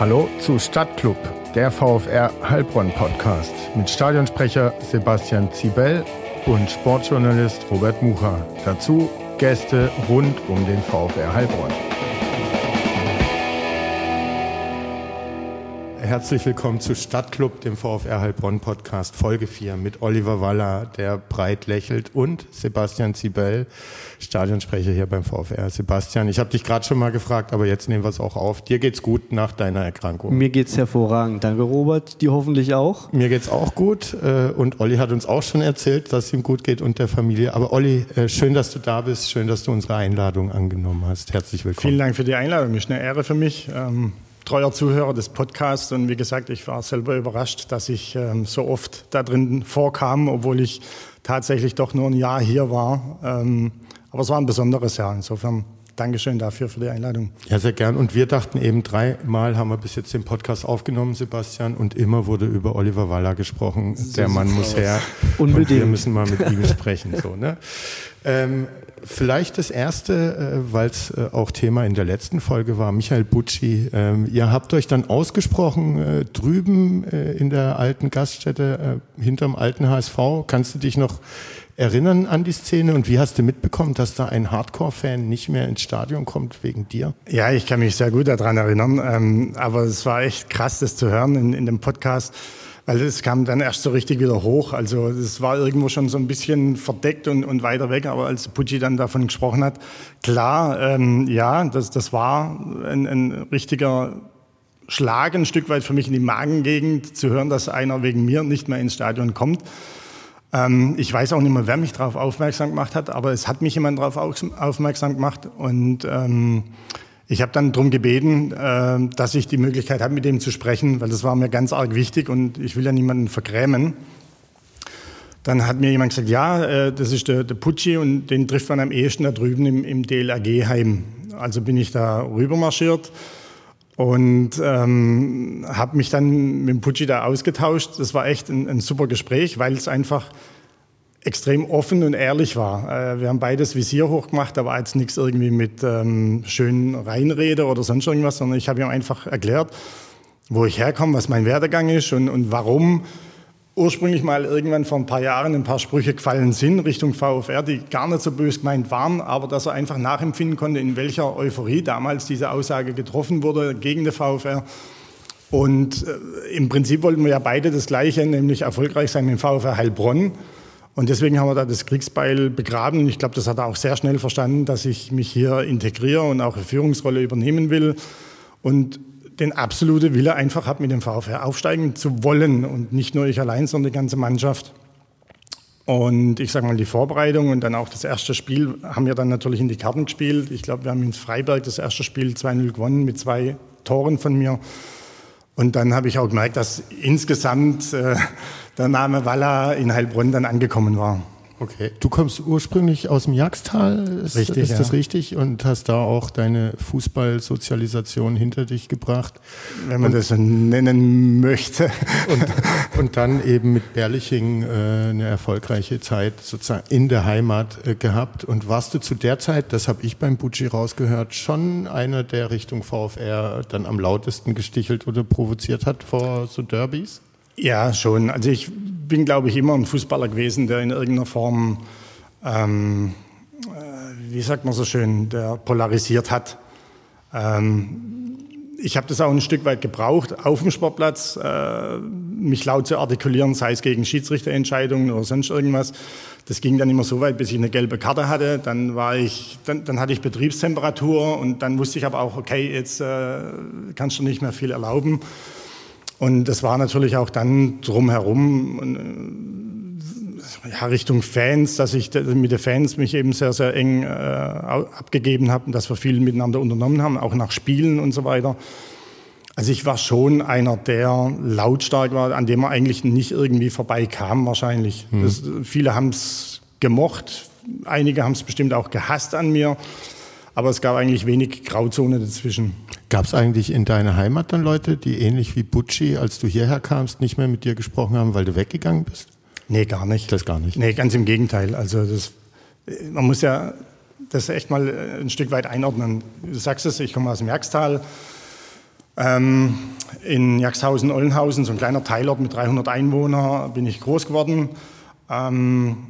Hallo zu Stadtclub, der VfR Heilbronn Podcast mit Stadionsprecher Sebastian Zibel und Sportjournalist Robert Mucha. Dazu Gäste rund um den VfR Heilbronn. Herzlich willkommen zu Stadtclub, dem VfR Heilbronn Podcast, Folge 4 mit Oliver Waller, der breit lächelt und Sebastian Zibel, Stadionsprecher hier beim VfR. Sebastian, ich habe dich gerade schon mal gefragt, aber jetzt nehmen wir es auch auf. Dir geht's gut nach deiner Erkrankung? Mir geht's hervorragend. Danke, Robert. Dir hoffentlich auch? Mir geht's auch gut. Äh, und Olli hat uns auch schon erzählt, dass es ihm gut geht und der Familie. Aber Olli, äh, schön, dass du da bist. Schön, dass du unsere Einladung angenommen hast. Herzlich willkommen. Vielen Dank für die Einladung. Ist eine Ehre für mich. Ähm, treuer Zuhörer des Podcasts und wie gesagt, ich war selber überrascht, dass ich ähm, so oft da drin vorkam, obwohl ich tatsächlich doch nur ein Jahr hier war. Ähm, aber es war ein besonderes Jahr. Insofern Dankeschön dafür für die Einladung. Ja, sehr gern. Und wir dachten eben, dreimal haben wir bis jetzt den Podcast aufgenommen, Sebastian, und immer wurde über Oliver Waller gesprochen. So Der Mann muss her. Unbedingt. Und wir müssen mal mit ihm sprechen. So, ne? Ähm, vielleicht das erste, äh, weil es äh, auch Thema in der letzten Folge war, Michael Bucci. Ähm, ihr habt euch dann ausgesprochen äh, drüben in der alten Gaststätte hinterm alten HSV. Kannst du dich noch erinnern an die Szene und wie hast du mitbekommen, dass da ein Hardcore-Fan nicht mehr ins Stadion kommt wegen dir? Ja, ich kann mich sehr gut daran erinnern, ähm, aber es war echt krass, das zu hören in, in dem Podcast weil es kam dann erst so richtig wieder hoch. Also es war irgendwo schon so ein bisschen verdeckt und, und weiter weg, aber als Pucci dann davon gesprochen hat, klar, ähm, ja, das, das war ein, ein richtiger Schlag ein Stück weit für mich in die Magengegend, zu hören, dass einer wegen mir nicht mehr ins Stadion kommt. Ähm, ich weiß auch nicht mehr, wer mich darauf aufmerksam gemacht hat, aber es hat mich jemand darauf aufmerksam gemacht und ähm, ich habe dann darum gebeten, äh, dass ich die Möglichkeit habe, mit ihm zu sprechen, weil das war mir ganz arg wichtig und ich will ja niemanden vergrämen. Dann hat mir jemand gesagt, ja, äh, das ist der, der Pucci und den trifft man am ehesten da drüben im, im DLRG-Heim. Also bin ich da rübermarschiert und ähm, habe mich dann mit dem Pucci da ausgetauscht. Das war echt ein, ein super Gespräch, weil es einfach extrem offen und ehrlich war. Äh, wir haben beides Visier hochgemacht, war jetzt nichts irgendwie mit ähm, schönen Reinrede oder sonst irgendwas, sondern ich habe ihm einfach erklärt, wo ich herkomme, was mein Werdegang ist und, und warum ursprünglich mal irgendwann vor ein paar Jahren ein paar Sprüche gefallen sind Richtung VfR, die gar nicht so bös gemeint waren, aber dass er einfach nachempfinden konnte, in welcher Euphorie damals diese Aussage getroffen wurde gegen den VfR. Und äh, im Prinzip wollten wir ja beide das Gleiche, nämlich erfolgreich sein mit dem VfR Heilbronn. Und deswegen haben wir da das Kriegsbeil begraben. Ich glaube, das hat er auch sehr schnell verstanden, dass ich mich hier integriere und auch eine Führungsrolle übernehmen will. Und den absolute Wille einfach habe, mit dem VfR aufsteigen zu wollen. Und nicht nur ich allein, sondern die ganze Mannschaft. Und ich sage mal, die Vorbereitung und dann auch das erste Spiel haben wir dann natürlich in die Karten gespielt. Ich glaube, wir haben in Freiberg das erste Spiel 2-0 gewonnen mit zwei Toren von mir. Und dann habe ich auch gemerkt, dass insgesamt äh, der Name Walla in Heilbronn dann angekommen war. Okay. Du kommst ursprünglich aus dem Jagsttal, ist, richtig, ist das ja. richtig? Und hast da auch deine Fußballsozialisation hinter dich gebracht. Wenn man und, das so nennen möchte. Und, und dann eben mit Berliching äh, eine erfolgreiche Zeit sozusagen in der Heimat äh, gehabt. Und warst du zu der Zeit, das habe ich beim Bucci rausgehört, schon einer, der Richtung VfR dann am lautesten gestichelt oder provoziert hat vor so Derbys? Ja, schon. Also ich bin, glaube ich, immer ein Fußballer gewesen, der in irgendeiner Form, ähm, äh, wie sagt man so schön, der polarisiert hat. Ähm, ich habe das auch ein Stück weit gebraucht, auf dem Sportplatz äh, mich laut zu artikulieren, sei es gegen Schiedsrichterentscheidungen oder sonst irgendwas. Das ging dann immer so weit, bis ich eine gelbe Karte hatte. Dann war ich, dann, dann hatte ich Betriebstemperatur und dann wusste ich aber auch, okay, jetzt äh, kannst du nicht mehr viel erlauben. Und das war natürlich auch dann drumherum äh, ja, Richtung Fans, dass ich mit den Fans mich eben sehr, sehr eng äh, abgegeben habe und dass wir viel miteinander unternommen haben, auch nach Spielen und so weiter. Also ich war schon einer, der lautstark war, an dem man eigentlich nicht irgendwie vorbeikam wahrscheinlich. Mhm. Das, viele haben es gemocht, einige haben es bestimmt auch gehasst an mir, aber es gab eigentlich wenig Grauzone dazwischen. Gab es eigentlich in deiner Heimat dann Leute, die ähnlich wie Bucci, als du hierher kamst, nicht mehr mit dir gesprochen haben, weil du weggegangen bist? Nee, gar nicht. Das gar nicht? Nee, ganz im Gegenteil. Also das, man muss ja das echt mal ein Stück weit einordnen. Du sagst es, ich komme aus dem Merkstal. Ähm, in Jaxhausen-Ollenhausen, so ein kleiner Teilort mit 300 Einwohnern, bin ich groß geworden. Ähm,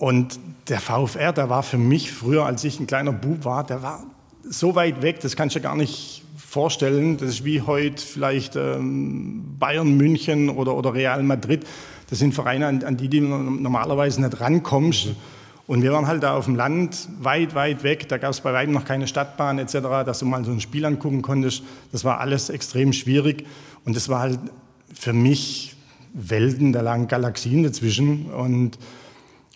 und der VfR, der war für mich früher, als ich ein kleiner Bub war, der war so weit weg, das kannst du gar nicht vorstellen. Das ist wie heute vielleicht ähm, Bayern München oder, oder Real Madrid. Das sind Vereine, an, an die du normalerweise nicht rankommst. Mhm. Und wir waren halt da auf dem Land, weit, weit weg. Da gab es bei weitem noch keine Stadtbahn etc., dass du mal so ein Spiel angucken konntest. Das war alles extrem schwierig. Und das war halt für mich Welten, da lagen Galaxien dazwischen. Und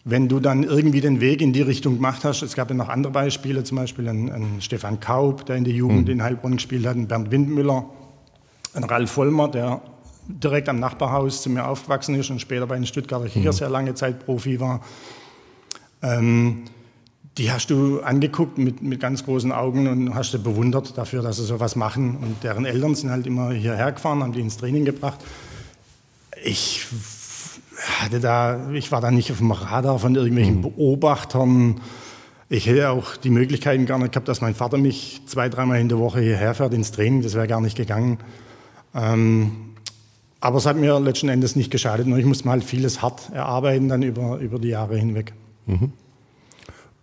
wenn du dann irgendwie den Weg in die Richtung gemacht hast, es gab ja noch andere Beispiele, zum Beispiel ein, ein Stefan Kaub, der in der Jugend mhm. in Heilbronn gespielt hat, ein Bernd Windmüller, ein Ralf Vollmer, der direkt am Nachbarhaus zu mir aufgewachsen ist und später bei den Stuttgarter Kickers mhm. sehr lange Zeit Profi war. Ähm, die hast du angeguckt mit, mit ganz großen Augen und hast sie bewundert dafür, dass sie sowas machen. Und deren Eltern sind halt immer hierher gefahren, haben die ins Training gebracht. Ich hatte da, ich war da nicht auf dem Radar von irgendwelchen mhm. Beobachtern. Ich hätte auch die Möglichkeiten gar nicht gehabt, dass mein Vater mich zwei, dreimal in der Woche hierher fährt ins Training. Das wäre gar nicht gegangen. Ähm, aber es hat mir letzten Endes nicht geschadet. Nur ich musste mal halt vieles hart erarbeiten dann über, über die Jahre hinweg. Mhm.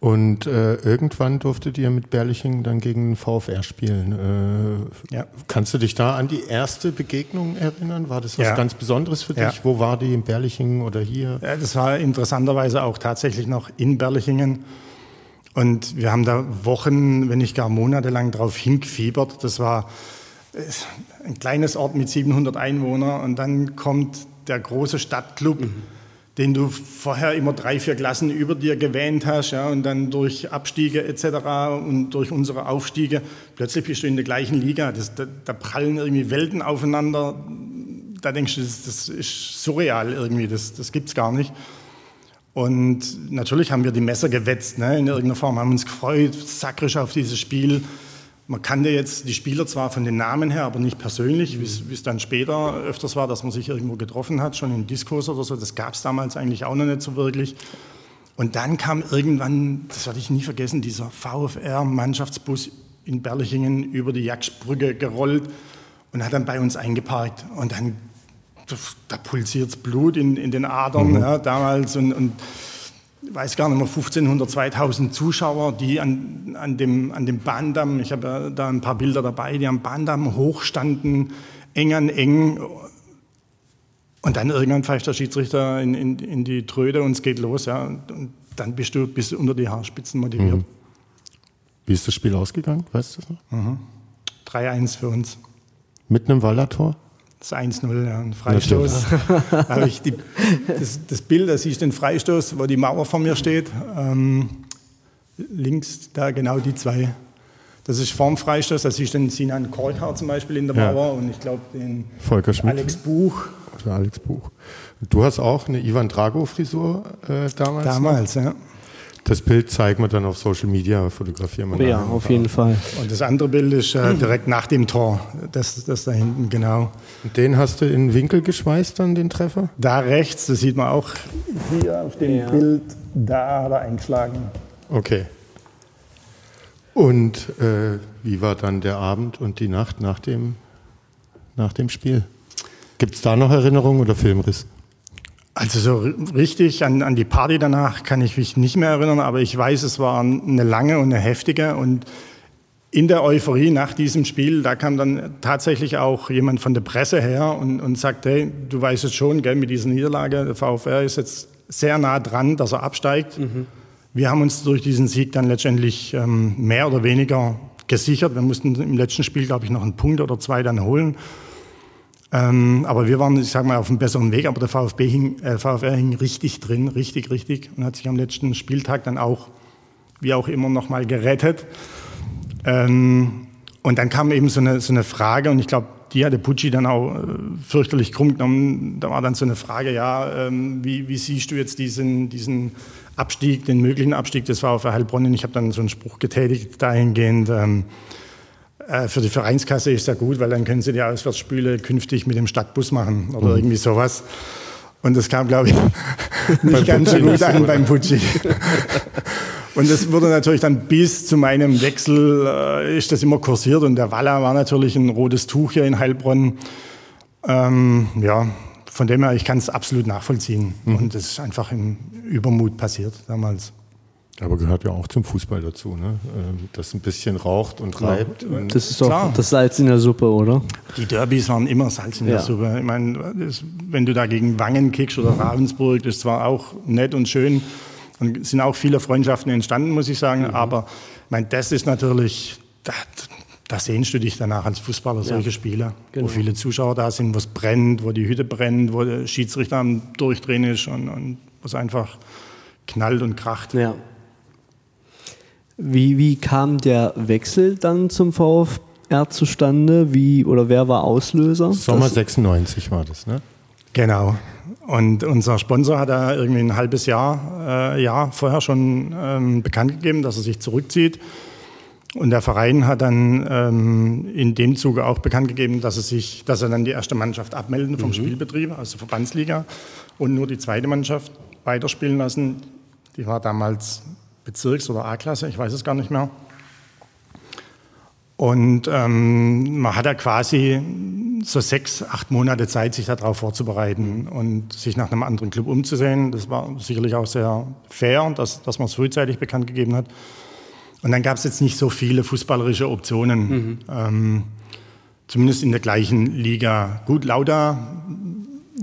Und äh, irgendwann durftet ihr mit Berlichingen dann gegen den VfR spielen. Äh, ja. Kannst du dich da an die erste Begegnung erinnern? War das was ja. ganz Besonderes für dich? Ja. Wo war die in Berlichingen oder hier? Ja, das war interessanterweise auch tatsächlich noch in Berlichingen. Und wir haben da Wochen, wenn nicht gar Monate lang drauf hingefiebert. Das war äh, ein kleines Ort mit 700 Einwohnern und dann kommt der große Stadtclub. Mhm den du vorher immer drei, vier Klassen über dir gewähnt hast, ja, und dann durch Abstiege etc. und durch unsere Aufstiege, plötzlich bist du in der gleichen Liga. Das, da, da, prallen irgendwie Welten aufeinander. Da denkst du, das, das ist surreal irgendwie, das, das gibt es gar nicht. Und natürlich haben wir die Messer gewetzt, ne, in irgendeiner Form, haben uns gefreut, sakrisch auf dieses Spiel. Man kannte jetzt die Spieler zwar von den Namen her, aber nicht persönlich, wie es dann später öfters war, dass man sich irgendwo getroffen hat, schon in Diskurs oder so. Das gab es damals eigentlich auch noch nicht so wirklich. Und dann kam irgendwann, das werde ich nie vergessen, dieser VfR-Mannschaftsbus in Berlichingen über die Jagdbrücke gerollt und hat dann bei uns eingeparkt. Und dann, da pulsiert Blut in, in den Adern mhm. ja, damals. Und, und weiß gar nicht mehr, 1500, 2000 Zuschauer, die an, an, dem, an dem Bahndamm, ich habe da ein paar Bilder dabei, die am Bahndamm hochstanden, eng an eng. Und dann irgendwann pfeift der Schiedsrichter in, in, in die Tröde und es geht los. Ja. Und, und dann bist du, bist du unter die Haarspitzen motiviert. Mhm. Wie ist das Spiel ausgegangen? Weißt du das noch? Mhm. 3-1 für uns. Mit einem Wallertor? Das 1-0, ja, ein Freistoß. da ich die, das, das, Bild, da siehst du den Freistoß, wo die Mauer vor mir steht. Ähm, links da genau die zwei. Das ist vorm Freistoß, da siehst du den Sinan Korkar zum Beispiel in der Mauer ja. und ich glaube den Volker Schmidt. Alex Buch. Oder Alex Buch. Du hast auch eine Ivan Drago-Frisur äh, damals? Damals, noch? ja. Das Bild zeigen wir dann auf Social Media, fotografieren wir. Oh, ja, auf jeden Fall. Und das andere Bild ist äh, direkt nach dem Tor, das, das da hinten, genau. Und den hast du in den Winkel geschweißt, dann den Treffer? Da rechts, das sieht man auch hier auf dem ja. Bild, da hat er eingeschlagen. Okay. Und äh, wie war dann der Abend und die Nacht nach dem, nach dem Spiel? Gibt es da noch Erinnerungen oder Filmriss? Also so richtig an, an die Party danach kann ich mich nicht mehr erinnern, aber ich weiß, es war eine lange und eine heftige und in der Euphorie nach diesem Spiel, da kam dann tatsächlich auch jemand von der Presse her und, und sagt, hey, du weißt es schon, gell, mit dieser Niederlage, der VfR ist jetzt sehr nah dran, dass er absteigt. Mhm. Wir haben uns durch diesen Sieg dann letztendlich ähm, mehr oder weniger gesichert. Wir mussten im letzten Spiel, glaube ich, noch einen Punkt oder zwei dann holen. Ähm, aber wir waren, ich sag mal, auf einem besseren Weg. Aber der VfB hing, äh, VfR hing richtig drin, richtig, richtig. Und hat sich am letzten Spieltag dann auch, wie auch immer, nochmal gerettet. Ähm, und dann kam eben so eine, so eine Frage, und ich glaube, die hatte Pucci dann auch äh, fürchterlich krumm genommen. Da war dann so eine Frage, ja, ähm, wie, wie, siehst du jetzt diesen, diesen Abstieg, den möglichen Abstieg des VfR Heilbronn? Und ich habe dann so einen Spruch getätigt dahingehend, ähm, äh, für die Vereinskasse ist ja gut, weil dann können sie die Auswärtsspüle künftig mit dem Stadtbus machen oder mhm. irgendwie sowas. Und das kam, glaube ich, nicht ganz so gut an beim Pucci. Und das wurde natürlich dann bis zu meinem Wechsel, äh, ist das immer kursiert. Und der Walla war natürlich ein rotes Tuch hier in Heilbronn. Ähm, ja, von dem her, ich kann es absolut nachvollziehen. Mhm. Und das ist einfach im Übermut passiert damals. Aber gehört ja auch zum Fußball dazu, ne? Ähm, das ein bisschen raucht und reibt. Und das ist doch Klar. das Salz in der Suppe, oder? Die Derbys waren immer Salz in ja. der Suppe. Ich meine, wenn du da gegen Wangen kickst oder Ravensburg, das war auch nett und schön. Und sind auch viele Freundschaften entstanden, muss ich sagen. Mhm. Aber ich meine, das ist natürlich, da, da sehnst du dich danach als Fußballer, solche ja. Spiele, genau. wo viele Zuschauer da sind, wo es brennt, wo die Hütte brennt, wo der Schiedsrichter am Durchdrehen ist und, und wo es einfach knallt und kracht. Ja. Wie, wie kam der Wechsel dann zum VfR zustande? Wie, oder wer war Auslöser? Sommer 96 war das, ne? Genau. Und unser Sponsor hat da irgendwie ein halbes Jahr, äh, Jahr vorher schon ähm, bekannt gegeben, dass er sich zurückzieht. Und der Verein hat dann ähm, in dem Zuge auch bekannt gegeben, dass er sich, dass er dann die erste Mannschaft abmelden vom mhm. Spielbetrieb, also Verbandsliga, und nur die zweite Mannschaft weiterspielen lassen. Die war damals Bezirks- oder A-Klasse, ich weiß es gar nicht mehr. Und ähm, man hat ja quasi so sechs, acht Monate Zeit, sich darauf vorzubereiten und sich nach einem anderen Club umzusehen. Das war sicherlich auch sehr fair, dass, dass man es frühzeitig bekannt gegeben hat. Und dann gab es jetzt nicht so viele fußballerische Optionen, mhm. ähm, zumindest in der gleichen Liga. Gut, Lauda,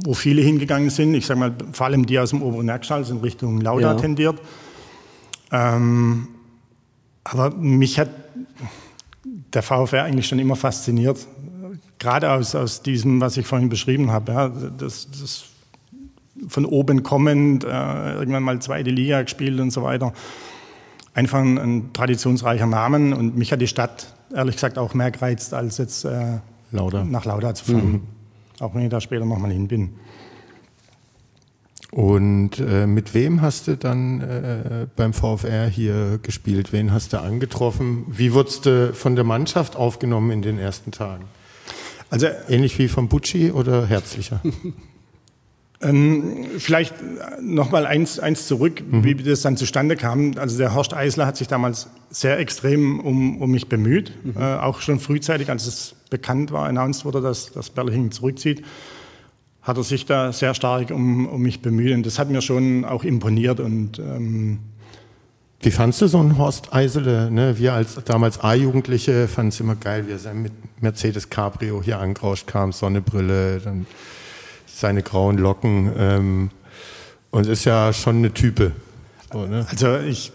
wo viele hingegangen sind, ich sage mal, vor allem die aus dem oberen Merkstall sind Richtung Lauda ja. tendiert. Ähm, aber mich hat der VfR eigentlich schon immer fasziniert gerade aus, aus diesem, was ich vorhin beschrieben habe, ja, das, das von oben kommend, äh, irgendwann mal zweite Liga gespielt und so weiter. Einfach ein, ein, traditionsreicher Namen und mich hat die Stadt ehrlich gesagt auch mehr gereizt, als jetzt äh, Lauda. nach Lauda zu fahren. Mhm. Auch wenn ich da später nochmal hin bin. Und äh, mit wem hast du dann äh, beim VfR hier gespielt? Wen hast du angetroffen? Wie wurdest du von der Mannschaft aufgenommen in den ersten Tagen? Also ähnlich wie von Bucci oder herzlicher? ähm, vielleicht noch mal eins, eins zurück, mhm. wie das dann zustande kam. Also der Horst Eisler hat sich damals sehr extrem um, um mich bemüht, mhm. äh, auch schon frühzeitig, als es bekannt war, announced wurde, dass, dass Berlin zurückzieht, hat er sich da sehr stark um, um mich bemüht. Und das hat mir schon auch imponiert und ähm, wie fandst du so einen Horst Eisele? Ne? Wir als damals A-Jugendliche fanden es immer geil, wie er mit Mercedes Cabrio hier angerauscht kam, Sonnebrille, dann seine grauen Locken. Ähm, und ist ja schon eine Type. So, ne? Also ich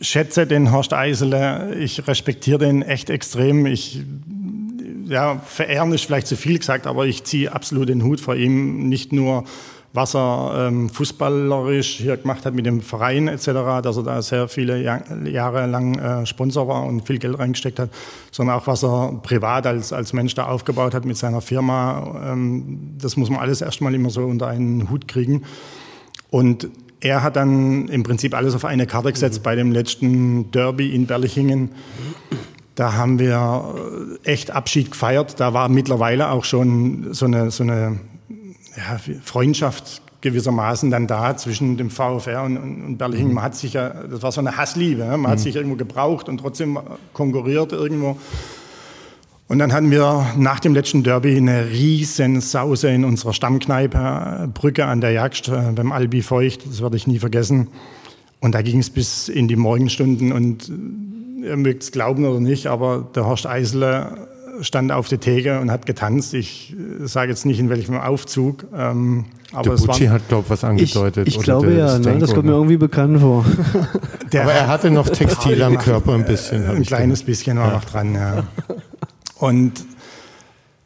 schätze den Horst Eisele, ich respektiere den echt extrem. Ich ja, verehren ist vielleicht zu viel gesagt, aber ich ziehe absolut den Hut vor ihm. Nicht nur was er ähm, fußballerisch hier gemacht hat mit dem Verein etc., dass er da sehr viele Jahr, Jahre lang äh, Sponsor war und viel Geld reingesteckt hat, sondern auch was er privat als, als Mensch da aufgebaut hat mit seiner Firma. Ähm, das muss man alles erstmal immer so unter einen Hut kriegen. Und er hat dann im Prinzip alles auf eine Karte gesetzt mhm. bei dem letzten Derby in Berlichingen. Da haben wir echt Abschied gefeiert. Da war mittlerweile auch schon so eine, so eine ja, Freundschaft gewissermaßen dann da zwischen dem VfR und, und Berlin. Man hat sich ja, das war so eine Hassliebe, man mhm. hat sich irgendwo gebraucht und trotzdem konkurriert irgendwo. Und dann hatten wir nach dem letzten Derby eine riesen Sause in unserer Stammkneipe, Brücke an der Jagd äh, beim Albi Feucht, das werde ich nie vergessen. Und da ging es bis in die Morgenstunden und äh, ihr mögt es glauben oder nicht, aber der Horst Eisele stand auf der Theke und hat getanzt. Ich äh, sage jetzt nicht in welchem Aufzug. Ähm, aber der Bucci hat, glaube ich, was angedeutet. Ich, ich glaube ja, ne? das kommt mir irgendwie bekannt vor. aber er hatte noch Textil am Körper ein bisschen. Ein kleines gedacht. bisschen war ja. noch dran, ja. Und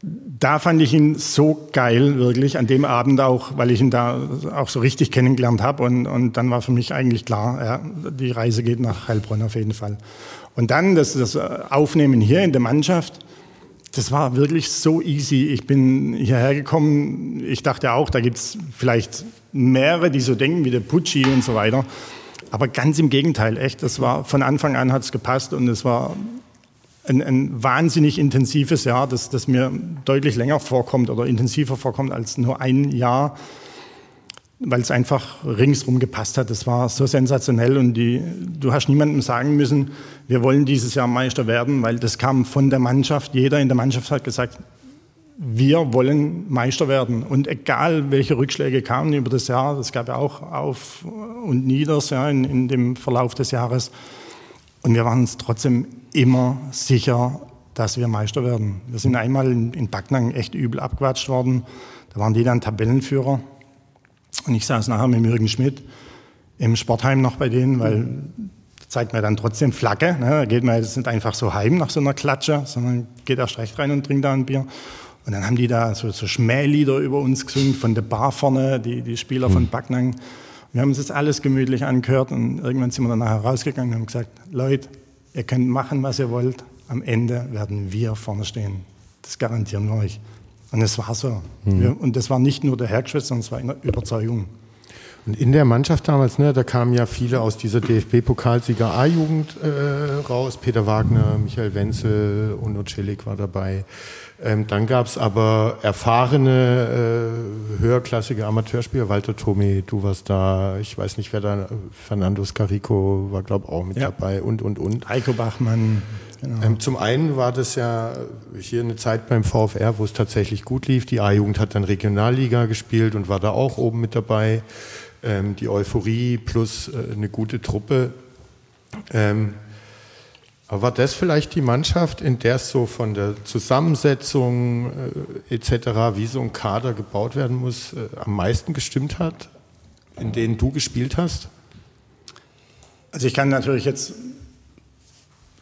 da fand ich ihn so geil, wirklich, an dem Abend auch, weil ich ihn da auch so richtig kennengelernt habe. Und, und dann war für mich eigentlich klar, ja, die Reise geht nach Heilbronn auf jeden Fall. Und dann das, das Aufnehmen hier in der Mannschaft, das war wirklich so easy. Ich bin hierher gekommen, ich dachte auch, da gibt es vielleicht mehrere, die so denken wie der Pucci und so weiter. Aber ganz im Gegenteil, echt, das war von Anfang an hat es gepasst und es war ein, ein, wahnsinnig intensives Jahr, das, das mir deutlich länger vorkommt oder intensiver vorkommt als nur ein Jahr. Weil es einfach ringsrum gepasst hat. Das war so sensationell und die, du hast niemandem sagen müssen, wir wollen dieses Jahr Meister werden, weil das kam von der Mannschaft. Jeder in der Mannschaft hat gesagt, wir wollen Meister werden. Und egal, welche Rückschläge kamen über das Jahr, das gab ja auch Auf und Nieders ja, in, in dem Verlauf des Jahres. Und wir waren uns trotzdem immer sicher, dass wir Meister werden. Wir sind einmal in, in Backnang echt übel abgewatscht worden. Da waren die dann Tabellenführer. Und ich saß nachher mit Jürgen Schmidt im Sportheim noch bei denen, weil zeigt mir dann trotzdem Flagge. Ne? Da geht man jetzt nicht einfach so heim nach so einer Klatsche, sondern geht erst recht rein und trinkt da ein Bier. Und dann haben die da so, so Schmählieder über uns gesungen, von der Bar vorne, die, die Spieler von Backnang. Wir haben uns das alles gemütlich angehört und irgendwann sind wir dann nachher rausgegangen und haben gesagt, Leute, ihr könnt machen, was ihr wollt. Am Ende werden wir vorne stehen. Das garantieren wir euch. Und es war so. Mhm. Und das war nicht nur der Herrgeschwätz, sondern es war eine Überzeugung. Und in der Mannschaft damals, ne, da kamen ja viele aus dieser DFB-Pokalsieger A-Jugend äh, raus. Peter Wagner, Michael Wenzel, Uno Celik war dabei. Ähm, dann gab es aber erfahrene, äh, höherklassige Amateurspieler. Walter Tome, du warst da. Ich weiß nicht, wer da. Fernando Scarico war, glaube ich, auch mit ja. dabei. Und, und, und. Heiko Bachmann. Genau. Ähm, zum einen war das ja hier eine Zeit beim VfR, wo es tatsächlich gut lief. Die A-Jugend hat dann Regionalliga gespielt und war da auch oben mit dabei. Ähm, die Euphorie plus äh, eine gute Truppe. Ähm, aber war das vielleicht die Mannschaft, in der es so von der Zusammensetzung äh, etc., wie so ein Kader gebaut werden muss, äh, am meisten gestimmt hat, in denen du gespielt hast? Also ich kann natürlich jetzt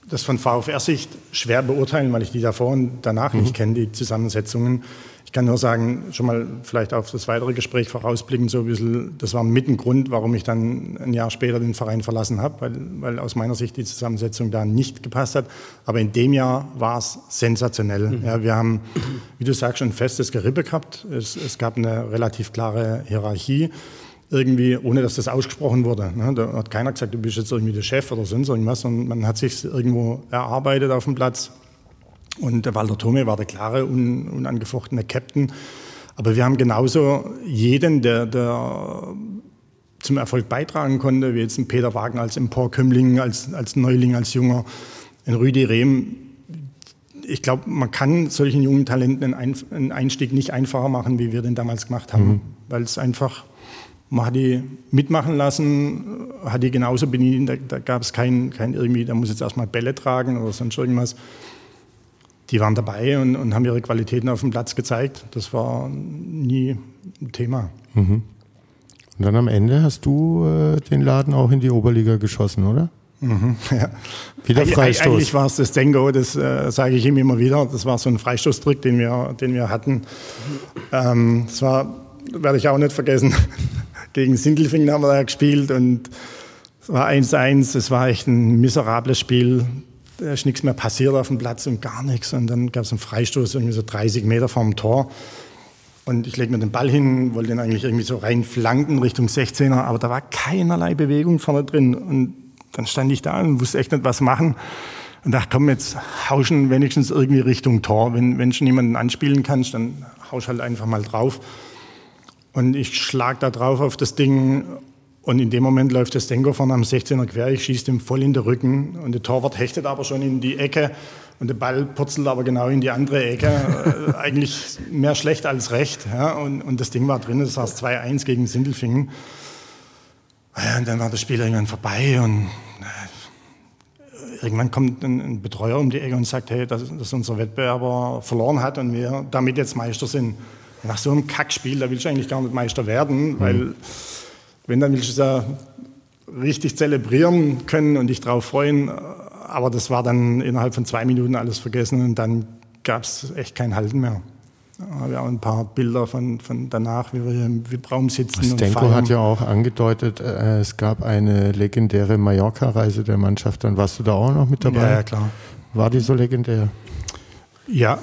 das von VfR-Sicht schwer beurteilen, weil ich die davor und danach mhm. nicht kenne, die Zusammensetzungen. Ich kann nur sagen, schon mal vielleicht auf das weitere Gespräch vorausblickend so ein bisschen, das war mit ein Grund, warum ich dann ein Jahr später den Verein verlassen habe, weil, weil aus meiner Sicht die Zusammensetzung da nicht gepasst hat. Aber in dem Jahr war es sensationell. Mhm. Ja, wir haben, wie du sagst, schon ein festes Gerippe gehabt. Es, es gab eine relativ klare Hierarchie irgendwie, ohne dass das ausgesprochen wurde. Ne? Da hat keiner gesagt, du bist jetzt irgendwie der Chef oder sonst irgendwas, sondern man hat sich irgendwo erarbeitet auf dem Platz. Und der Walter Thome war der klare, un, unangefochtene Captain. Aber wir haben genauso jeden, der, der zum Erfolg beitragen konnte, wie jetzt ein Peter Wagner als Emporkömmling, als, als Neuling, als Junger, ein Rüdi Rehm. Ich glaube, man kann solchen jungen Talenten einen Einstieg nicht einfacher machen, wie wir den damals gemacht haben, mhm. weil es einfach, man hat die mitmachen lassen, hat die genauso bedient, da, da gab es kein, kein irgendwie, da muss jetzt erstmal Bälle tragen oder sonst irgendwas die waren dabei und, und, haben ihre Qualitäten auf dem Platz gezeigt. Das war nie ein Thema. Mhm. Und dann am Ende hast du äh, den Laden auch in die Oberliga geschossen, oder? Mhm, ja. Wieder Freistoß. Eig eigentlich war es das Dengo, das äh, sage ich ihm immer wieder. Das war so ein Freistoßdruck, den wir, den wir hatten. Ähm, das war, werde ich auch nicht vergessen, gegen Sindelfingen haben wir da gespielt und es war 1-1. Es war echt ein miserables Spiel da ist nichts mehr passiert auf dem Platz und gar nichts. Und dann gab es einen Freistoß, irgendwie so 30 Meter vom Tor. Und ich lege mir den Ball hin, wollte ihn eigentlich irgendwie so rein flanken Richtung 16er, aber da war keinerlei Bewegung vorne drin. Und dann stand ich da und wusste echt nicht, was machen. Und dachte, komm, jetzt hauschen wenigstens irgendwie Richtung Tor. Wenn, wenn schon jemanden anspielen kannst, dann hausch halt einfach mal drauf. Und ich schlag da drauf auf das Ding und in dem Moment läuft der Stengo vorne am 16er quer, ich schieße ihm voll in den Rücken und der Torwart hechtet aber schon in die Ecke und der Ball purzelt aber genau in die andere Ecke. Äh, eigentlich mehr schlecht als recht. Ja? Und, und das Ding war drin, das saß 2-1 gegen Sindelfingen. Ja, und dann war das Spiel irgendwann vorbei und äh, irgendwann kommt ein, ein, Betreuer um die Ecke und sagt, hey, dass, dass unser Wettbewerber verloren hat und wir damit jetzt Meister sind. Nach so einem Kackspiel, da willst du eigentlich gar nicht Meister werden, mhm. weil wenn, dann willst du es ja richtig zelebrieren können und dich darauf freuen. Aber das war dann innerhalb von zwei Minuten alles vergessen und dann gab es echt kein Halten mehr. Da haben wir auch ein paar Bilder von, von danach, wie wir hier im VIP-Raum sitzen. Stenko hat ja auch angedeutet, äh, es gab eine legendäre Mallorca-Reise der Mannschaft. Dann warst du da auch noch mit dabei? Ja, ja, klar. War die so legendär? Ja.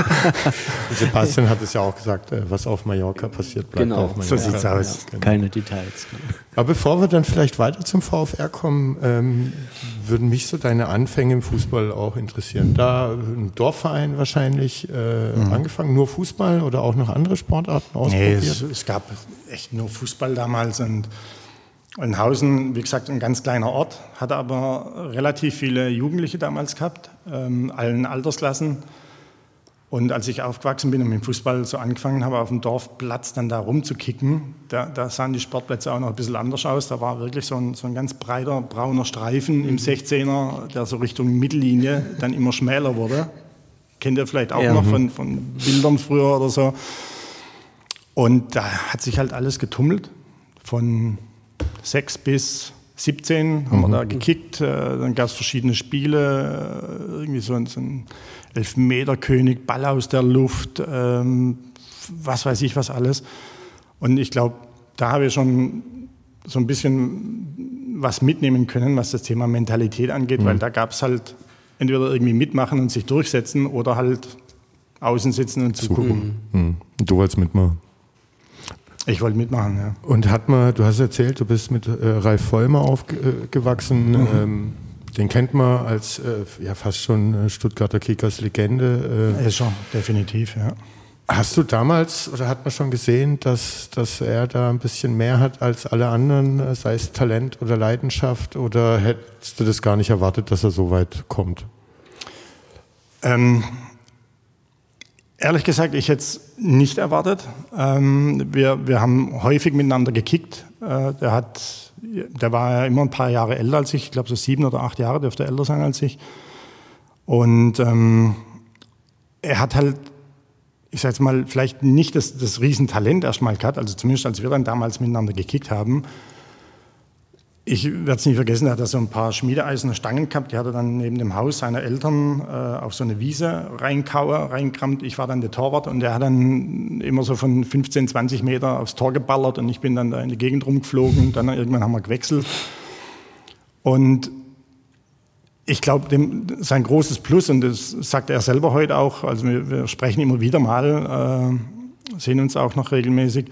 Sebastian hat es ja auch gesagt, äh, was auf Mallorca passiert, bleibt genau. auf Mallorca. So sieht's aus. Ja, genau. Keine Details. Aber bevor wir dann vielleicht weiter zum VfR kommen, ähm, würden mich so deine Anfänge im Fußball auch interessieren. Da ein Dorfverein wahrscheinlich äh, mhm. angefangen, nur Fußball oder auch noch andere Sportarten ausprobiert? Nee, es, es gab echt nur Fußball damals und Ollenhausen, wie gesagt, ein ganz kleiner Ort, hatte aber relativ viele Jugendliche damals gehabt, ähm, allen Altersklassen. Und als ich aufgewachsen bin und mit dem Fußball so angefangen habe, auf dem Dorfplatz dann da rumzukicken, da, da, sahen die Sportplätze auch noch ein bisschen anders aus. Da war wirklich so ein, so ein ganz breiter brauner Streifen im 16er, der so Richtung Mittellinie dann immer schmäler wurde. Kennt ihr vielleicht auch ja, noch mhm. von, von Bildern früher oder so. Und da hat sich halt alles getummelt. Von 6 bis 17 haben mhm. wir da gekickt. Äh, dann gab es verschiedene Spiele, äh, irgendwie so ein, so ein Elfmeterkönig, Ball aus der Luft, ähm, was weiß ich was alles. Und ich glaube, da habe ich schon so ein bisschen was mitnehmen können, was das Thema Mentalität angeht, mhm. weil da gab es halt entweder irgendwie mitmachen und sich durchsetzen oder halt außen sitzen und zugucken. Mhm. Du wolltest mitmachen. Ich wollte mitmachen, ja. Und hat man, du hast erzählt, du bist mit äh, Ralf Vollmer aufgewachsen. Mhm. Ähm, den kennt man als äh, ja fast schon äh, Stuttgarter Kickers Legende. Äh. Ist schon, definitiv, ja. Hast du damals oder hat man schon gesehen, dass, dass er da ein bisschen mehr hat als alle anderen, äh, sei es Talent oder Leidenschaft, oder hättest du das gar nicht erwartet, dass er so weit kommt? Ähm, Ehrlich gesagt, ich hätte es nicht erwartet. Ähm, wir, wir haben häufig miteinander gekickt. Äh, der, hat, der war ja immer ein paar Jahre älter als ich. Ich glaube, so sieben oder acht Jahre dürfte er älter sein als ich. Und ähm, er hat halt, ich sage jetzt mal, vielleicht nicht das, das Riesentalent erstmal gehabt. Also zumindest als wir dann damals miteinander gekickt haben. Ich werde es nie vergessen, er hat da so ein paar schmiedeeiserne Stangen gehabt, die hat er dann neben dem Haus seiner Eltern äh, auf so eine Wiese reinkauer, reinkramt. Ich war dann der Torwart und er hat dann immer so von 15, 20 Meter aufs Tor geballert und ich bin dann da in die Gegend rumgeflogen. Dann irgendwann haben wir gewechselt. Und ich glaube, sein großes Plus, und das sagt er selber heute auch, also wir, wir sprechen immer wieder mal, äh, sehen uns auch noch regelmäßig,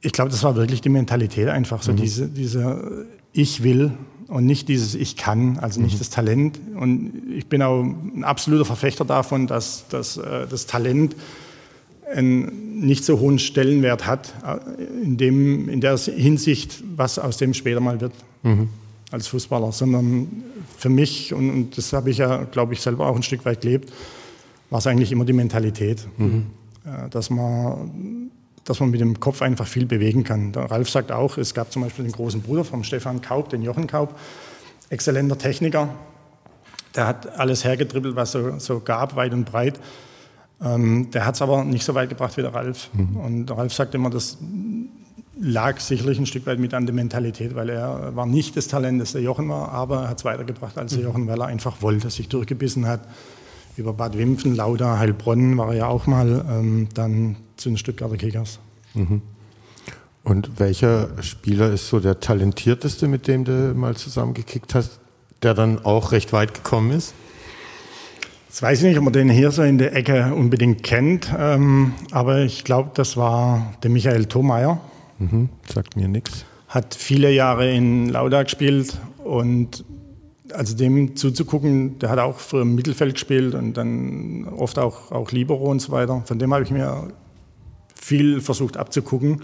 ich glaube, das war wirklich die Mentalität einfach, so mhm. diese, diese Ich will und nicht dieses Ich kann, also nicht mhm. das Talent. Und ich bin auch ein absoluter Verfechter davon, dass, dass äh, das Talent einen nicht so hohen Stellenwert hat, äh, in, dem, in der Hinsicht, was aus dem später mal wird mhm. als Fußballer, sondern für mich, und, und das habe ich ja, glaube ich, selber auch ein Stück weit gelebt, war es eigentlich immer die Mentalität, mhm. Äh, dass man dass man mit dem Kopf einfach viel bewegen kann. Der Ralf sagt auch, es gab zum Beispiel den großen Bruder von Stefan Kaub, den Jochen Kaub, exzellenter Techniker. Der hat alles hergedribbelt, was so, so gab, weit und breit. Ähm, der hat es aber nicht so weit gebracht wie der Ralf. Mhm. Und der Ralf sagt immer, das lag sicherlich ein Stück weit mit an der Mentalität, weil er war nicht das Talent, das der Jochen war, aber er hat es weitergebracht als der mhm. Jochen, weil er einfach wollte, sich durchgebissen hat. Über Bad Wimpfen, Lauda, Heilbronn war er ja auch mal, ähm, dann zu den Stuttgarter Kickers. Mhm. Und welcher Spieler ist so der talentierteste, mit dem du mal zusammengekickt hast, der dann auch recht weit gekommen ist? Jetzt weiß ich nicht, ob man den hier so in der Ecke unbedingt kennt, ähm, aber ich glaube, das war der Michael Thomeyer. Mhm, sagt mir nichts. Hat viele Jahre in Lauda gespielt und also dem zuzugucken, der hat auch früher im Mittelfeld gespielt und dann oft auch, auch Libero und so weiter. Von dem habe ich mir viel versucht abzugucken.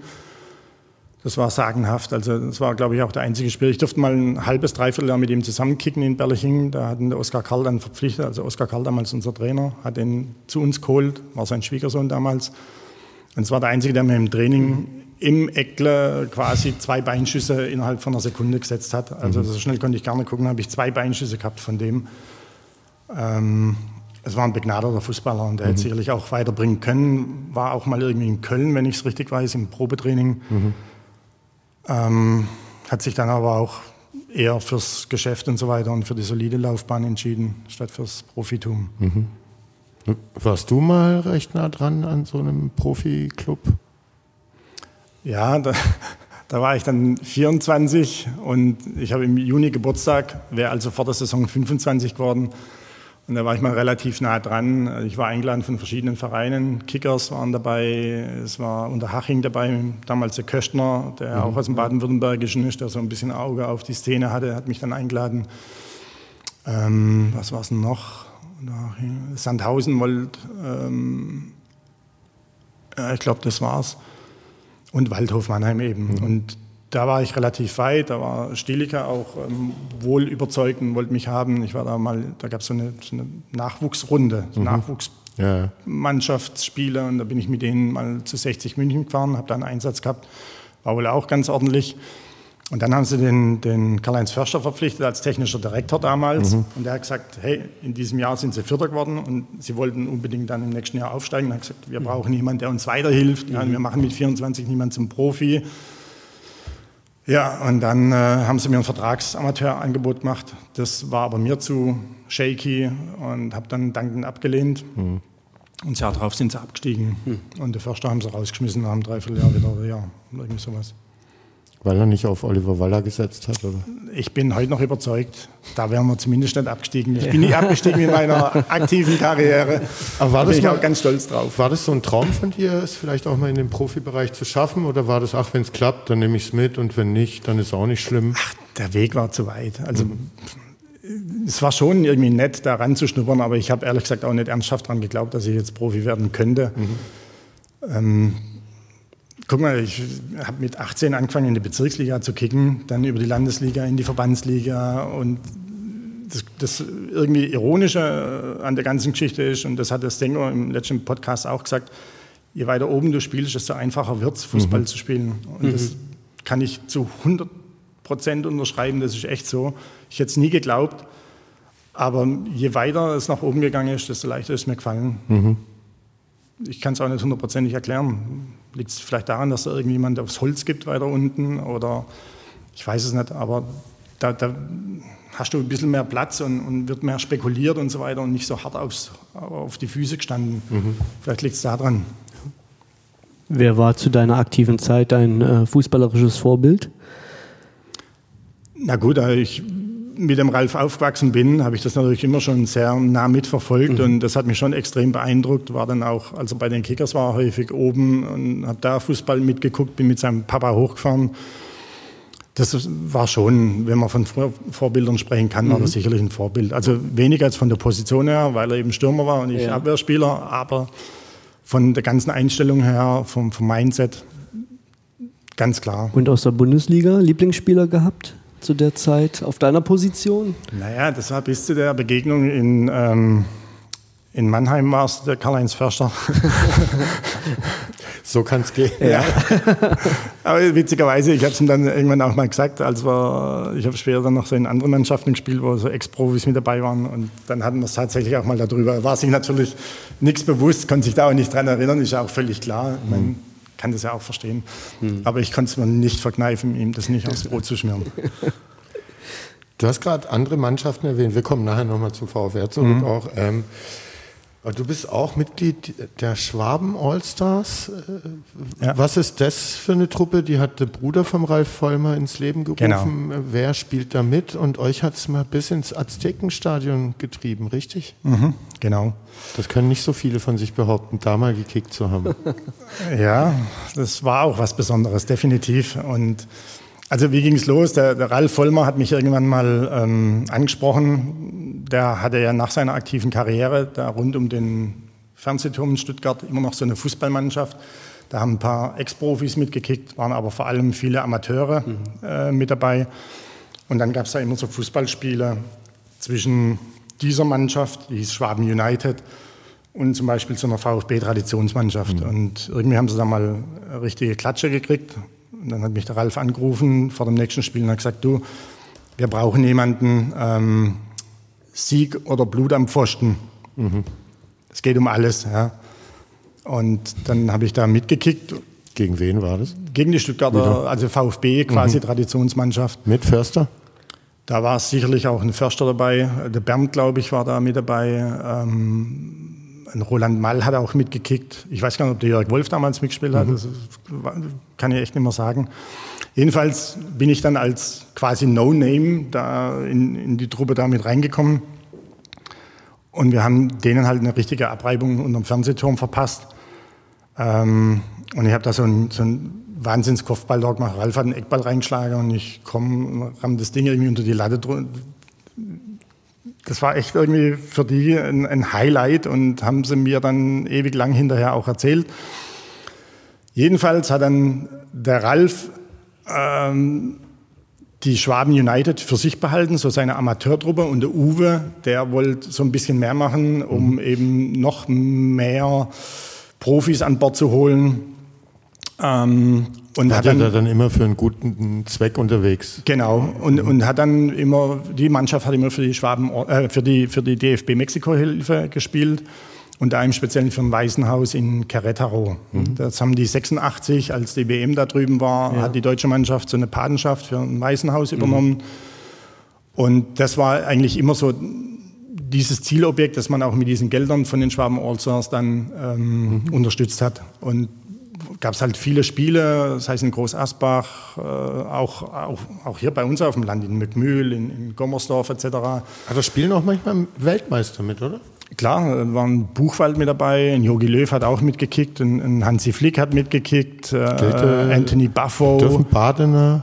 Das war sagenhaft. Also das war, glaube ich, auch der einzige Spiel. Ich durfte mal ein halbes, dreiviertel Jahr mit ihm zusammenkicken in Berleching. Da hatten der Oskar Karl dann verpflichtet. Also Oskar Karl damals unser Trainer, hat ihn zu uns geholt, war sein Schwiegersohn damals. Und es war der Einzige, der mir im Training im Eckler quasi zwei Beinschüsse innerhalb von einer Sekunde gesetzt hat. Also mhm. so schnell konnte ich gar nicht gucken, habe ich zwei Beinschüsse gehabt von dem. Ähm, es war ein begnadeter Fußballer und der mhm. hätte sicherlich auch weiterbringen können. War auch mal irgendwie in Köln, wenn ich es richtig weiß, im Probetraining. Mhm. Ähm, hat sich dann aber auch eher fürs Geschäft und so weiter und für die solide Laufbahn entschieden, statt fürs Profitum. Mhm. Warst du mal recht nah dran an so einem Profi-Club? Ja, da, da, war ich dann 24 und ich habe im Juni Geburtstag, wäre also vor der Saison 25 geworden. Und da war ich mal relativ nah dran. Ich war eingeladen von verschiedenen Vereinen. Kickers waren dabei, es war Unterhaching dabei, damals der Köstner, der mhm. auch aus dem Baden-Württembergischen ist, der so ein bisschen Auge auf die Szene hatte, hat mich dann eingeladen. Ähm, was war es noch? Sandhausen wollte, ähm, ja, ich glaube, das war's. Und Waldhof Mannheim eben. Mhm. Und da war ich relativ weit, da war Stiliker auch ähm, wohl überzeugt und wollte mich haben. Ich war da mal, da gab so es so eine Nachwuchsrunde, so mhm. Nachwuchsmannschaftsspiele ja. und da bin ich mit denen mal zu 60 München gefahren, habe da einen Einsatz gehabt, war wohl auch ganz ordentlich. Und dann haben sie den, den Karl-Heinz Förster verpflichtet als technischer Direktor damals. Mhm. Und der hat gesagt, hey, in diesem Jahr sind sie Vierter geworden und sie wollten unbedingt dann im nächsten Jahr aufsteigen. Und hat gesagt, wir mhm. brauchen jemanden, der uns weiterhilft. Mhm. Ja, wir machen mit 24 niemanden zum Profi. Ja, und dann äh, haben sie mir ein Vertragsamateur-Angebot gemacht. Das war aber mir zu shaky und habe dann dankend abgelehnt. Mhm. Und das Jahr darauf sind sie abgestiegen. Mhm. Und der Förster haben sie rausgeschmissen nach einem Dreivierteljahr wieder. Ja, irgendwie sowas. Weil er nicht auf Oliver Waller gesetzt hat, oder? Ich bin heute noch überzeugt, da wären wir zumindest nicht abgestiegen. Ich bin nicht abgestiegen in meiner aktiven Karriere. Aber war da das bin mal, ich auch ganz stolz drauf. War das so ein Traum von dir, es vielleicht auch mal in den Profibereich zu schaffen? Oder war das, ach, wenn es klappt, dann nehme ich es mit und wenn nicht, dann ist es auch nicht schlimm? Ach, der Weg war zu weit. Also mhm. es war schon irgendwie nett, da ranzuschnuppern, aber ich habe ehrlich gesagt auch nicht ernsthaft daran geglaubt, dass ich jetzt Profi werden könnte. Mhm. Ähm, Guck mal, ich habe mit 18 angefangen in die Bezirksliga zu kicken, dann über die Landesliga in die Verbandsliga und das, das irgendwie Ironische an der ganzen Geschichte ist, und das hat der Stenger im letzten Podcast auch gesagt, je weiter oben du spielst, desto einfacher wird es, Fußball mhm. zu spielen. Und mhm. das kann ich zu 100 Prozent unterschreiben, das ist echt so. Ich hätte es nie geglaubt, aber je weiter es nach oben gegangen ist, desto leichter ist es mir gefallen. Mhm. Ich kann es auch nicht hundertprozentig erklären. Liegt es vielleicht daran, dass da irgendjemand aufs Holz gibt weiter unten oder ich weiß es nicht, aber da, da hast du ein bisschen mehr Platz und, und, wird mehr spekuliert und so weiter und nicht so hart aufs, auf die Füße gestanden. Mhm. Vielleicht liegt es daran. Wer war zu deiner aktiven Zeit dein äh, fußballerisches Vorbild? Na gut, also ich mit dem Ralf aufgewachsen bin, habe ich das natürlich immer schon sehr nah mitverfolgt mhm. und das hat mich schon extrem beeindruckt. War dann auch, also bei den Kickers war er häufig oben und habe da Fußball mitgeguckt, bin mit seinem Papa hochgefahren. Das war schon, wenn man von Vorbildern sprechen kann, war das mhm. sicherlich ein Vorbild. Also weniger als von der Position her, weil er eben Stürmer war und ich ja. Abwehrspieler, aber von der ganzen Einstellung her, vom, vom Mindset, ganz klar. Und aus der Bundesliga Lieblingsspieler gehabt? Zu der Zeit auf deiner Position? Naja, das war bis zu der Begegnung in, ähm, in Mannheim war es der Karl-Heinz Förster. so kann es gehen. Ja. Aber witzigerweise, ich habe es ihm dann irgendwann auch mal gesagt, als wir, ich habe später dann noch so in anderen Mannschaften gespielt, wo so Ex-Profis mit dabei waren und dann hatten wir es tatsächlich auch mal darüber. Er war sich natürlich nichts bewusst, konnte sich da auch nicht dran erinnern, ist ja auch völlig klar. Ich mein, kann das ja auch verstehen. Hm. Aber ich konnte es mir nicht verkneifen, ihm das nicht aufs Brot zu schmieren. Du hast gerade andere Mannschaften erwähnt. Wir kommen nachher nochmal zum VfR zurück mhm. auch. Ähm, du bist auch Mitglied der Schwaben Allstars. Ja. Was ist das für eine Truppe? Die hat der Bruder vom Ralf Vollmer ins Leben gerufen. Genau. Wer spielt da mit? Und euch hat es mal bis ins Aztekenstadion getrieben, richtig? Mhm, genau. Das können nicht so viele von sich behaupten, da mal gekickt zu haben. ja, das war auch was Besonderes, definitiv. Und also wie ging es los? Der, der, Ralf Vollmer hat mich irgendwann mal ähm, angesprochen. Der hatte ja nach seiner aktiven Karriere da rund um den Fernsehturm in Stuttgart immer noch so eine Fußballmannschaft. Da haben ein paar Ex-Profis mitgekickt, waren aber vor allem viele Amateure mhm. äh, mit dabei. Und dann gab es da immer so Fußballspiele zwischen dieser Mannschaft, die hieß Schwaben United, und zum Beispiel zu einer VfB-Traditionsmannschaft. Mhm. Und irgendwie haben sie da mal richtige Klatsche gekriegt. Und dann hat mich der Ralf angerufen vor dem nächsten Spiel und hat gesagt, du, wir brauchen jemanden, ähm, Sieg oder Blut am Pfosten. Mhm. Es geht um alles. Ja. Und dann habe ich da mitgekickt. Gegen wen war das? Gegen die Stuttgarter, Wieder? also VfB, quasi mhm. Traditionsmannschaft. Mit Förster? Da war sicherlich auch ein Förster dabei. Der Bernd, glaube ich, war da mit dabei. Ähm, Roland Mall hat auch mitgekickt. Ich weiß gar nicht, ob der Jörg Wolf damals mitgespielt hat. Mhm. Das kann ich echt nicht mehr sagen. Jedenfalls bin ich dann als quasi No-Name da in, in die Truppe da mit reingekommen. Und wir haben denen halt eine richtige Abreibung unterm Fernsehturm verpasst. Ähm, und ich habe da so ein, so ein Wahnsinns-Kopfball da gemacht. Ralf hat einen Eckball reingeschlagen und ich komme, ramm das Ding irgendwie unter die Latte. Das war echt irgendwie für die ein, ein Highlight und haben sie mir dann ewig lang hinterher auch erzählt. Jedenfalls hat dann der Ralf ähm, die Schwaben United für sich behalten, so seine Amateurtruppe. Und der Uwe, der wollte so ein bisschen mehr machen, um mhm. eben noch mehr Profis an Bord zu holen. Ähm, und war hat dann, dann immer für einen guten Zweck unterwegs. Genau. Und, mhm. und hat dann immer, die Mannschaft hat immer für die Schwaben, äh, für die, für die DFB Mexiko-Hilfe gespielt und da im Speziellen für ein Waisenhaus in Querétaro. Mhm. Das haben die 86, als die WM da drüben war, ja. hat die deutsche Mannschaft so eine Patenschaft für ein Waisenhaus mhm. übernommen. Und das war eigentlich immer so dieses Zielobjekt, das man auch mit diesen Geldern von den Schwaben Allstars dann ähm, mhm. unterstützt hat. Und gab es halt viele Spiele, das heißt in Groß Asbach, äh, auch, auch, auch hier bei uns auf dem Land, in Mückmühl, in, in Gommersdorf etc. Aber da spielen auch manchmal Weltmeister mit, oder? Klar, war ein Buchwald mit dabei, ein Jogi Löw hat auch mitgekickt, ein, ein Hansi Flick hat mitgekickt, äh, Anthony Buffo. Dürfen Badener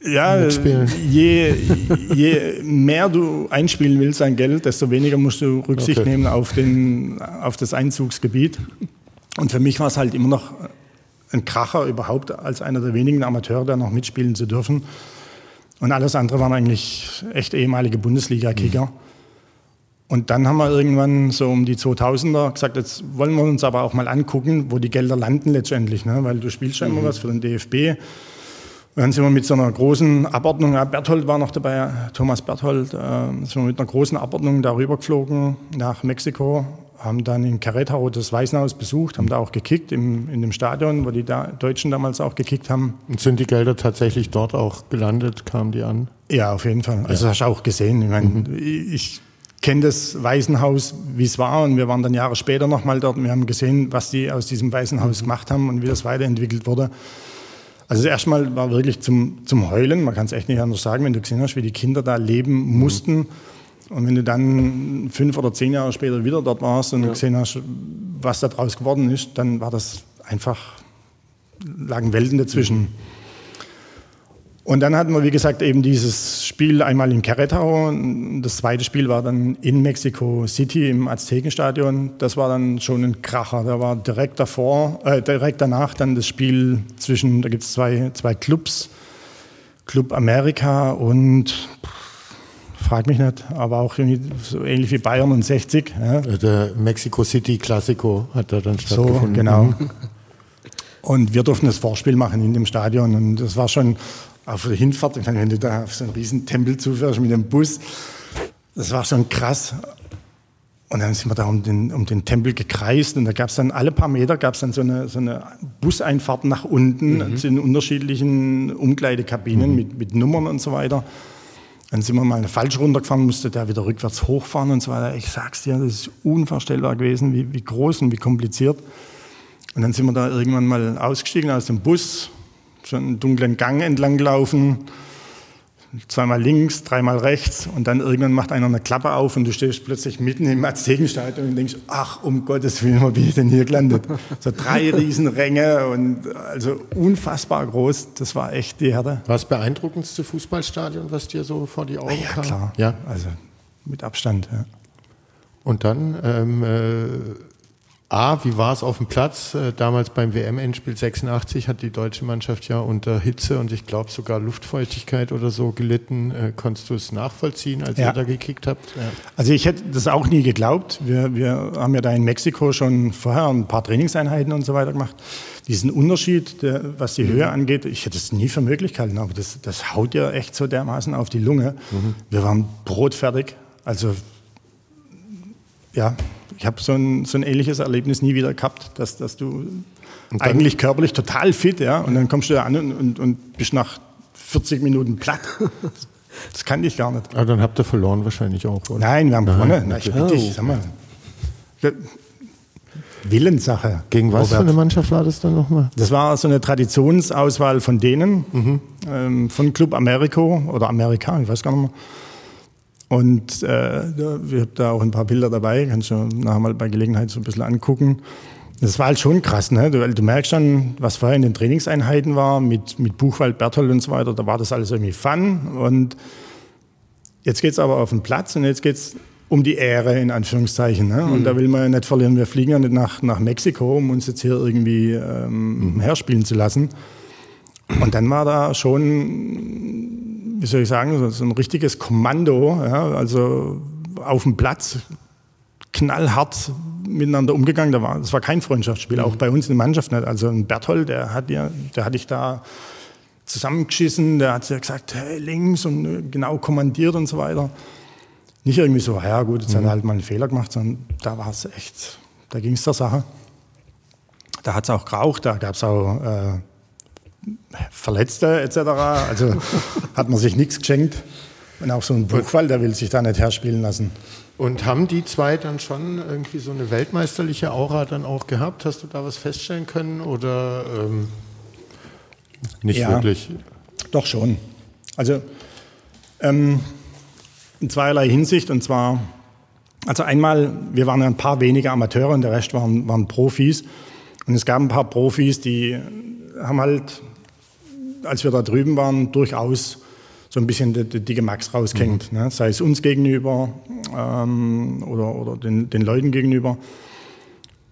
ja, je, je mehr du einspielen willst an Geld, desto weniger musst du Rücksicht okay. nehmen auf, den, auf das Einzugsgebiet. Und für mich war es halt immer noch ein Kracher überhaupt, als einer der wenigen Amateure da noch mitspielen zu dürfen. Und alles andere waren eigentlich echt ehemalige Bundesliga-Kicker. Mhm. Und dann haben wir irgendwann so um die 2000er gesagt, jetzt wollen wir uns aber auch mal angucken, wo die Gelder landen letztendlich, ne? weil du spielst ja immer mhm. was für den DFB. Und dann sind wir mit so einer großen Abordnung, ja, Berthold war noch dabei, Thomas Berthold, äh, sind wir mit einer großen Abordnung darüber geflogen nach Mexiko, haben dann in Querétaro das Waisenhaus besucht, haben da auch gekickt im, in dem Stadion, wo die da Deutschen damals auch gekickt haben. Und sind die Gelder tatsächlich dort auch gelandet? Kamen die an? Ja, auf jeden Fall. Also ja. hast du auch gesehen. Ich, meine, mhm. ich kenne das Waisenhaus, wie es war. Und wir waren dann Jahre später nochmal dort und wir haben gesehen, was die aus diesem Waisenhaus gemacht haben und wie das weiterentwickelt wurde. Also das erste Mal war wirklich zum, zum Heulen, man kann es echt nicht anders sagen, wenn du gesehen hast, wie die Kinder da leben mussten. Und wenn du dann fünf oder zehn Jahre später wieder dort warst und ja. gesehen hast, was da draus geworden ist, dann war das einfach, lagen Welten dazwischen. Mhm. Und dann hatten wir, wie gesagt, eben dieses Spiel einmal in Querétaro. Das zweite Spiel war dann in Mexico City im Aztekenstadion. Das war dann schon ein Kracher. Da war direkt davor, äh, direkt danach dann das Spiel zwischen, da gibt es zwei, zwei Clubs, Club Amerika und frag mich nicht, aber auch so ähnlich wie Bayern und 60. Ja. Der Mexico City Classico hat da dann stattgefunden. So, genau. Und wir durften das Vorspiel machen in dem Stadion und das war schon auf der Hinfahrt, ich meine, wenn du da auf so einen riesen Tempel zufährst mit dem Bus, das war schon krass. Und dann sind wir da um den, um den Tempel gekreist und da gab es dann alle paar Meter gab es dann so eine, so eine Buseinfahrt nach unten mhm. also in unterschiedlichen Umkleidekabinen mhm. mit, mit Nummern und so weiter. Dann sind wir mal falsch runtergefahren, musste der wieder rückwärts hochfahren und so weiter. Ich sag's dir, das ist unvorstellbar gewesen, wie, wie groß und wie kompliziert. Und dann sind wir da irgendwann mal ausgestiegen aus dem Bus, so einen dunklen Gang entlang gelaufen, zweimal links, dreimal rechts und dann irgendwann macht einer eine Klappe auf und du stehst plötzlich mitten im Aztekenstadion und denkst, ach, um Gottes Willen, wo bin ich denn hier gelandet? So drei Riesenränge und also unfassbar groß, das war echt die Herde. War das beeindruckendste Fußballstadion, was dir so vor die Augen ja, kam? Klar. Ja, also mit Abstand, ja. Und dann ähm, äh, A, wie war es auf dem Platz? Äh, damals beim WM-Endspiel 86 hat die deutsche Mannschaft ja unter Hitze und ich glaube sogar Luftfeuchtigkeit oder so gelitten. Äh, konntest du es nachvollziehen, als ja. ihr da gekickt habt? Ja. Also ich hätte das auch nie geglaubt. Wir, wir haben ja da in Mexiko schon vorher ein paar Trainingseinheiten und so weiter gemacht. Diesen Unterschied, der, was die mhm. Höhe angeht, ich hätte es nie für möglich gehalten, aber das, das haut ja echt so dermaßen auf die Lunge. Mhm. Wir waren brotfertig. Also ja, ich habe so ein, so ein ähnliches Erlebnis nie wieder gehabt, dass, dass du eigentlich körperlich total fit, ja, und dann kommst du da an und, und, und bist nach 40 Minuten platt. Das kann ich gar nicht. Aber dann habt ihr verloren wahrscheinlich auch, oder? Nein, wir haben gewonnen. Na, ich bitte dich, sag mal. Willenssache. Gegen was Robert. für eine Mannschaft war das dann nochmal? Das war so eine Traditionsauswahl von denen, mhm. ähm, von Club Americo oder Amerika, ich weiß gar nicht mehr. Und äh, wir haben da auch ein paar Bilder dabei, kannst du nachher mal bei Gelegenheit so ein bisschen angucken. Das war halt schon krass, ne? Du, du, merkst dann, was vorher in den Trainingseinheiten war, mit, mit Buchwald, Berthold und so weiter, da war das alles irgendwie Fun. Und jetzt geht's aber auf den Platz und jetzt geht's um die Ehre, in Anführungszeichen. Ne? Und mhm. da will man ja nicht verlieren. Wir fliegen ja nicht nach, nach Mexiko, um uns jetzt hier irgendwie ähm, mhm. herspielen zu lassen. Und dann war da schon, wie soll ich sagen, so ein richtiges Kommando, ja? also auf dem Platz, knallhart miteinander umgegangen. Da war, das war kein Freundschaftsspiel, mhm. auch bei uns in der Mannschaft nicht. Also ein Berthold, der hat ja, der hatte ich da zusammengeschissen, der hat ja gesagt, hey, links und genau kommandiert und so weiter. Nicht irgendwie so, ja gut, jetzt mhm. hat er halt mal einen Fehler gemacht, sondern da war es echt, da ging es der Sache. Da hat es auch geraucht, da gab es auch äh, Verletzte etc. Also hat man sich nichts geschenkt. Und auch so ein Buchfall, der will sich da nicht herspielen lassen. Und haben die zwei dann schon irgendwie so eine weltmeisterliche Aura dann auch gehabt? Hast du da was feststellen können oder ähm, nicht ja, wirklich? Doch schon. Also ähm, in zweierlei Hinsicht und zwar, also einmal, wir waren ja ein paar wenige Amateure und der Rest waren, waren Profis. Und es gab ein paar Profis, die haben halt als wir da drüben waren, durchaus so ein bisschen die, die dicke Max rausgehängt. Mhm. Ne? Sei es uns gegenüber ähm, oder, oder den, den Leuten gegenüber.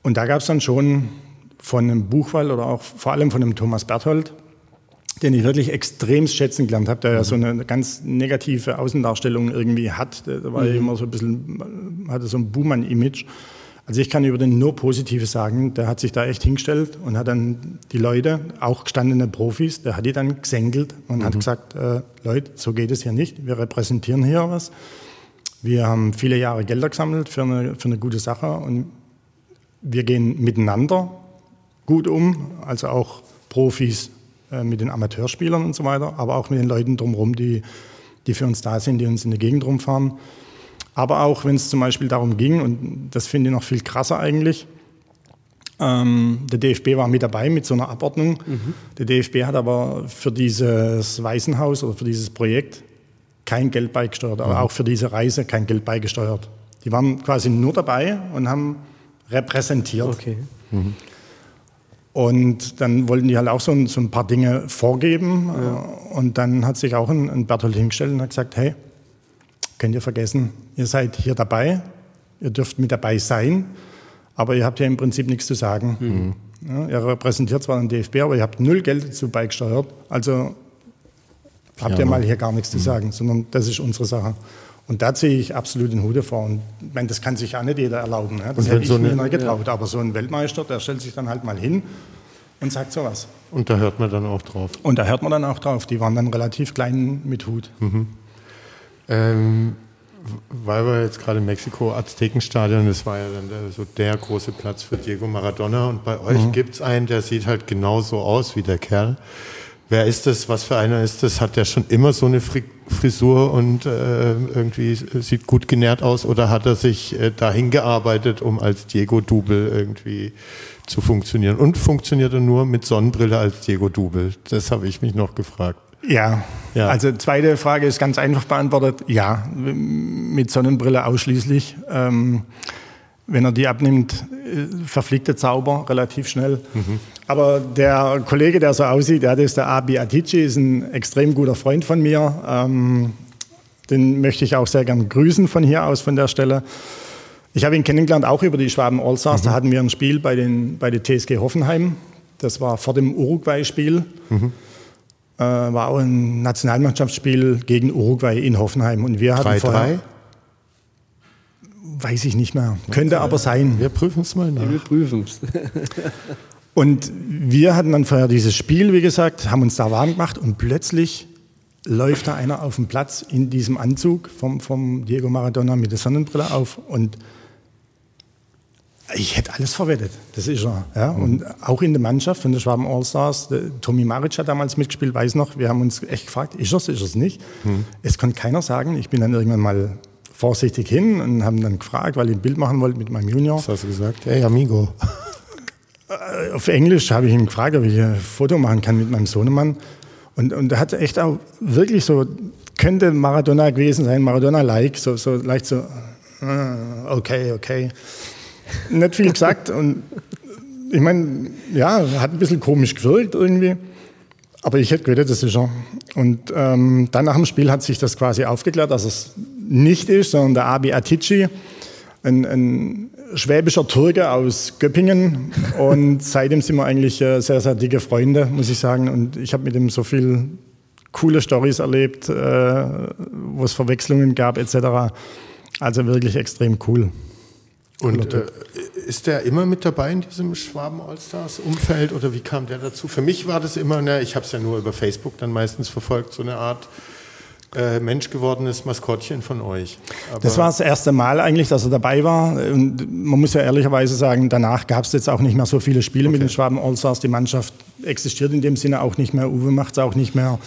Und da gab es dann schon von einem Buchwald oder auch vor allem von einem Thomas Berthold, den ich wirklich extrem schätzen gelernt habe, der mhm. ja so eine ganz negative Außendarstellung irgendwie hat. Der war mhm. immer so ein bisschen, hatte so ein Buhmann-Image. Also ich kann über den nur Positives sagen. Der hat sich da echt hingestellt und hat dann die Leute, auch gestandene Profis, der hat die dann gesenkelt und mhm. hat gesagt, äh, Leute, so geht es hier nicht. Wir repräsentieren hier was. Wir haben viele Jahre Gelder gesammelt für eine, für eine gute Sache und wir gehen miteinander gut um, also auch Profis äh, mit den Amateurspielern und so weiter, aber auch mit den Leuten drumherum, die, die für uns da sind, die uns in der Gegend rumfahren. Aber auch wenn es zum Beispiel darum ging, und das finde ich noch viel krasser eigentlich, ähm, der DFB war mit dabei mit so einer Abordnung. Mhm. Der DFB hat aber für dieses Waisenhaus oder für dieses Projekt kein Geld beigesteuert, aber mhm. auch für diese Reise kein Geld beigesteuert. Die waren quasi nur dabei und haben repräsentiert. Okay. Mhm. Und dann wollten die halt auch so ein, so ein paar Dinge vorgeben. Ja. Und dann hat sich auch ein, ein Bertolt hingestellt und hat gesagt, hey, könnt ihr vergessen, ihr seid hier dabei, ihr dürft mit dabei sein, aber ihr habt ja im Prinzip nichts zu sagen. Mhm. Ja, ihr repräsentiert zwar den DFB, aber ihr habt null Geld dazu beigesteuert, also habt ja, ihr mal hier gar nichts mhm. zu sagen, sondern das ist unsere Sache. Und da ziehe ich absolut den Hut vor. Und ich meine, das kann sich auch nicht jeder erlauben. Ne? Das hätte ich so mir nicht getraut. Ja. Aber so ein Weltmeister, der stellt sich dann halt mal hin und sagt sowas. Und da hört man dann auch drauf. Und da hört man dann auch drauf. Die waren dann relativ klein mit Hut. Mhm. Ähm, weil wir jetzt gerade Mexiko, Aztekenstadion, das war ja dann der, so der große Platz für Diego Maradona. Und bei euch mhm. gibt es einen, der sieht halt genauso aus wie der Kerl. Wer ist das? Was für einer ist das? Hat der schon immer so eine Frisur und äh, irgendwie sieht gut genährt aus? Oder hat er sich äh, dahin gearbeitet, um als Diego-Double irgendwie zu funktionieren? Und funktioniert er nur mit Sonnenbrille als Diego-Double? Das habe ich mich noch gefragt. Ja. ja. Also zweite Frage ist ganz einfach beantwortet. Ja, mit Sonnenbrille ausschließlich. Ähm, wenn er die abnimmt, äh, verfliegt der Zauber relativ schnell. Mhm. Aber der Kollege, der so aussieht, der ist der Abi Atici, ist ein extrem guter Freund von mir. Ähm, den möchte ich auch sehr gern grüßen von hier aus, von der Stelle. Ich habe ihn kennengelernt auch über die Schwaben Allstars. Mhm. Da hatten wir ein Spiel bei, den, bei der TSG Hoffenheim. Das war vor dem Uruguay-Spiel. Mhm. Äh, war auch ein Nationalmannschaftsspiel gegen Uruguay in Hoffenheim. Und wir hatten 3 -3? vorher. Weiß ich nicht mehr. Könnte aber sein. Wir prüfen es mal nach. Wir prüfen es. und wir hatten dann vorher dieses Spiel, wie gesagt, haben uns da warm gemacht und plötzlich läuft da einer auf dem Platz in diesem Anzug vom, vom Diego Maradona mit der Sonnenbrille auf und ich hätte alles verwettet, das ist er. Ja? Mhm. Und auch in der Mannschaft von der Schwaben Allstars, Tommy Maric hat damals mitgespielt, weiß noch, wir haben uns echt gefragt, ist es, ist es nicht? Mhm. Es konnte keiner sagen. Ich bin dann irgendwann mal vorsichtig hin und haben dann gefragt, weil ich ein Bild machen wollte mit meinem Junior. Was hast du gesagt? Hey, amigo. Auf Englisch habe ich ihn gefragt, ob ich ein Foto machen kann mit meinem Sohnemann. Und, und er hat echt auch wirklich so könnte Maradona gewesen sein, Maradona-like, so, so leicht so, äh, okay, okay. Nicht viel gesagt und ich meine, ja, hat ein bisschen komisch gewirkt irgendwie. Aber ich hätte gedacht, das ist er. Und ähm, dann nach dem Spiel hat sich das quasi aufgeklärt, dass es nicht ist, sondern der Abi Atici, ein, ein schwäbischer Türke aus Göppingen. Und seitdem sind wir eigentlich äh, sehr, sehr dicke Freunde, muss ich sagen. Und ich habe mit ihm so viel coole Stories erlebt, äh, wo es Verwechslungen gab etc. Also wirklich extrem cool. Und äh, ist der immer mit dabei in diesem Schwaben Allstars Umfeld oder wie kam der dazu? Für mich war das immer, ne, ich habe es ja nur über Facebook dann meistens verfolgt, so eine Art äh, Mensch gewordenes Maskottchen von euch. Aber das war das erste Mal eigentlich, dass er dabei war. Und man muss ja ehrlicherweise sagen, danach gab es jetzt auch nicht mehr so viele Spiele okay. mit den Schwaben Allstars. Die Mannschaft existiert in dem Sinne auch nicht mehr. Uwe macht es auch nicht mehr.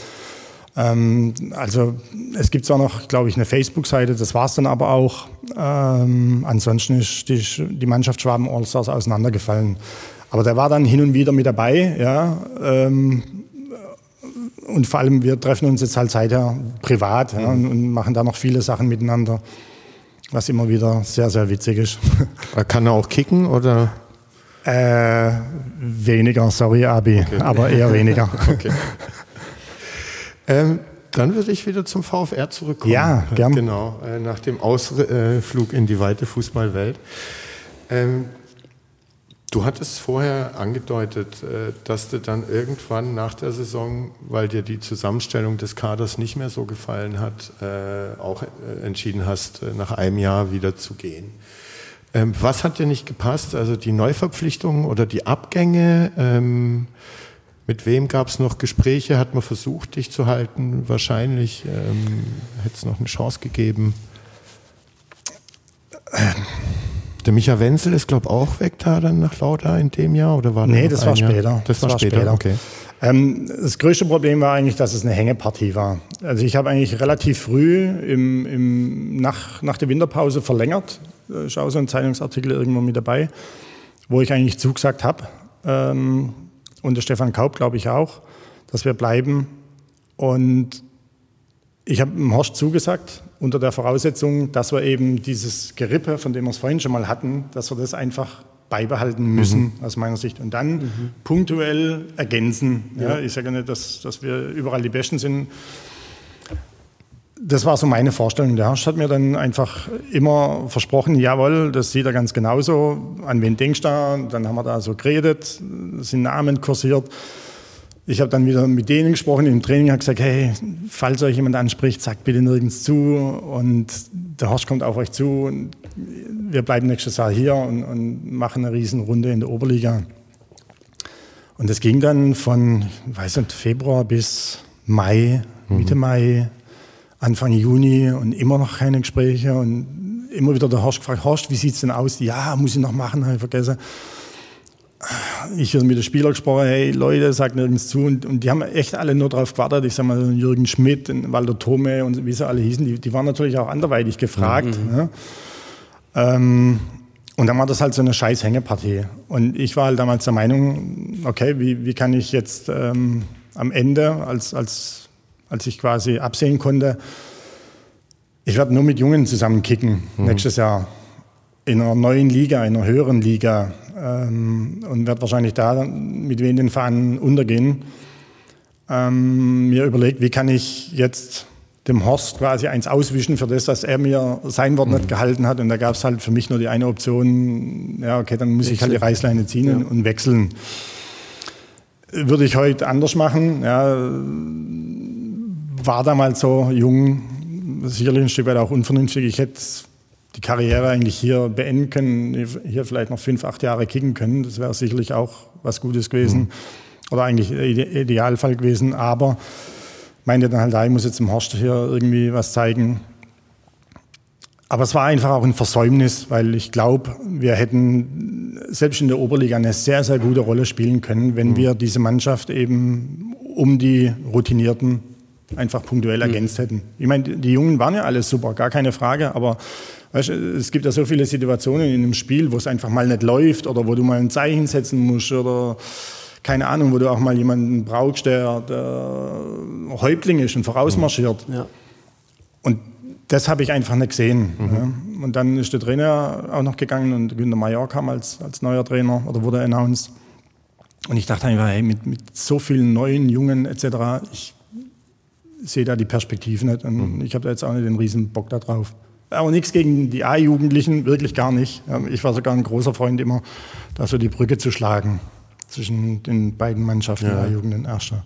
Ähm, also es gibt zwar noch, glaube ich, eine Facebook-Seite, das war es dann aber auch. Ähm, ansonsten ist die, die Mannschaft Schwaben Allstars auseinandergefallen. Aber der war dann hin und wieder mit dabei, ja. Ähm, und vor allem, wir treffen uns jetzt halt seither privat ja, und, und, machen da noch viele Sachen miteinander, was immer wieder sehr, sehr witzig ist. Kann er auch kicken oder? Äh, weniger, sorry, Abi, okay. aber eher weniger. okay. Ähm, dann würde ich wieder zum VfR zurückkommen. Ja, gern. Genau, äh, nach dem Ausflug in die weite Fußballwelt. Ähm, du hattest vorher angedeutet, äh, dass du dann irgendwann nach der Saison, weil dir die Zusammenstellung des Kaders nicht mehr so gefallen hat, äh, auch entschieden hast, nach einem Jahr wieder zu gehen. Ähm, was hat dir nicht gepasst? Also die Neuverpflichtungen oder die Abgänge? Mit wem gab es noch Gespräche? Hat man versucht, dich zu halten? Wahrscheinlich ähm, hätte es noch eine Chance gegeben. Der Micha Wenzel ist, glaube ich, auch weg da dann nach Lauda in dem Jahr? Oder war nee, das war später. Das, das war, war später, später. okay. Ähm, das größte Problem war eigentlich, dass es eine Hängepartie war. Also ich habe eigentlich relativ früh im, im, nach, nach der Winterpause verlängert. Ist auch so ein Zeitungsartikel irgendwo mit dabei, wo ich eigentlich zugesagt habe. Ähm, und der Stefan Kaup, glaube ich auch, dass wir bleiben. Und ich habe dem Horst zugesagt, unter der Voraussetzung, dass wir eben dieses Gerippe, von dem wir es vorhin schon mal hatten, dass wir das einfach beibehalten müssen, mhm. aus meiner Sicht. Und dann mhm. punktuell ergänzen. Ja. ja. ich sage nicht, dass, dass wir überall die Besten sind das war so meine Vorstellung. Der Herrscher hat mir dann einfach immer versprochen, jawohl, das sieht er ganz genauso. An wen denkst du? Dann haben wir da so geredet, sind Namen kursiert. Ich habe dann wieder mit denen gesprochen im Training, habe gesagt, hey, falls euch jemand anspricht, sagt bitte nirgends zu. Und der Horst kommt auf euch zu. Und wir bleiben nächstes Jahr hier und, und machen eine Riesenrunde in der Oberliga. Und das ging dann von, weiß nicht, Februar bis Mai, Mitte mhm. Mai Anfang Juni und immer noch keine Gespräche und immer wieder der Horst gefragt, Horst, wie sieht es denn aus? Ja, muss ich noch machen, habe ich vergessen. Ich habe mit den Spielern gesprochen, hey Leute, sagt nirgends zu. Und, und, die haben echt alle nur darauf gewartet. Ich sage mal, Jürgen Schmidt, Walter Thome und wie sie alle hießen, die, die waren natürlich auch anderweitig gefragt. Mhm. Ne? Ähm, und dann war das halt so eine scheiß Hängepartie. Und ich war halt damals der Meinung, okay, wie, wie kann ich jetzt ähm, am Ende als, als als ich quasi absehen konnte, ich werde nur mit Jungen zusammen kicken mhm. nächstes Jahr in einer neuen Liga, in einer höheren Liga ähm, und werde wahrscheinlich da mit den Vereinen untergehen. Ähm, mir überlegt, wie kann ich jetzt dem Horst quasi eins auswischen für das, dass er mir sein Wort mhm. nicht gehalten hat. Und da gab es halt für mich nur die eine Option, ja, okay, dann muss Wechsel. ich halt die Reißleine ziehen ja. und, und, wechseln. Würde ich heute anders machen. Ja, war damals so jung, sicherlich ein Stück weit auch unvernünftig. Ich hätte die Karriere eigentlich hier beenden können, hier vielleicht noch fünf, acht Jahre kicken können. Das wäre sicherlich auch was Gutes gewesen mhm. oder eigentlich Idealfall gewesen. Aber meinte dann halt, ich muss jetzt im Horst hier irgendwie was zeigen. Aber es war einfach auch ein Versäumnis, weil ich glaube, wir hätten selbst in der Oberliga eine sehr, sehr gute Rolle spielen können, wenn mhm. wir diese Mannschaft eben um die Routinierten einfach punktuell mhm. ergänzt hätten. Ich meine, die Jungen waren ja alles super, gar keine Frage, aber weißt, es gibt ja so viele Situationen in einem Spiel, wo es einfach mal nicht läuft oder wo du mal ein Zeichen setzen musst oder keine Ahnung, wo du auch mal jemanden brauchst, der, der Häuptling ist und vorausmarschiert. Ja. das habe ich einfach nicht gesehen. Mhm. Ja. Und dann ist der Trainer auch noch gegangen und Günter Major kam als, als neuer Trainer oder wurde announced. Und ich dachte einfach, hey, mit, mit so vielen neuen, Jungen etc., ich sehe da die Perspektive nicht. Und mhm. ich habe da jetzt auch nicht den riesen Bock da drauf. Aber nichts gegen die A-Jugendlichen, wirklich gar nicht. Ich war sogar ein großer Freund immer, da so die Brücke zu schlagen zwischen den beiden Mannschaften, ja. A-Jugend und Erster.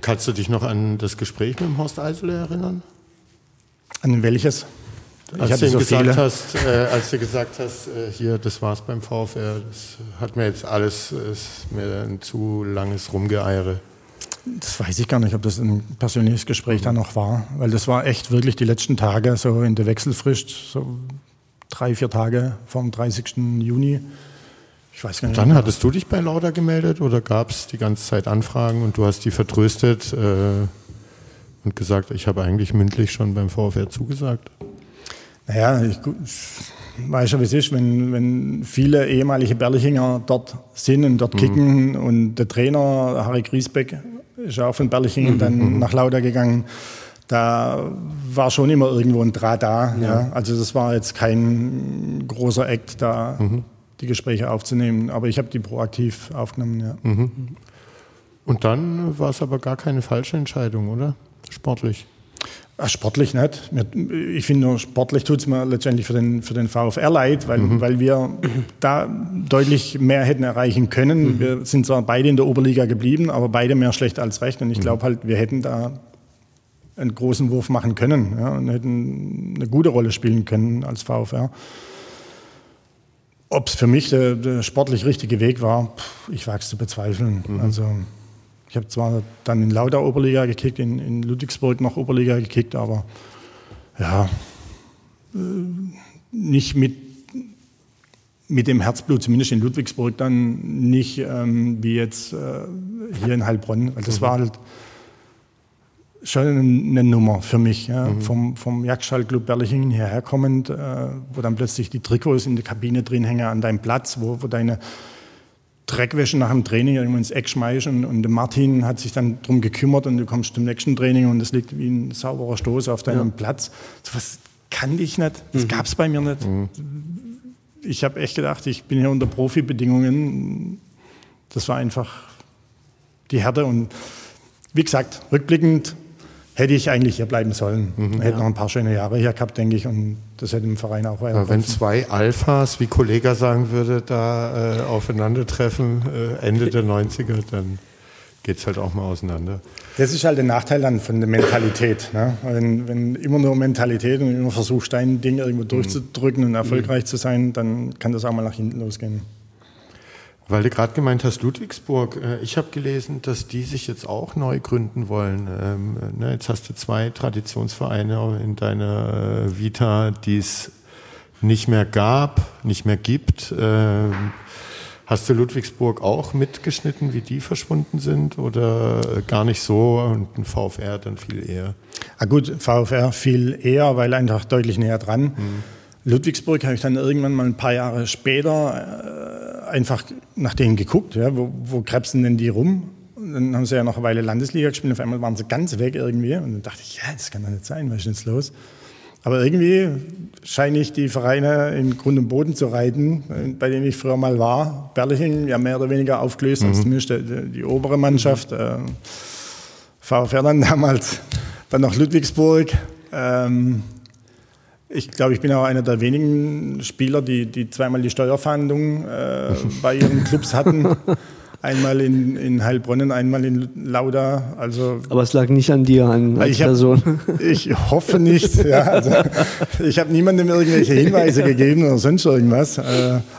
Kannst du dich noch an das Gespräch mit dem Horst Eisele erinnern? An welches? Als, du so gesagt hast, äh, als du gesagt hast, äh, hier, das war's beim VfR, das hat mir jetzt alles, ist mir ein zu langes Rumgeeiere. Das weiß ich gar nicht, ob das ein persönliches Gespräch mhm. da noch war, weil das war echt wirklich die letzten Tage, so in der Wechselfrist, so drei, vier Tage vom 30. Juni. Ich weiß gar nicht. Und dann hattest du dich bei Lauda gemeldet oder gab es die ganze Zeit Anfragen und du hast die vertröstet äh, und gesagt, ich habe eigentlich mündlich schon beim VfR zugesagt? Naja, ich, weiß ja, wie es ist, wenn, wenn viele ehemalige Berlichinger dort sind und dort mhm. kicken und der Trainer Harry Griesbeck ist auch von Berlichingen mhm. dann mhm. nach Lauda gegangen. Da war schon immer irgendwo ein Draht da. Ja. ja. Also das war jetzt kein großer Act, da mhm. die Gespräche aufzunehmen. Aber ich habe die proaktiv aufgenommen. Ja. Mhm. Und dann war es aber gar keine falsche Entscheidung, oder? Sportlich. Sportlich nicht. Ich finde nur, sportlich tut es mir letztendlich für den, für den VfR leid, weil, mhm. weil wir da deutlich mehr hätten erreichen können. Mhm. Wir sind zwar beide in der Oberliga geblieben, aber beide mehr schlecht als recht. Und ich mhm. glaube halt, wir hätten da einen großen Wurf machen können ja, und hätten eine gute Rolle spielen können als VfR. Ob es für mich der, der, sportlich richtige Weg war, ich wage es zu bezweifeln. Mhm. Also ich habe zwar dann in Lauda Oberliga gekickt, in, in Ludwigsburg noch Oberliga gekickt, aber ja, äh, nicht mit, mit dem Herzblut, zumindest in Ludwigsburg dann nicht ähm, wie jetzt äh, hier in Heilbronn. Weil das mhm. war halt schon eine Nummer für mich. Ja. Mhm. Vom, vom Jagdschallclub Berlichingen hierher kommend, äh, wo dann plötzlich die Trikots in der Kabine drin hängen an deinem Platz, wo, wo deine Dreckwäsche nach dem Training irgendwo ins Eck schmeißen und Martin hat sich dann darum gekümmert und du kommst zum nächsten Training und es liegt wie ein sauberer Stoß auf deinem ja. Platz. So was kann ich nicht, das mhm. gab es bei mir nicht. Mhm. Ich habe echt gedacht, ich bin hier unter Profibedingungen. Das war einfach die Härte und wie gesagt, rückblickend hätte ich eigentlich hier bleiben sollen. Mhm, hätte ja. noch ein paar schöne Jahre hier gehabt, denke ich, und das hätte im Verein auch weiter. Wenn zwei Alphas, wie Kollege sagen würde, da äh, aufeinandertreffen, äh, Ende der 90er, dann geht es halt auch mal auseinander. Das ist halt der Nachteil dann von der Mentalität. Ne? Wenn, wenn immer nur Mentalität und immer versuchst, dein Ding irgendwo mhm. durchzudrücken und erfolgreich mhm. zu sein, dann kann das auch mal nach hinten losgehen. Weil du gerade gemeint hast, Ludwigsburg, äh, ich habe gelesen, dass die sich jetzt auch neu gründen wollen. Ähm, ne, jetzt hast du zwei Traditionsvereine in deiner äh, Vita, die es nicht mehr gab, nicht mehr gibt. Ähm, hast du Ludwigsburg auch mitgeschnitten, wie die verschwunden sind oder gar nicht so und ein VfR dann viel eher? Ah gut, VfR viel eher, weil einfach deutlich näher dran. Mhm. Ludwigsburg habe ich dann irgendwann mal ein paar Jahre später äh, einfach nach denen geguckt, ja, wo, wo krebsen denn die rum? Und dann haben sie ja noch eine Weile Landesliga gespielt, auf einmal waren sie ganz weg irgendwie. Und dann dachte ich, ja, das kann doch nicht sein, was ist jetzt los? Aber irgendwie scheine ich die Vereine in Grund und Boden zu reiten, bei denen ich früher mal war. Berliching ja mehr oder weniger aufgelöst, mhm. als zumindest die, die, obere Mannschaft. Äh, VfR dann damals, dann noch Ludwigsburg. Ähm, ich glaube, ich bin auch einer der wenigen Spieler, die, die zweimal die Steuerfahndung äh, bei ihren Clubs hatten. Einmal in, in Heilbronn, einmal in Lauda. Also, Aber es lag nicht an dir, an, als ich Person. Hab, ich hoffe nicht. Ja, also, ich habe niemandem irgendwelche Hinweise gegeben oder sonst irgendwas. Äh,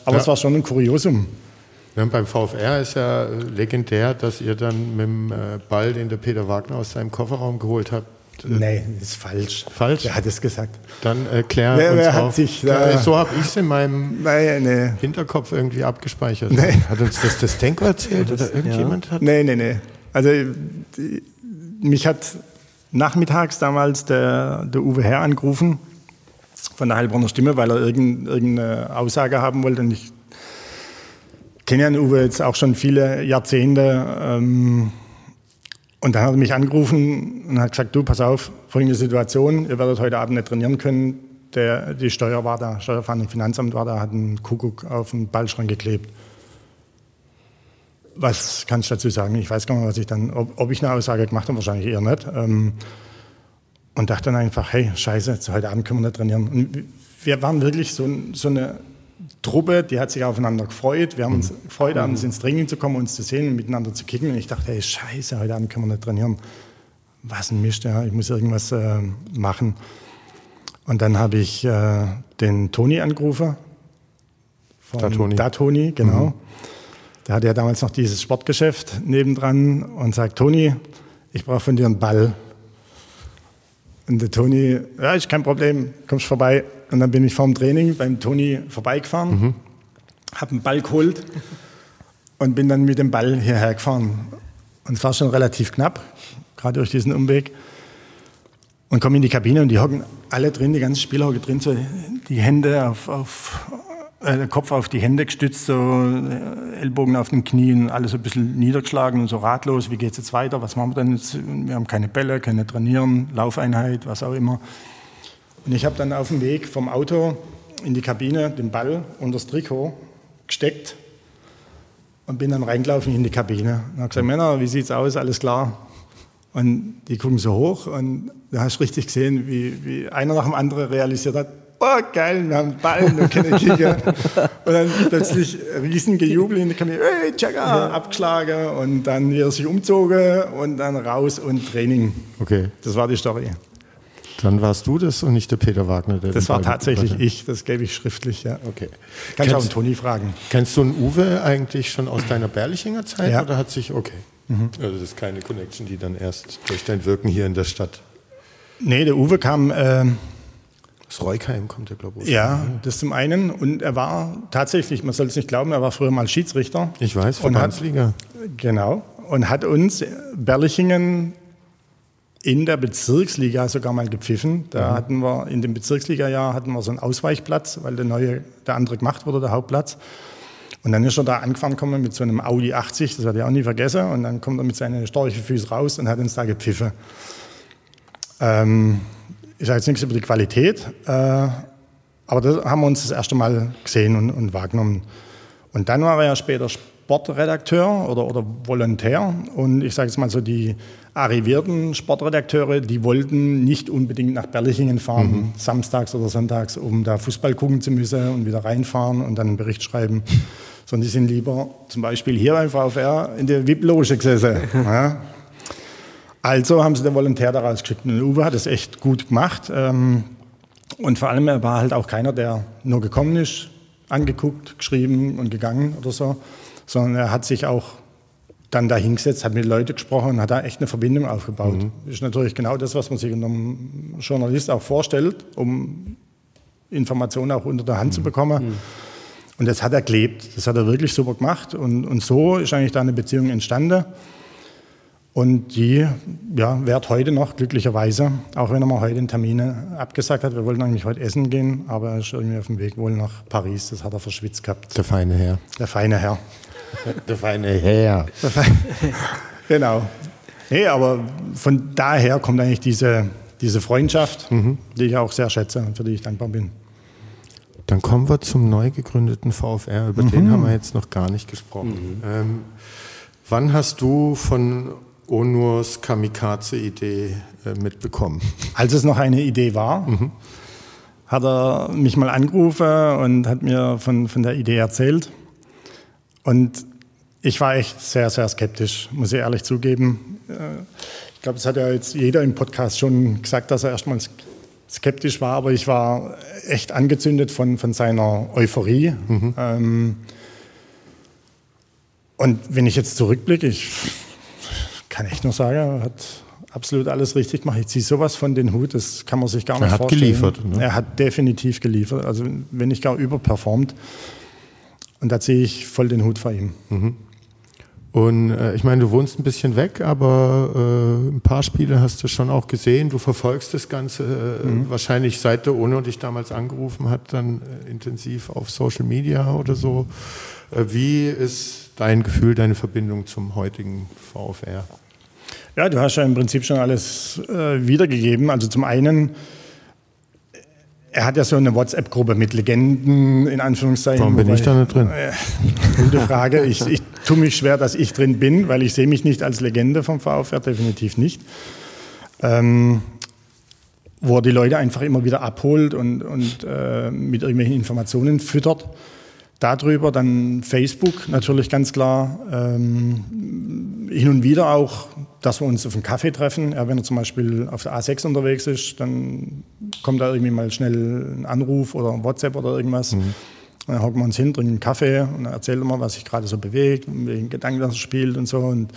aber ja. es war schon ein Kuriosum. Ja, beim VfR ist ja legendär, dass ihr dann mit dem äh, Ball, den der Peter Wagner aus seinem Kofferraum geholt habt, Das ist falsch. Falsch? Wer hat es gesagt? Dann erklär wer, uns wer hat sich da So habe ich es in meinem nee, nee. Hinterkopf irgendwie abgespeichert. Nee. Hat uns das das Denko erzählt oder irgendjemand ja. hat? Nee, nee, nee. Also mich hat nachmittags damals der, der Uwe Herr angerufen von der Heilbronner Stimme, weil er irgendeine Aussage haben wollte. Und ich kenne ja den Uwe jetzt auch schon viele Jahrzehnte. Ähm, und dann hat er mich angerufen und hat gesagt, du, pass auf, folgende Situation, ihr werdet heute Abend nicht trainieren können. Der, die Steuer war da, Steuerfahndung Finanzamt war da, hat einen Kuckuck auf den Ballschrank geklebt. Was kann ich dazu sagen? Ich weiß gar nicht, was ich dann, ob, ob ich eine Aussage gemacht habe, wahrscheinlich eher nicht. Ähm, und dachte dann einfach, hey, scheiße, heute Abend können wir nicht trainieren. Und wir waren wirklich so, so eine Truppe, die hat sich aufeinander gefreut. Wir haben uns mhm. gefreut, abends ins Training zu kommen, uns zu sehen und miteinander zu kicken. Und ich dachte, hey, scheiße, heute Abend können wir nicht trainieren. Was ein Mist, ja, ich muss irgendwas äh, machen. Und dann habe ich äh, den Toni angerufen. Da Toni. Da Toni, genau. Mhm. Der hatte ja damals noch dieses Sportgeschäft nebendran und sagt, Toni, ich brauche von dir einen Ball. Und der Toni, ja, ist kein Problem, kommst vorbei. Und dann bin ich vorm Training beim Toni vorbeigefahren, mhm. habe einen Ball geholt und bin dann mit dem Ball hierher gefahren. Und es war schon relativ knapp, gerade durch diesen Umweg. Und komme in die Kabine und die hocken alle drin, die ganzen Spieler hocken drin, so die Hände auf, auf äh, Kopf auf die Hände gestützt, so äh, Ellbogen auf den Knien, alles ein bisschen niedergeschlagen und so ratlos. Wie geht es jetzt weiter? Was machen wir denn jetzt? Wir haben keine Bälle, keine Trainieren, Laufeinheit, was auch immer. Und ich habe dann auf dem Weg vom Auto in die Kabine den Ball unter das Trikot gesteckt und bin dann reingelaufen in die Kabine. Und habe gesagt, Männer, wie sieht's aus? Alles klar? Und die gucken so hoch und da hast du richtig gesehen, wie, wie einer nach dem anderen realisiert hat, oh geil, wir haben einen Ball und keine Kicker. und dann plötzlich riesen Gejubel in der Kabine, hey, Checker, abgeschlagen und dann wieder sich umzogen und dann raus und Training. Okay. Das war die Story. Dann warst du das und nicht der Peter Wagner. Der das war tatsächlich ich, das gebe ich schriftlich, ja. Okay. Kannst du auch einen Toni fragen. Kennst du einen Uwe eigentlich schon aus deiner Berlichinger Zeit ja. oder hat sich, okay. Mhm. Also das ist keine Connection, die dann erst durch dein Wirken hier in der Stadt. Nee, der Uwe kam. Äh, aus Reukheim kommt er, glaube ich. Ja, das zum einen. Und er war tatsächlich, man soll es nicht glauben, er war früher mal Schiedsrichter. Ich weiß, Verbandsliga. Genau. Und hat uns Berlichingen in der Bezirksliga sogar mal gepfiffen. Da mhm. hatten wir in dem Bezirksliga-Jahr hatten wir so einen Ausweichplatz, weil der neue, der andere gemacht wurde, der Hauptplatz. Und dann ist er da angefahren gekommen mit so einem Audi 80, das werde ich auch nie vergessen. Und dann kommt er mit seinen starken Füßen raus und hat uns da gepfiffen. Ähm, ich sage jetzt nichts über die Qualität, äh, aber das haben wir uns das erste Mal gesehen und, und wahrgenommen. Und dann war er ja später Sportredakteur oder, oder Volontär. Und ich sage jetzt mal so, die arrivierten Sportredakteure, die wollten nicht unbedingt nach Berlichingen fahren, mhm. samstags oder sonntags, um da Fußball gucken zu müssen und wieder reinfahren und dann einen Bericht schreiben. Sondern die sind lieber zum Beispiel hier beim VfR in der VIP-Loge gesessen. ja. Also haben sie den Volontär daraus geschickt. Und Uwe hat es echt gut gemacht. Ähm, und vor allem, er war halt auch keiner, der nur gekommen ist, angeguckt, geschrieben und gegangen oder so, sondern er hat sich auch dann da hingesetzt, hat mit Leuten gesprochen und hat da echt eine Verbindung aufgebaut. Mhm. Das ist natürlich genau das, was man sich einem Journalist auch vorstellt, um Informationen auch unter der Hand mhm. zu bekommen. Mhm. Und das hat er gelebt, das hat er wirklich super gemacht und, und so ist eigentlich da eine Beziehung entstanden. Und die ja, währt heute noch, glücklicherweise, auch wenn er mal heute den Termin abgesagt hat. Wir wollten eigentlich heute essen gehen, aber er ist irgendwie auf dem Weg wohl nach Paris. Das hat er verschwitzt gehabt. Der feine Herr. Der feine Herr. Der feine Herr. genau. Nee, aber von daher kommt eigentlich diese, diese Freundschaft, mhm. die ich auch sehr schätze und für die ich dankbar bin. Dann kommen wir zum neu gegründeten VfR, über mhm. den haben wir jetzt noch gar nicht gesprochen. Mhm. Ähm, wann hast du von Onurs Kamikaze-Idee äh, mitbekommen? Als es noch eine Idee war, mhm. hat er mich mal angerufen und hat mir von, von der Idee erzählt. Und ich war echt sehr, sehr skeptisch, muss ich ehrlich zugeben. Äh, ich glaube, das hat ja jetzt jeder im Podcast schon gesagt, dass er erstmal skeptisch war, aber ich war echt angezündet von, von seiner Euphorie. Mhm. Ähm, und wenn ich jetzt zurückblicke, ich kann echt nur sagen, er hat absolut alles richtig gemacht. Ich ziehe sowas von den Hut, das kann man sich gar nicht vorstellen. Er hat geliefert. Ne? Er hat definitiv geliefert, also wenn nicht gar überperformt. Und da ziehe ich voll den Hut vor ihm. Mhm. Und äh, ich meine, du wohnst ein bisschen weg, aber äh, ein paar Spiele hast du schon auch gesehen. Du verfolgst das Ganze äh, mhm. wahrscheinlich seit der UNO dich damals angerufen hat, dann äh, intensiv auf Social Media oder so. Äh, wie ist dein Gefühl, deine Verbindung zum heutigen VfR? Ja, du hast ja im Prinzip schon alles äh, wiedergegeben. Also zum einen, er hat ja so eine WhatsApp-Gruppe mit Legenden, in Anführungszeichen. Warum bin ich da nicht drin? Äh, gute Frage. Ich, ich tue mich schwer, dass ich drin bin, weil ich sehe mich nicht als Legende vom VfR, definitiv nicht. Ähm, wo er die Leute einfach immer wieder abholt und, und äh, mit irgendwelchen Informationen füttert. Darüber dann Facebook natürlich ganz klar. Ähm, hin und wieder auch, dass wir uns auf einen Kaffee treffen. Ja, wenn er zum Beispiel auf der A6 unterwegs ist, dann kommt da irgendwie mal schnell ein Anruf oder ein WhatsApp oder irgendwas. Mhm. Dann hocken wir uns hin, trinken einen Kaffee und erzählt er mal, was sich gerade so bewegt, welchen Gedanken er spielt und so. Und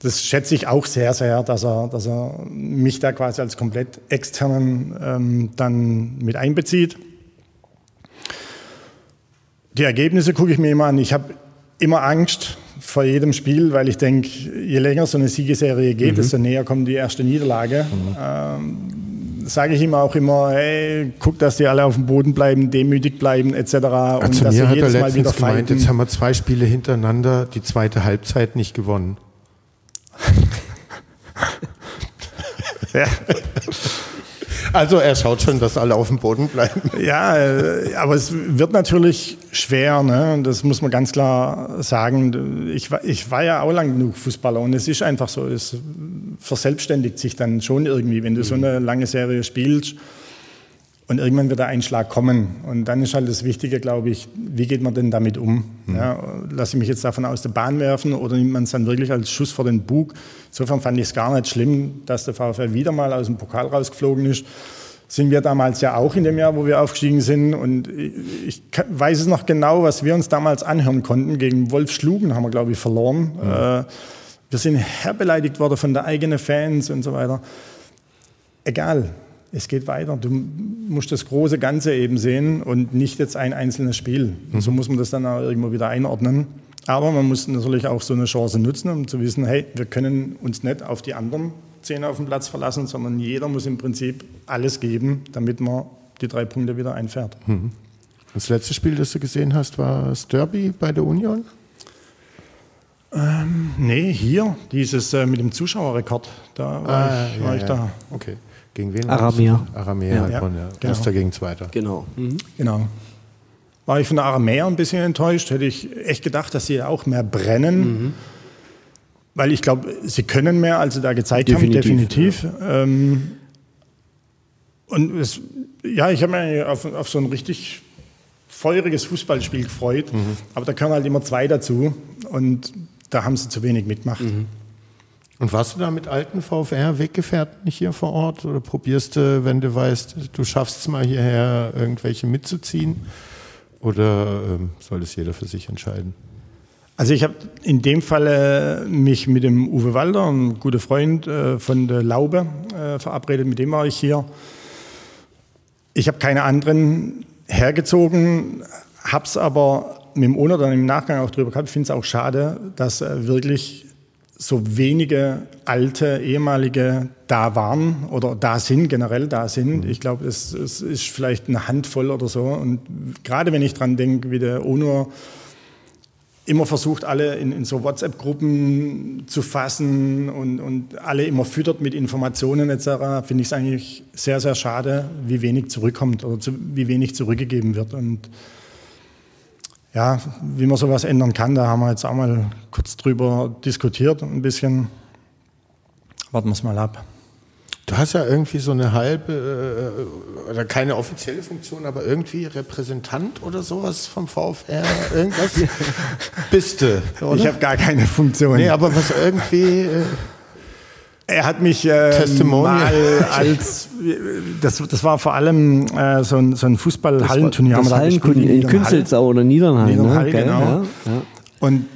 das schätze ich auch sehr, sehr, dass er, dass er mich da quasi als komplett externen ähm, dann mit einbezieht. Die Ergebnisse gucke ich mir immer an. Ich habe immer Angst vor jedem Spiel, weil ich denke, je länger so eine Siegeserie geht, mhm. desto näher kommt die erste Niederlage. Mhm. Ähm, sage ich ihm auch immer, hey, guck, dass die alle auf dem Boden bleiben, demütig bleiben etc. Also und dass mir hat jedes er Mal wieder gemeint, fighten. jetzt haben wir zwei Spiele hintereinander, die zweite Halbzeit nicht gewonnen. ja. Also er schaut schon, dass alle auf dem Boden bleiben. Ja, äh, aber es wird natürlich schwer, ne? das muss man ganz klar sagen. Ich, ich war ja auch lang genug Fußballer und es ist einfach so, es verselbstständigt sich dann schon irgendwie, wenn du so eine lange Serie spielst und irgendwann wird der Einschlag kommen. Und dann ist halt das Wichtige, glaube ich, wie geht man denn damit um? Mhm. Ja, lasse ich mich jetzt davon aus der Bahn werfen oder nimmt man es dann wirklich als Schuss vor den Bug? Insofern fand ich es gar nicht schlimm, dass der VfL wieder mal aus dem Pokal rausgeflogen ist. Sind wir damals ja auch in dem Jahr, wo wir aufgestiegen sind. Und ich weiß es noch genau, was wir uns damals anhören konnten. Gegen Wolf Schlugen haben wir, glaube ich, verloren. Mhm. Äh, wir sind herbeleidigt worden von der eigenen Fans und so weiter. Egal es geht weiter. Du musst das große Ganze eben sehen und nicht jetzt ein einzelnes Spiel. Mhm. So muss man das dann auch irgendwo wieder einordnen. Aber man muss natürlich auch so eine Chance nutzen, um zu wissen, hey, wir können uns nicht auf die anderen zehn auf dem Platz verlassen, sondern jeder muss im Prinzip alles geben, damit man die drei Punkte wieder einfährt. Mhm. Das letzte Spiel, das du gesehen hast, war das Derby bei der Union? Ähm, nee, hier, dieses äh, mit dem Zuschauerrekord. Da war ah, ich, war ja, ich ja. da. Okay. Gegen wen? Aramea. Aramea, ja. ja. Genau. Erster gegen Zweiter. Genau. Mhm. Genau. War ich von der Aramea ein bisschen enttäuscht. Hätte ich echt gedacht, dass sie auch mehr brennen. Mhm. Weil ich glaube, sie können mehr, als sie da gezeigt definitiv, haben, definitiv. Ja. Ähm, und es, ja, ich habe mich auf, auf, so ein richtig feuriges Fußballspiel gefreut. Mhm. Aber da können halt immer zwei dazu. Und da haben sie zu wenig mitgemacht. Mhm. Und warst du da mit alten VfR-Weggefährten hier vor Ort oder probierst du, wenn du weißt, du schaffst es mal hierher, irgendwelche mitzuziehen? Oder ähm, soll das jeder für sich entscheiden? Also ich habe in dem Fall mich mit dem Uwe Walder, ein guter Freund äh, von der Laube, äh, verabredet. Mit dem war ich hier. Ich habe keine anderen hergezogen, habe es aber mit dem Ona dann im Nachgang auch drüber gehabt. Ich finde es auch schade, dass äh, wirklich so wenige alte, ehemalige da waren oder da sind, generell da sind. Mhm. Ich glaube, es, es, ist vielleicht eine Handvoll oder so. Und gerade wenn ich dran denke, wie der UNO immer versucht, alle in, in so WhatsApp-Gruppen zu fassen und, und alle immer füttert mit Informationen etc., finde ich es eigentlich sehr, sehr schade, wie wenig zurückkommt oder zu, wie wenig zurückgegeben wird. Und ja, wie man sowas ändern kann, da haben wir jetzt auch mal kurz drüber diskutiert, ein bisschen. Warten wir es mal ab. Du hast ja irgendwie so eine halbe, äh, oder keine offizielle Funktion, aber irgendwie Repräsentant oder sowas vom VfR, irgendwas bist du. Oder? Ich habe gar keine Funktion. Nee, aber was irgendwie. Äh er hat mich äh, mal als, das, das war vor allem äh, so ein, so ein Fußball-Hallenturnier. Das, das Hallenturnier in Künzelsau oder Niedernhall. Niedernhall, ne? genau. Ja, ja. Und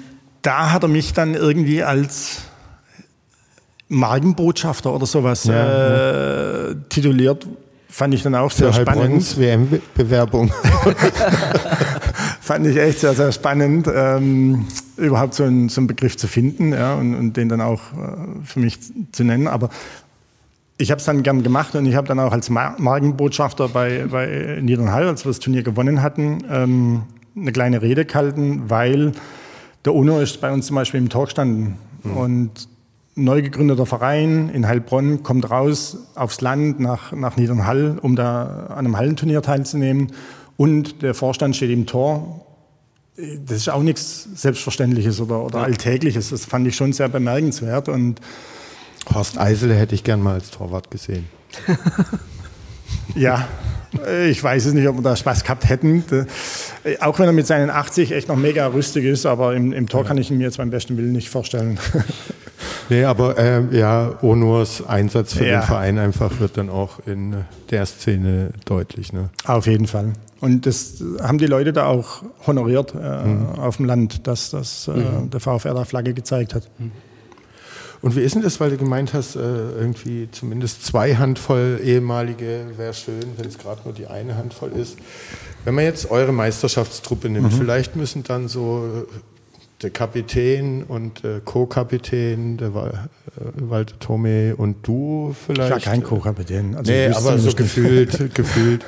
da hat er mich dann irgendwie als Markenbotschafter oder sowas ja, äh, tituliert. Fand ich dann auch sehr Für spannend. WM-Bewerbung. Fand ich echt sehr, sehr spannend. Ähm, überhaupt so einen, so einen Begriff zu finden ja, und, und den dann auch äh, für mich zu nennen. Aber ich habe es dann gern gemacht und ich habe dann auch als Mar Markenbotschafter bei, bei Niedernhall, als wir das Turnier gewonnen hatten, ähm, eine kleine Rede gehalten, weil der UNO ist bei uns zum Beispiel im Talk gestanden. Mhm. Und neu gegründeter Verein in Heilbronn, kommt raus aufs Land nach, nach Niedernhall, um da an einem Hallenturnier teilzunehmen. Und der Vorstand steht im Tor. Das ist auch nichts Selbstverständliches oder, oder ja. Alltägliches. Das fand ich schon sehr bemerkenswert. Und Horst Eisele hätte ich gern mal als Torwart gesehen. ja, ich weiß es nicht, ob wir da Spaß gehabt hätten. Auch wenn er mit seinen 80 echt noch mega rüstig ist, aber im, im Tor ja. kann ich ihn mir jetzt beim besten Willen nicht vorstellen. Nee, aber äh, ja, Onurs Einsatz für ja. den Verein einfach wird dann auch in der Szene deutlich. Ne? Auf jeden Fall. Und das haben die Leute da auch honoriert äh, mhm. auf dem Land, dass das, äh, mhm. der VfR da Flagge gezeigt hat. Mhm. Und wie ist denn das, weil du gemeint hast, äh, irgendwie zumindest zwei Handvoll ehemalige wäre schön, wenn es gerade nur die eine Handvoll ist. Wenn man jetzt eure Meisterschaftstruppe nimmt, mhm. vielleicht müssen dann so der Kapitän und äh, Co-Kapitän, der war, äh, Walter Tome und du vielleicht. Ich war kein Co-Kapitän. Also nee, aber so gefühlt, gefühlt.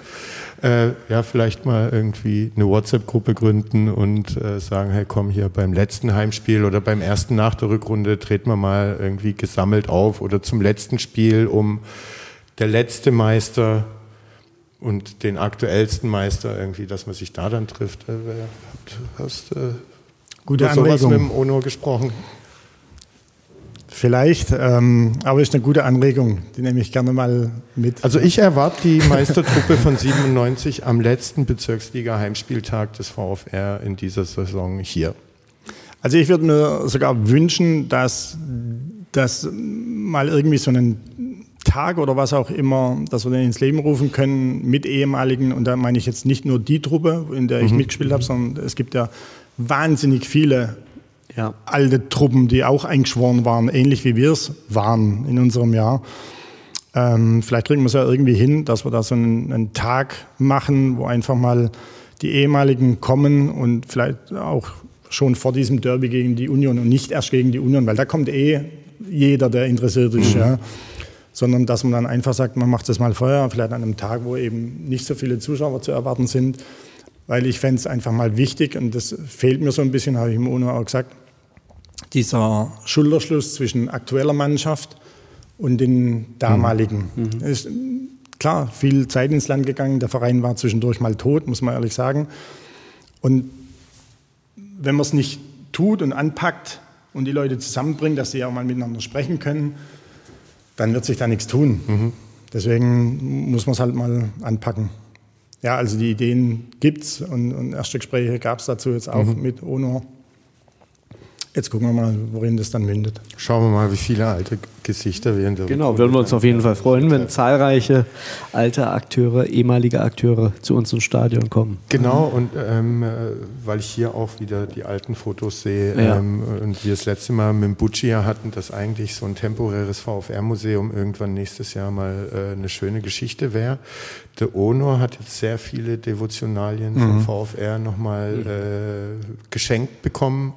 Äh, ja, vielleicht mal irgendwie eine WhatsApp-Gruppe gründen und äh, sagen, hey, komm hier beim letzten Heimspiel oder beim ersten nach der Rückrunde treten wir mal irgendwie gesammelt auf oder zum letzten Spiel, um der letzte Meister und den aktuellsten Meister irgendwie, dass man sich da dann trifft. Äh, hast, äh, Gute Anregung. mit dem Ono gesprochen? Vielleicht, ähm, aber ist eine gute Anregung, die nehme ich gerne mal mit. Also ich erwarte die Meistertruppe von 97 am letzten Bezirksliga-Heimspieltag des VfR in dieser Saison hier. Also ich würde mir sogar wünschen, dass, dass mal irgendwie so einen Tag oder was auch immer, dass wir den ins Leben rufen können mit ehemaligen, und da meine ich jetzt nicht nur die Truppe, in der ich mhm. mitgespielt habe, sondern es gibt ja wahnsinnig viele ja. alte Truppen, die auch eingeschworen waren, ähnlich wie wir es waren in unserem Jahr. Ähm, vielleicht kriegen wir es ja irgendwie hin, dass wir da so einen, einen, Tag machen, wo einfach mal die ehemaligen kommen und vielleicht auch schon vor diesem Derby gegen die Union und nicht erst gegen die Union, weil da kommt eh jeder, der interessiert ist. Mhm. Ja. Sondern dass man dann einfach sagt, man macht das mal vorher, vielleicht an einem Tag, wo eben nicht so viele Zuschauer zu erwarten sind weil ich fände es einfach mal wichtig und das fehlt mir so ein bisschen, habe ich im UNO auch gesagt, dieser Schulterschluss zwischen aktueller Mannschaft und den damaligen. Mhm. mhm. Ist klar, viel Zeit ins Land gegangen, der Verein war zwischendurch mal tot, muss man ehrlich sagen. Und wenn man es nicht tut und anpackt und die Leute zusammenbringt, dass sie auch mal miteinander sprechen können, dann wird sich da nichts tun. Mhm. Deswegen muss man es halt mal anpacken ja, also die Ideen gibt es und, und, erste Gespräche gab es dazu jetzt auch mhm. mit UNO. Jetzt gucken wir mal, worin das dann mündet. Schauen wir mal, wie viele alte Gesichter wir in der Genau, würden wir uns auf jeden Fall freuen, wenn zahlreiche alte Akteure, ehemalige Akteure zu uns ins Stadion kommen. Genau, und ähm, äh, weil ich hier auch wieder die alten Fotos sehe ja. ähm, und wir das letzte Mal mit dem Buccia hatten, dass eigentlich so ein temporäres VfR-Museum irgendwann nächstes Jahr mal äh, eine schöne Geschichte wäre. Der Onor hat jetzt sehr viele Devotionalien mhm. vom VfR nochmal mhm. äh, geschenkt bekommen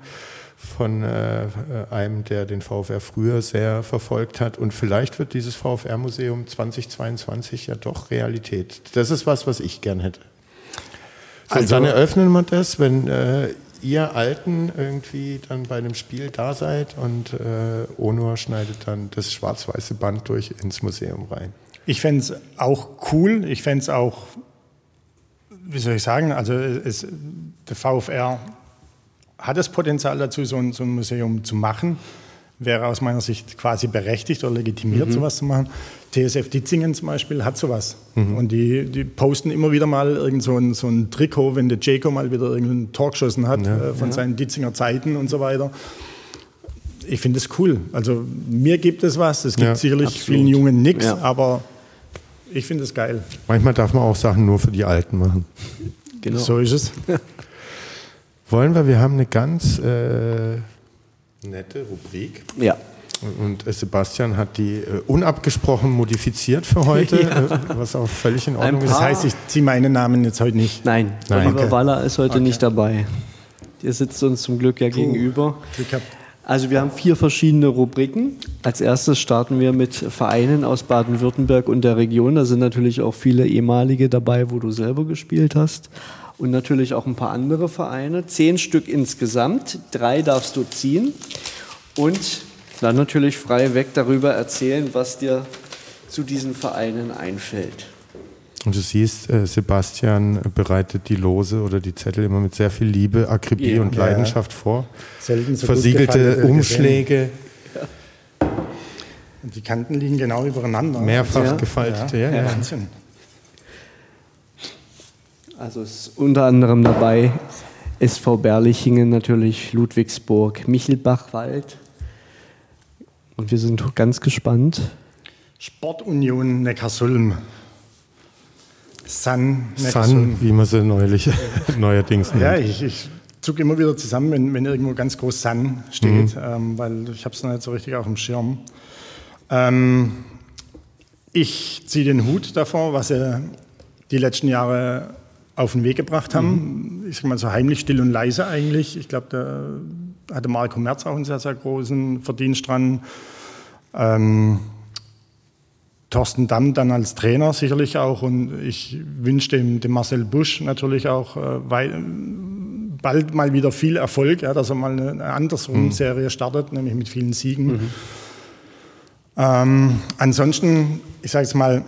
von äh, einem, der den VfR früher sehr verfolgt hat. Und vielleicht wird dieses VfR-Museum 2022 ja doch Realität. Das ist was, was ich gern hätte. So, also, dann eröffnen wir das, wenn äh, ihr Alten irgendwie dann bei einem Spiel da seid und äh, Onur schneidet dann das schwarz-weiße Band durch ins Museum rein. Ich fände es auch cool. Ich fände es auch, wie soll ich sagen, also es, der VfR hat das Potenzial dazu, so ein, so ein, Museum zu machen. Wäre aus meiner Sicht quasi berechtigt oder legitimiert, mhm. sowas zu machen. TSF Ditzingen zum Beispiel hat sowas. Mhm. Und die, die posten immer wieder mal irgend so ein, so ein Trikot, wenn der Jaco mal wieder irgendeinen Tor geschossen hat ja. äh, von ja. seinen Ditzinger Zeiten und so weiter. Ich finde es cool. Also mir gibt es was. Es gibt ja, sicherlich absolut. vielen Jungen nichts, aber ich finde es geil. Manchmal darf man auch Sachen nur für die Alten machen. Genau. So ist es. Wollen wir, wir haben eine ganz äh, nette Rubrik. Ja. Und Sebastian hat die äh, unabgesprochen modifiziert für heute, ja. äh, was auch völlig in Ordnung ist. Das heißt, ich ziehe meinen Namen jetzt heute nicht. Nein, Nein. Oliver okay. Waller ist heute okay. nicht dabei. Der sitzt uns zum Glück ja Puh. gegenüber. Also wir haben vier verschiedene Rubriken. Als erstes starten wir mit Vereinen aus Baden-Württemberg und der Region. Da sind natürlich auch viele ehemalige dabei, wo du selber gespielt hast und natürlich auch ein paar andere Vereine. Zehn Stück insgesamt, drei darfst du ziehen. Und Dann natürlich frei weg darüber erzählen, was dir zu diesen Vereinen einfällt. Und du siehst, äh, Sebastian bereitet die Lose oder die Zettel immer mit sehr viel Liebe, Akribie ja. und Leidenschaft vor. Selten so Versiegelte Umschläge. Ja. Und die Kanten liegen genau übereinander. Mehrfach ja. gefaltet, ja. ja. Wahnsinn. Also ist unter anderem dabei SV Berlichingen natürlich, Ludwigsburg, Michelbachwald. Und wir sind ganz gespannt. Sportunion Neckarsulm. Sun, Sun, wie man sie neulich, neuerdings nennt. Ja, ich, ich zucke immer wieder zusammen, wenn, wenn irgendwo ganz groß Sun steht, mhm. ähm, weil ich habe es noch nicht so richtig auf dem Schirm. Ähm, ich ziehe den Hut davor, was sie die letzten Jahre auf den Weg gebracht haben. Mhm. Ich sage mal so heimlich, still und leise eigentlich. Ich glaube, da hatte Marco Merz auch einen sehr, sehr großen Verdienst dran. Ähm, Thorsten Damm dann als Trainer sicherlich auch und ich wünsche dem, dem Marcel Busch natürlich auch äh, bald mal wieder viel Erfolg, ja, dass er mal eine, eine Andersrum-Serie mhm. startet, nämlich mit vielen Siegen. Mhm. Ähm, ansonsten, ich sage es mal,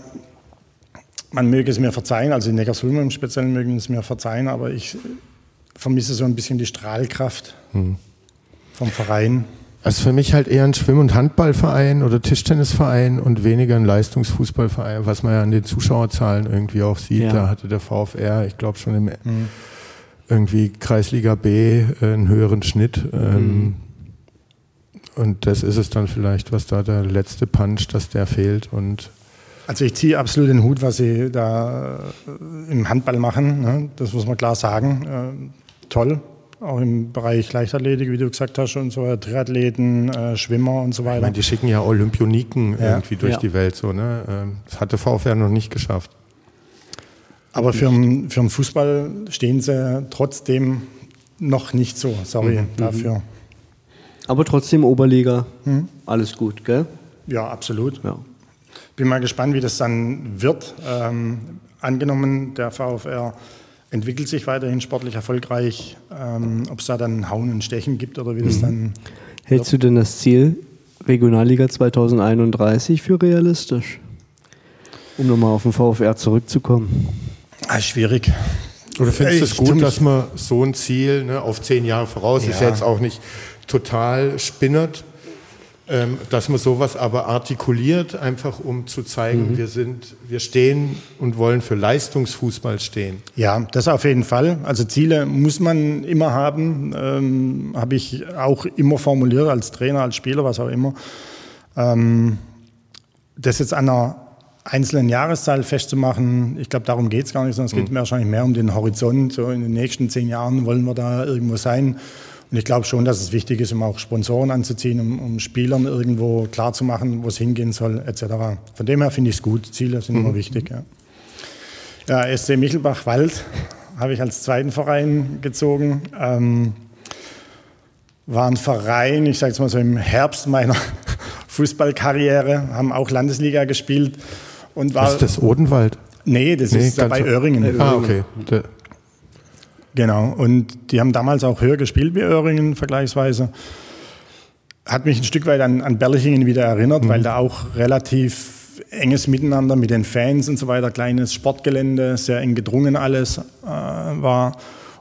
man möge es mir verzeihen, also die Neckarsulm im Speziellen mögen es mir verzeihen, aber ich vermisse so ein bisschen die Strahlkraft mhm. vom Verein. Also für mich halt eher ein Schwimm- und Handballverein oder Tischtennisverein und weniger ein Leistungsfußballverein, was man ja an den Zuschauerzahlen irgendwie auch sieht. Ja. Da hatte der VfR, ich glaube schon im mhm. irgendwie Kreisliga B äh, einen höheren Schnitt. Ähm, mhm. Und das ist es dann vielleicht, was da der letzte Punch, dass der fehlt und also ich ziehe absolut den Hut, was Sie da äh, im Handball machen. Ne? Das muss man klar sagen. Äh, toll, auch im Bereich Leichtathletik, wie du gesagt hast, und so Triathleten, äh, Schwimmer und so weiter. Ich meine, die schicken ja Olympioniken ja. irgendwie durch ja. die Welt so, ne? Ähm, das hatte VfR noch nicht geschafft. Aber für, den, für den Fußball stehen sie trotzdem noch nicht so. Sorry mhm. dafür. Aber trotzdem Oberliga, mhm. alles gut, gell? Ja, absolut. Ja. Bin mal gespannt, wie das dann wird. Ähm, angenommen, der VfR entwickelt sich weiterhin sportlich erfolgreich. Ähm, Ob es da dann Hauen und Stechen gibt oder wie das mhm. dann. Hältst wird. du denn das Ziel Regionalliga 2031 für realistisch? Um nochmal auf den VfR zurückzukommen. Ah, schwierig. Oder findest du es gut, dass man so ein Ziel ne, auf zehn Jahre voraus ja. ist, jetzt auch nicht total spinnert, ähm, dass man sowas aber artikuliert, einfach um zu zeigen, mhm. wir sind, wir stehen und wollen für Leistungsfußball stehen. Ja, das auf jeden Fall. Also Ziele muss man immer haben, ähm, habe ich auch immer formuliert als Trainer, als Spieler, was auch immer. Ähm, das jetzt an einer einzelnen Jahreszahl festzumachen, ich glaube, darum geht es gar nicht, sondern es geht mhm. mir wahrscheinlich mehr um den Horizont. So in den nächsten zehn Jahren wollen wir da irgendwo sein. Und ich glaube schon, dass es wichtig ist, um auch Sponsoren anzuziehen, um, um Spielern irgendwo klarzumachen, wo es hingehen soll, etc. Von dem her finde ich es gut. Ziele sind mhm. immer wichtig. Ja. ja, SC Michelbach-Wald habe ich als zweiten Verein gezogen. Ähm, war ein Verein, ich sage es mal so im Herbst meiner Fußballkarriere, haben auch Landesliga gespielt. Und war, ist das Odenwald? Nee, das nee, ist bei Öhringen. Ah, okay. Genau, und die haben damals auch höher gespielt wie Öhringen vergleichsweise. Hat mich ein Stück weit an, an Berlichingen wieder erinnert, mhm. weil da auch relativ enges Miteinander mit den Fans und so weiter, kleines Sportgelände, sehr eng gedrungen alles äh, war.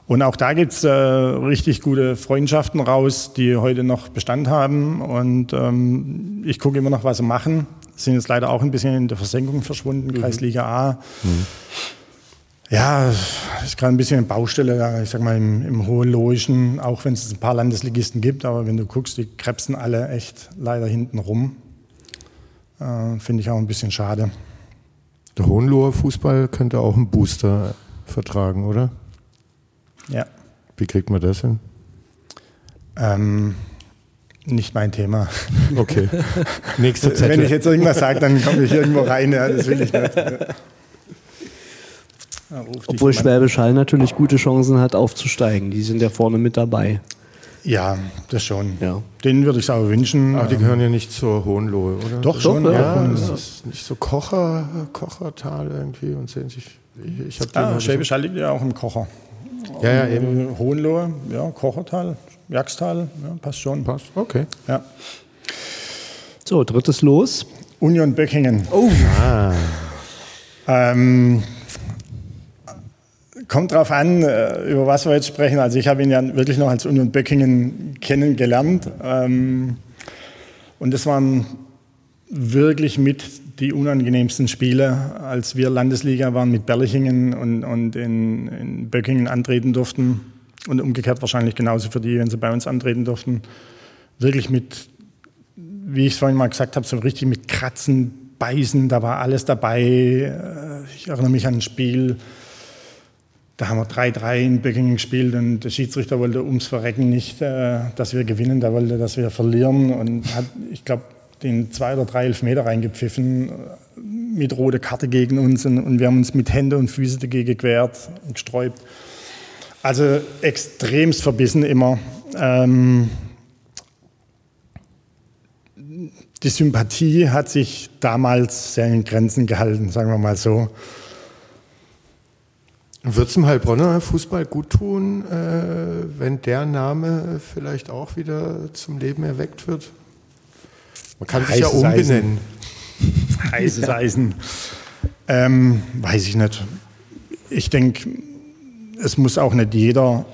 Und auch da gibt es äh, richtig gute Freundschaften raus, die heute noch Bestand haben. Und ähm, ich gucke immer noch, was sie machen. Sind jetzt leider auch ein bisschen in der Versenkung verschwunden, mhm. Kreisliga A. Mhm. Ja, das ist gerade ein bisschen eine Baustelle, ich sag mal im, im Hohenlohischen, auch wenn es ein paar Landesligisten gibt, aber wenn du guckst, die krebsen alle echt leider hinten rum. Äh, Finde ich auch ein bisschen schade. Der Hohenloher Fußball könnte auch einen Booster vertragen, oder? Ja. Wie kriegt man das hin? Ähm, nicht mein Thema. Okay. Nächste Zettel. Wenn ich jetzt irgendwas sage, dann komme ich irgendwo rein. Ja, das will ich nicht. Obwohl Schwäbisch Hall natürlich gute Chancen hat, aufzusteigen. Die sind ja vorne mit dabei. Ja, das schon. Ja. Denen würde ich es aber wünschen. Aber die gehören ja nicht zur Hohenlohe, oder? Doch, Doch schon. Ja, ja. Das ist nicht so Kocher, Kochertal irgendwie und sehen sich. Ich, ich ah, Schwäbisch Hall liegt ja auch im Kocher. Ja, ja, eben. Hohenlohe, ja, Kochertal, Jagstal, ja, passt schon. Passt, okay. Ja. So, drittes Los. Union Böckingen. Oh. Ah. Ähm, kommt drauf an, äh, über was wir jetzt sprechen. Also ich habe ihn ja wirklich noch als Union Böckingen kennengelernt. Ähm, und das waren wirklich mit die unangenehmsten Spiele, als wir Landesliga waren mit Berlichingen und, und in, in Böckingen antreten durften. Und umgekehrt wahrscheinlich genauso für die, wenn sie bei uns antreten durften. Wirklich mit, wie ich es vorhin mal gesagt habe, so richtig mit Kratzen, Beißen, da war alles dabei. Äh, ich erinnere mich an ein Spiel, da haben wir 3-3 in Böckingen gespielt und der Schiedsrichter wollte ums Verrecken nicht, äh, dass wir gewinnen, der wollte, dass wir verlieren und hat, ich glaube, den zwei oder drei Elfmeter reingepfiffen äh, mit roter Karte gegen uns und, und wir haben uns mit Hände und Füße dagegen gewehrt und gesträubt. Also extremst verbissen immer. Ähm, die Sympathie hat sich damals sehr in Grenzen gehalten, sagen wir mal so. Wird es dem Heilbronner Fußball gut tun, äh, wenn der Name vielleicht auch wieder zum Leben erweckt wird? Man kann sich Heißes ja umbenennen. Eisen. Heißes. Eisen. Ähm, weiß ich nicht. Ich denke, es muss auch nicht jeder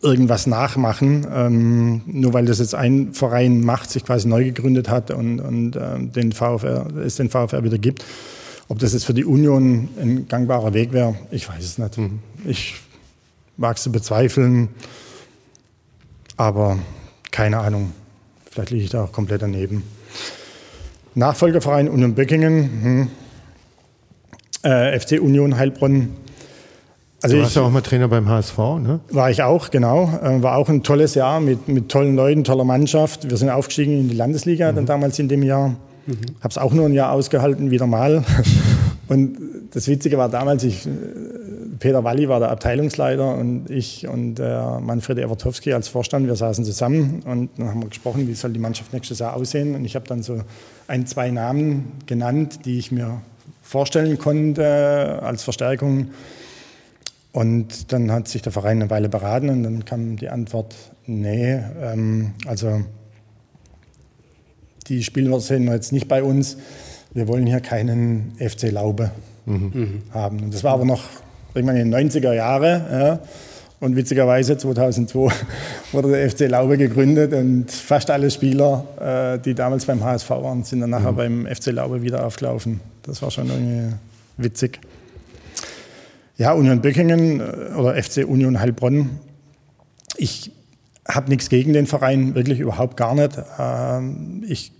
irgendwas nachmachen, ähm, nur weil das jetzt ein Verein macht, sich quasi neu gegründet hat und, und ähm, den VfR, es den VfR wieder gibt. Ob das jetzt für die Union ein gangbarer Weg wäre, ich weiß es nicht. Mhm. Ich mag es zu bezweifeln, aber keine Ahnung. Vielleicht liege ich da auch komplett daneben. Nachfolgeverein Union Böckingen, hm. äh, FC Union Heilbronn. Also du warst ja auch mal Trainer beim HSV, ne? War ich auch, genau. Äh, war auch ein tolles Jahr mit, mit tollen Leuten, toller Mannschaft. Wir sind aufgestiegen in die Landesliga mhm. dann damals in dem Jahr. Mhm. Habe es auch nur ein Jahr ausgehalten, wieder mal. Und das Witzige war damals, ich, Peter Walli war der Abteilungsleiter und ich und äh, Manfred Ewertowski als Vorstand, wir saßen zusammen und dann haben wir gesprochen, wie soll die Mannschaft nächstes Jahr aussehen. Und ich habe dann so ein, zwei Namen genannt, die ich mir vorstellen konnte als Verstärkung. Und dann hat sich der Verein eine Weile beraten und dann kam die Antwort, nee, ähm, also die Spieler sehen wir jetzt nicht bei uns. Wir wollen hier keinen FC Laube mhm. haben. Und das war aber noch irgendwann in den 90er Jahren. Ja. Und witzigerweise 2002 wurde der FC Laube gegründet und fast alle Spieler, äh, die damals beim HSV waren, sind dann nachher mhm. beim FC Laube wieder aufgelaufen. Das war schon irgendwie witzig. Ja, Union Böckingen äh, oder FC Union Heilbronn. Ich habe nichts gegen den Verein, wirklich überhaupt gar nicht. Ähm, ich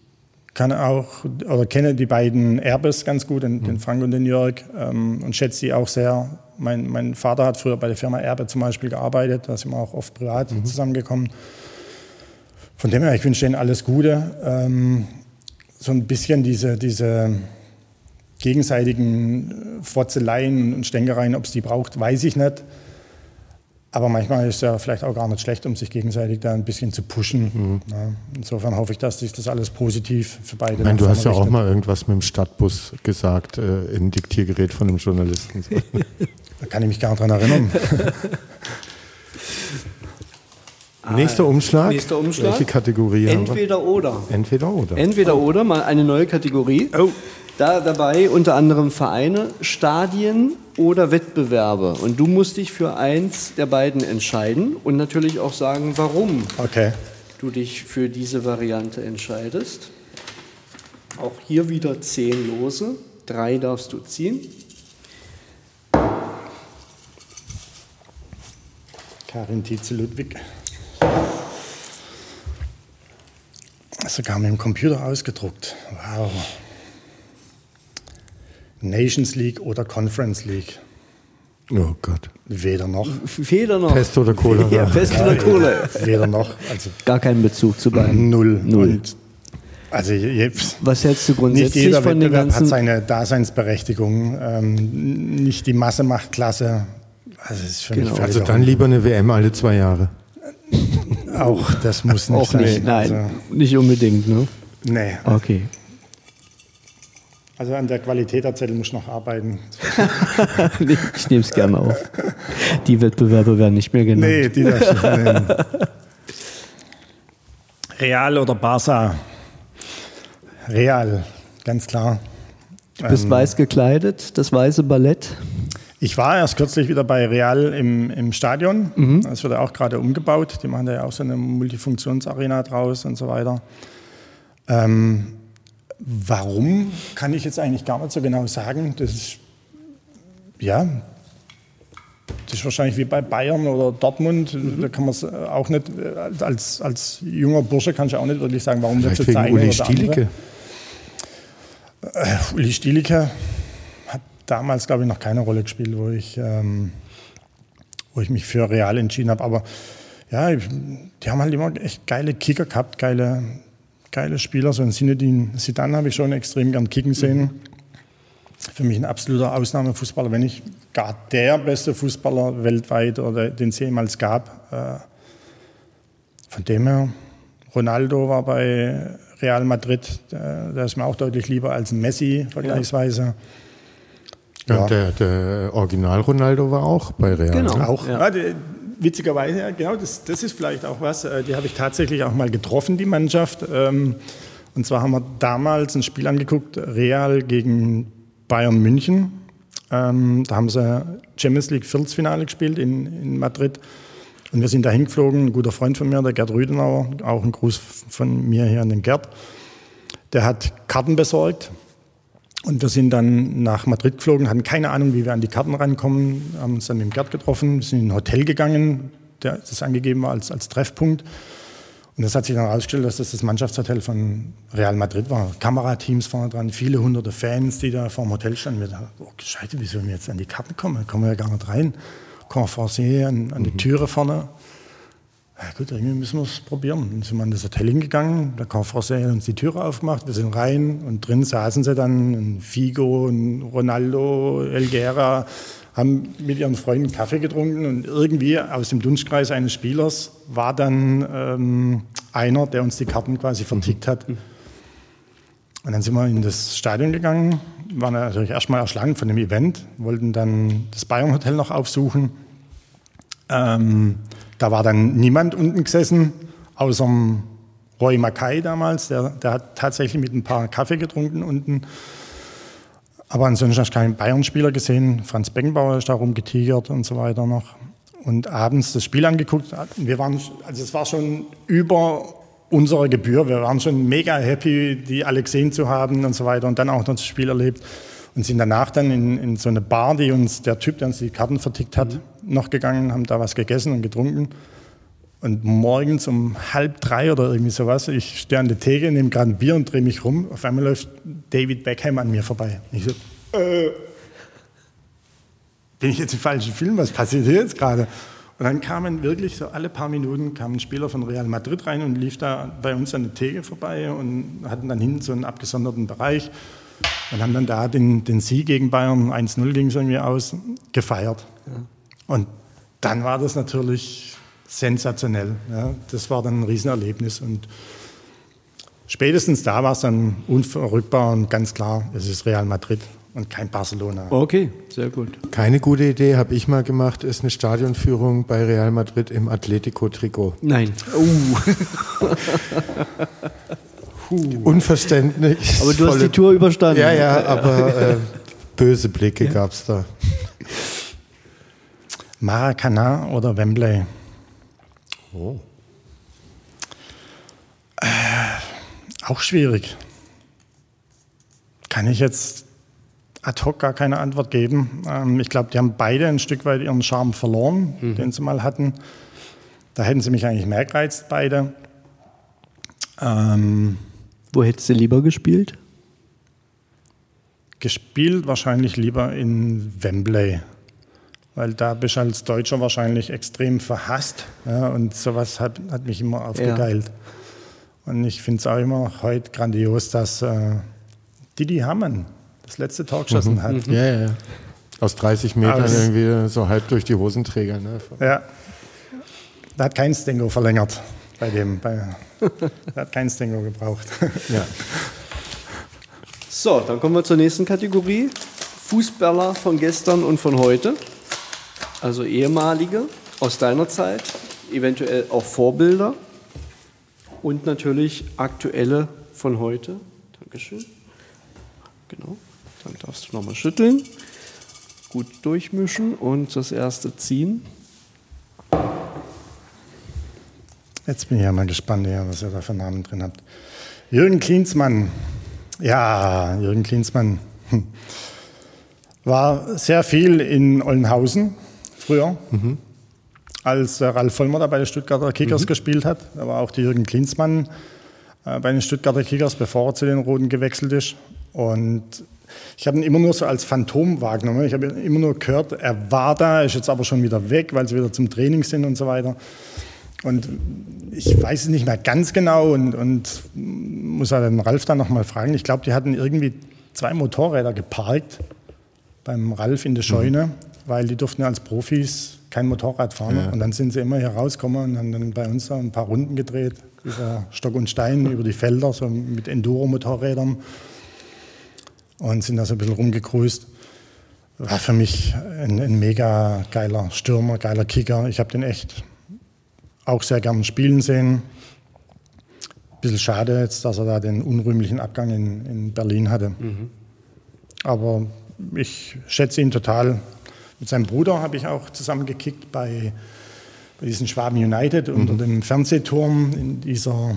kann auch oder kenne die beiden Erbes ganz gut, den, den mhm. Frank und den Jörg, ähm, und schätze sie auch sehr. Mein, mein, Vater hat früher bei der Firma Erbe zum Beispiel gearbeitet, da sind wir auch oft privat mhm. zusammengekommen. Von dem her, ich wünsche Ihnen alles Gute. Ähm, so ein bisschen diese, diese gegenseitigen Fotzeleien und Stänkereien, ob es die braucht, weiß ich nicht. Aber manchmal ist es ja vielleicht auch gar nicht schlecht, um sich gegenseitig da ein bisschen zu pushen. Mhm. Ja, insofern hoffe ich, dass sich das alles positiv für beide. Ich meine, du hast ja auch mal irgendwas mit dem Stadtbus gesagt, äh, in Diktiergerät von einem Journalisten. da kann ich mich gar nicht dran erinnern. Nächster Umschlag. Nächster Umschlag. Welche Kategorie Entweder haben wir? oder. Entweder oder. Entweder oh. oder, mal eine neue Kategorie. Oh. Da dabei unter anderem Vereine, Stadien oder Wettbewerbe. Und du musst dich für eins der beiden entscheiden und natürlich auch sagen, warum okay. du dich für diese Variante entscheidest. Auch hier wieder zehn Lose. Drei darfst du ziehen. Karin Tietze-Ludwig. Sogar mit dem Computer ausgedruckt. Wow. Nations League oder Conference League? Oh Gott. Weder noch. Weder noch. Pest oder Cola. Ja, Pest oder Cola. Weder noch. Also Gar keinen Bezug zu beiden. Null. Null. Und also Was hältst du grundsätzlich nicht jeder von den ganzen... hat seine Daseinsberechtigung. Ähm, nicht die Masse macht Klasse. Also, ist für genau. mich also dann lieber eine WM alle zwei Jahre. Auch das muss nicht Auch sein. Nicht, nein, also, nicht unbedingt, ne? Nee. Okay. Also an der Qualität der Zettel muss ich noch arbeiten. ich nehme es gerne auf. Die Wettbewerbe werden nicht mehr genannt. Nee, die darfst du nicht nehmen. Real oder Barca? Real, ganz klar. Du bist ähm, weiß gekleidet, das weiße Ballett. Ich war erst kürzlich wieder bei Real im, im Stadion. Mhm. Das wird ja auch gerade umgebaut. Die machen da ja auch so eine Multifunktionsarena draus und so weiter. Ähm, warum, kann ich jetzt eigentlich gar nicht so genau sagen. Das ist, ja, das ist wahrscheinlich wie bei Bayern oder Dortmund. Mhm. Da kann man es auch nicht, als, als junger Bursche kann ich auch nicht wirklich sagen, warum Vielleicht wird jetzt Uli Stielicke. Äh, Uli Stielicke hat damals, glaube ich, noch keine Rolle gespielt, wo ich, ähm, wo ich mich für Real entschieden habe. Aber ja, die haben halt immer echt geile Kicker gehabt, geile, geile Spieler. So ein Sinedin Sidan habe ich schon extrem gern kicken sehen. Mhm. Für mich ein absoluter Ausnahmefußballer, wenn nicht gar der beste Fußballer weltweit oder den es jemals gab. Äh, von dem her, Ronaldo war bei Real Madrid, der, ist mir auch deutlich lieber als Messi vergleichsweise. Ja. ja. Der, der, Original Ronaldo war auch bei Real. Genau. Auch. Ja. Ja, die, witzigerweise, ja, genau, das, das ist vielleicht auch was. Äh, die habe ich tatsächlich auch mal getroffen, die Mannschaft. Ähm, und zwar haben wir damals ein Spiel angeguckt, Real gegen Bayern München. Ähm, da haben sie Champions League Viertelfinale gespielt in, in Madrid. Und wir sind da hingeflogen. Ein guter Freund von mir, der Gerd Rüdenauer, auch ein Gruß von mir hier an den Gerd, der hat Karten besorgt. Und wir sind dann nach Madrid geflogen, hatten keine Ahnung, wie wir an die Karten rankommen, haben uns dann mit dem Gerd getroffen, sind in ein Hotel gegangen, der, das angegeben war als, als Treffpunkt. Und das hat sich dann herausgestellt, dass das das Mannschaftshotel von Real Madrid war. Kamerateams vorne dran, viele hunderte Fans, die da vor dem Hotel standen. Wir dachten, oh, Gescheite, wie sollen wir jetzt an die Karten kommen? Da kommen wir ja gar nicht rein. Conforcé an, an die mhm. Türe vorne. Ja gut, irgendwie müssen wir es probieren. Dann sind wir in das Hotel hingegangen, der Conforcé hat uns die Türe aufgemacht, wir sind rein und drin saßen sie dann, ein Figo, ein Ronaldo, Elguera, haben mit ihren Freunden Kaffee getrunken und irgendwie aus dem Dunstkreis eines Spielers war dann ähm, einer, der uns die Karten quasi vertickt hat. Und dann sind wir in das Stadion gegangen, waren natürlich erstmal erschlagen von dem Event, wollten dann das Bayern Hotel noch aufsuchen. Ähm, da war dann niemand unten gesessen, außer Roy Mackay damals, der, der hat tatsächlich mit ein paar Kaffee getrunken unten. Aber ansonsten hast du keinen Bayern-Spieler gesehen. Franz Beckenbauer ist da rumgetigert und so weiter noch. Und abends das Spiel angeguckt. Wir waren, also es war schon über unsere Gebühr. Wir waren schon mega happy, die alle gesehen zu haben und so weiter. Und dann auch noch das Spiel erlebt. Und sind danach dann in, in so eine Bar, die uns, der Typ, der uns die Karten vertickt hat, mhm. Noch gegangen, haben da was gegessen und getrunken. Und morgens um halb drei oder irgendwie sowas, ich stehe an der Theke, nehme gerade ein Bier und drehe mich rum. Auf einmal läuft David Beckham an mir vorbei. Ich so, äh, bin ich jetzt im falschen Film? Was passiert hier jetzt gerade? Und dann kamen wirklich so alle paar Minuten kamen ein Spieler von Real Madrid rein und lief da bei uns an der Theke vorbei und hatten dann hinten so einen abgesonderten Bereich und haben dann da den, den Sieg gegen Bayern, 1-0 ging es irgendwie aus, gefeiert. Ja. Und dann war das natürlich sensationell. Ja. Das war dann ein Riesenerlebnis und spätestens da war es dann unverrückbar und ganz klar, es ist Real Madrid und kein Barcelona. Okay, sehr gut. Keine gute Idee, habe ich mal gemacht, ist eine Stadionführung bei Real Madrid im Atletico-Trikot. Nein. Uh. Unverständlich. Aber du hast die Tour überstanden. Ja, ja, aber äh, böse Blicke ja. gab es da. Maracana oder Wembley? Oh. Äh, auch schwierig. Kann ich jetzt ad hoc gar keine Antwort geben. Ähm, ich glaube, die haben beide ein Stück weit ihren Charme verloren, mhm. den sie mal hatten. Da hätten sie mich eigentlich mehr gereizt, beide. Ähm, Wo hättest du lieber gespielt? Gespielt wahrscheinlich lieber in Wembley weil da bist du als Deutscher wahrscheinlich extrem verhasst. Ja, und sowas hat, hat mich immer aufgegeilt. Ja. Und ich finde es auch immer noch heute grandios, dass äh, Didi Hammann das letzte Tor geschossen mhm. hat. Mhm. Ja, ja, ja. Aus 30 Metern Aus, irgendwie so halb durch die Hosenträger. Ne? Ja. Da hat kein Stengo verlängert bei dem. Bei, da hat kein Stengo gebraucht. Ja. So, dann kommen wir zur nächsten Kategorie. Fußballer von gestern und von heute also ehemalige aus deiner Zeit, eventuell auch Vorbilder und natürlich aktuelle von heute. Dankeschön. Genau. Dann darfst du nochmal schütteln. Gut durchmischen und das erste ziehen. Jetzt bin ich ja mal gespannt, was ihr da für Namen drin habt. Jürgen Klinsmann. Ja, Jürgen Klinsmann hm. war sehr viel in Ollenhausen früher, mhm. als Ralf Vollmer da bei den Stuttgarter Kickers mhm. gespielt hat. Da war auch Jürgen Klinsmann äh, bei den Stuttgarter Kickers, bevor er zu den Roten gewechselt ist. Und ich habe ihn immer nur so als Phantom wahrgenommen. Ich habe immer nur gehört, er war da, ist jetzt aber schon wieder weg, weil sie wieder zum Training sind und so weiter. Und ich weiß es nicht mehr ganz genau und, und muss halt den Ralf dann nochmal fragen. Ich glaube, die hatten irgendwie zwei Motorräder geparkt beim Ralf in der mhm. Scheune, mhm. Weil die durften als Profis kein Motorrad fahren. Ja. Und dann sind sie immer hier rausgekommen und haben dann bei uns da ein paar Runden gedreht über Stock und Stein, über die Felder, so mit Enduro-Motorrädern und sind da so ein bisschen rumgegrüßt. War für mich ein, ein mega geiler Stürmer, geiler Kicker. Ich habe den echt auch sehr gern spielen sehen. Bisschen schade jetzt, dass er da den unrühmlichen Abgang in, in Berlin hatte. Mhm. Aber ich schätze ihn total. Mit seinem Bruder habe ich auch zusammen gekickt bei, bei diesen Schwaben United mhm. unter dem Fernsehturm. In dieser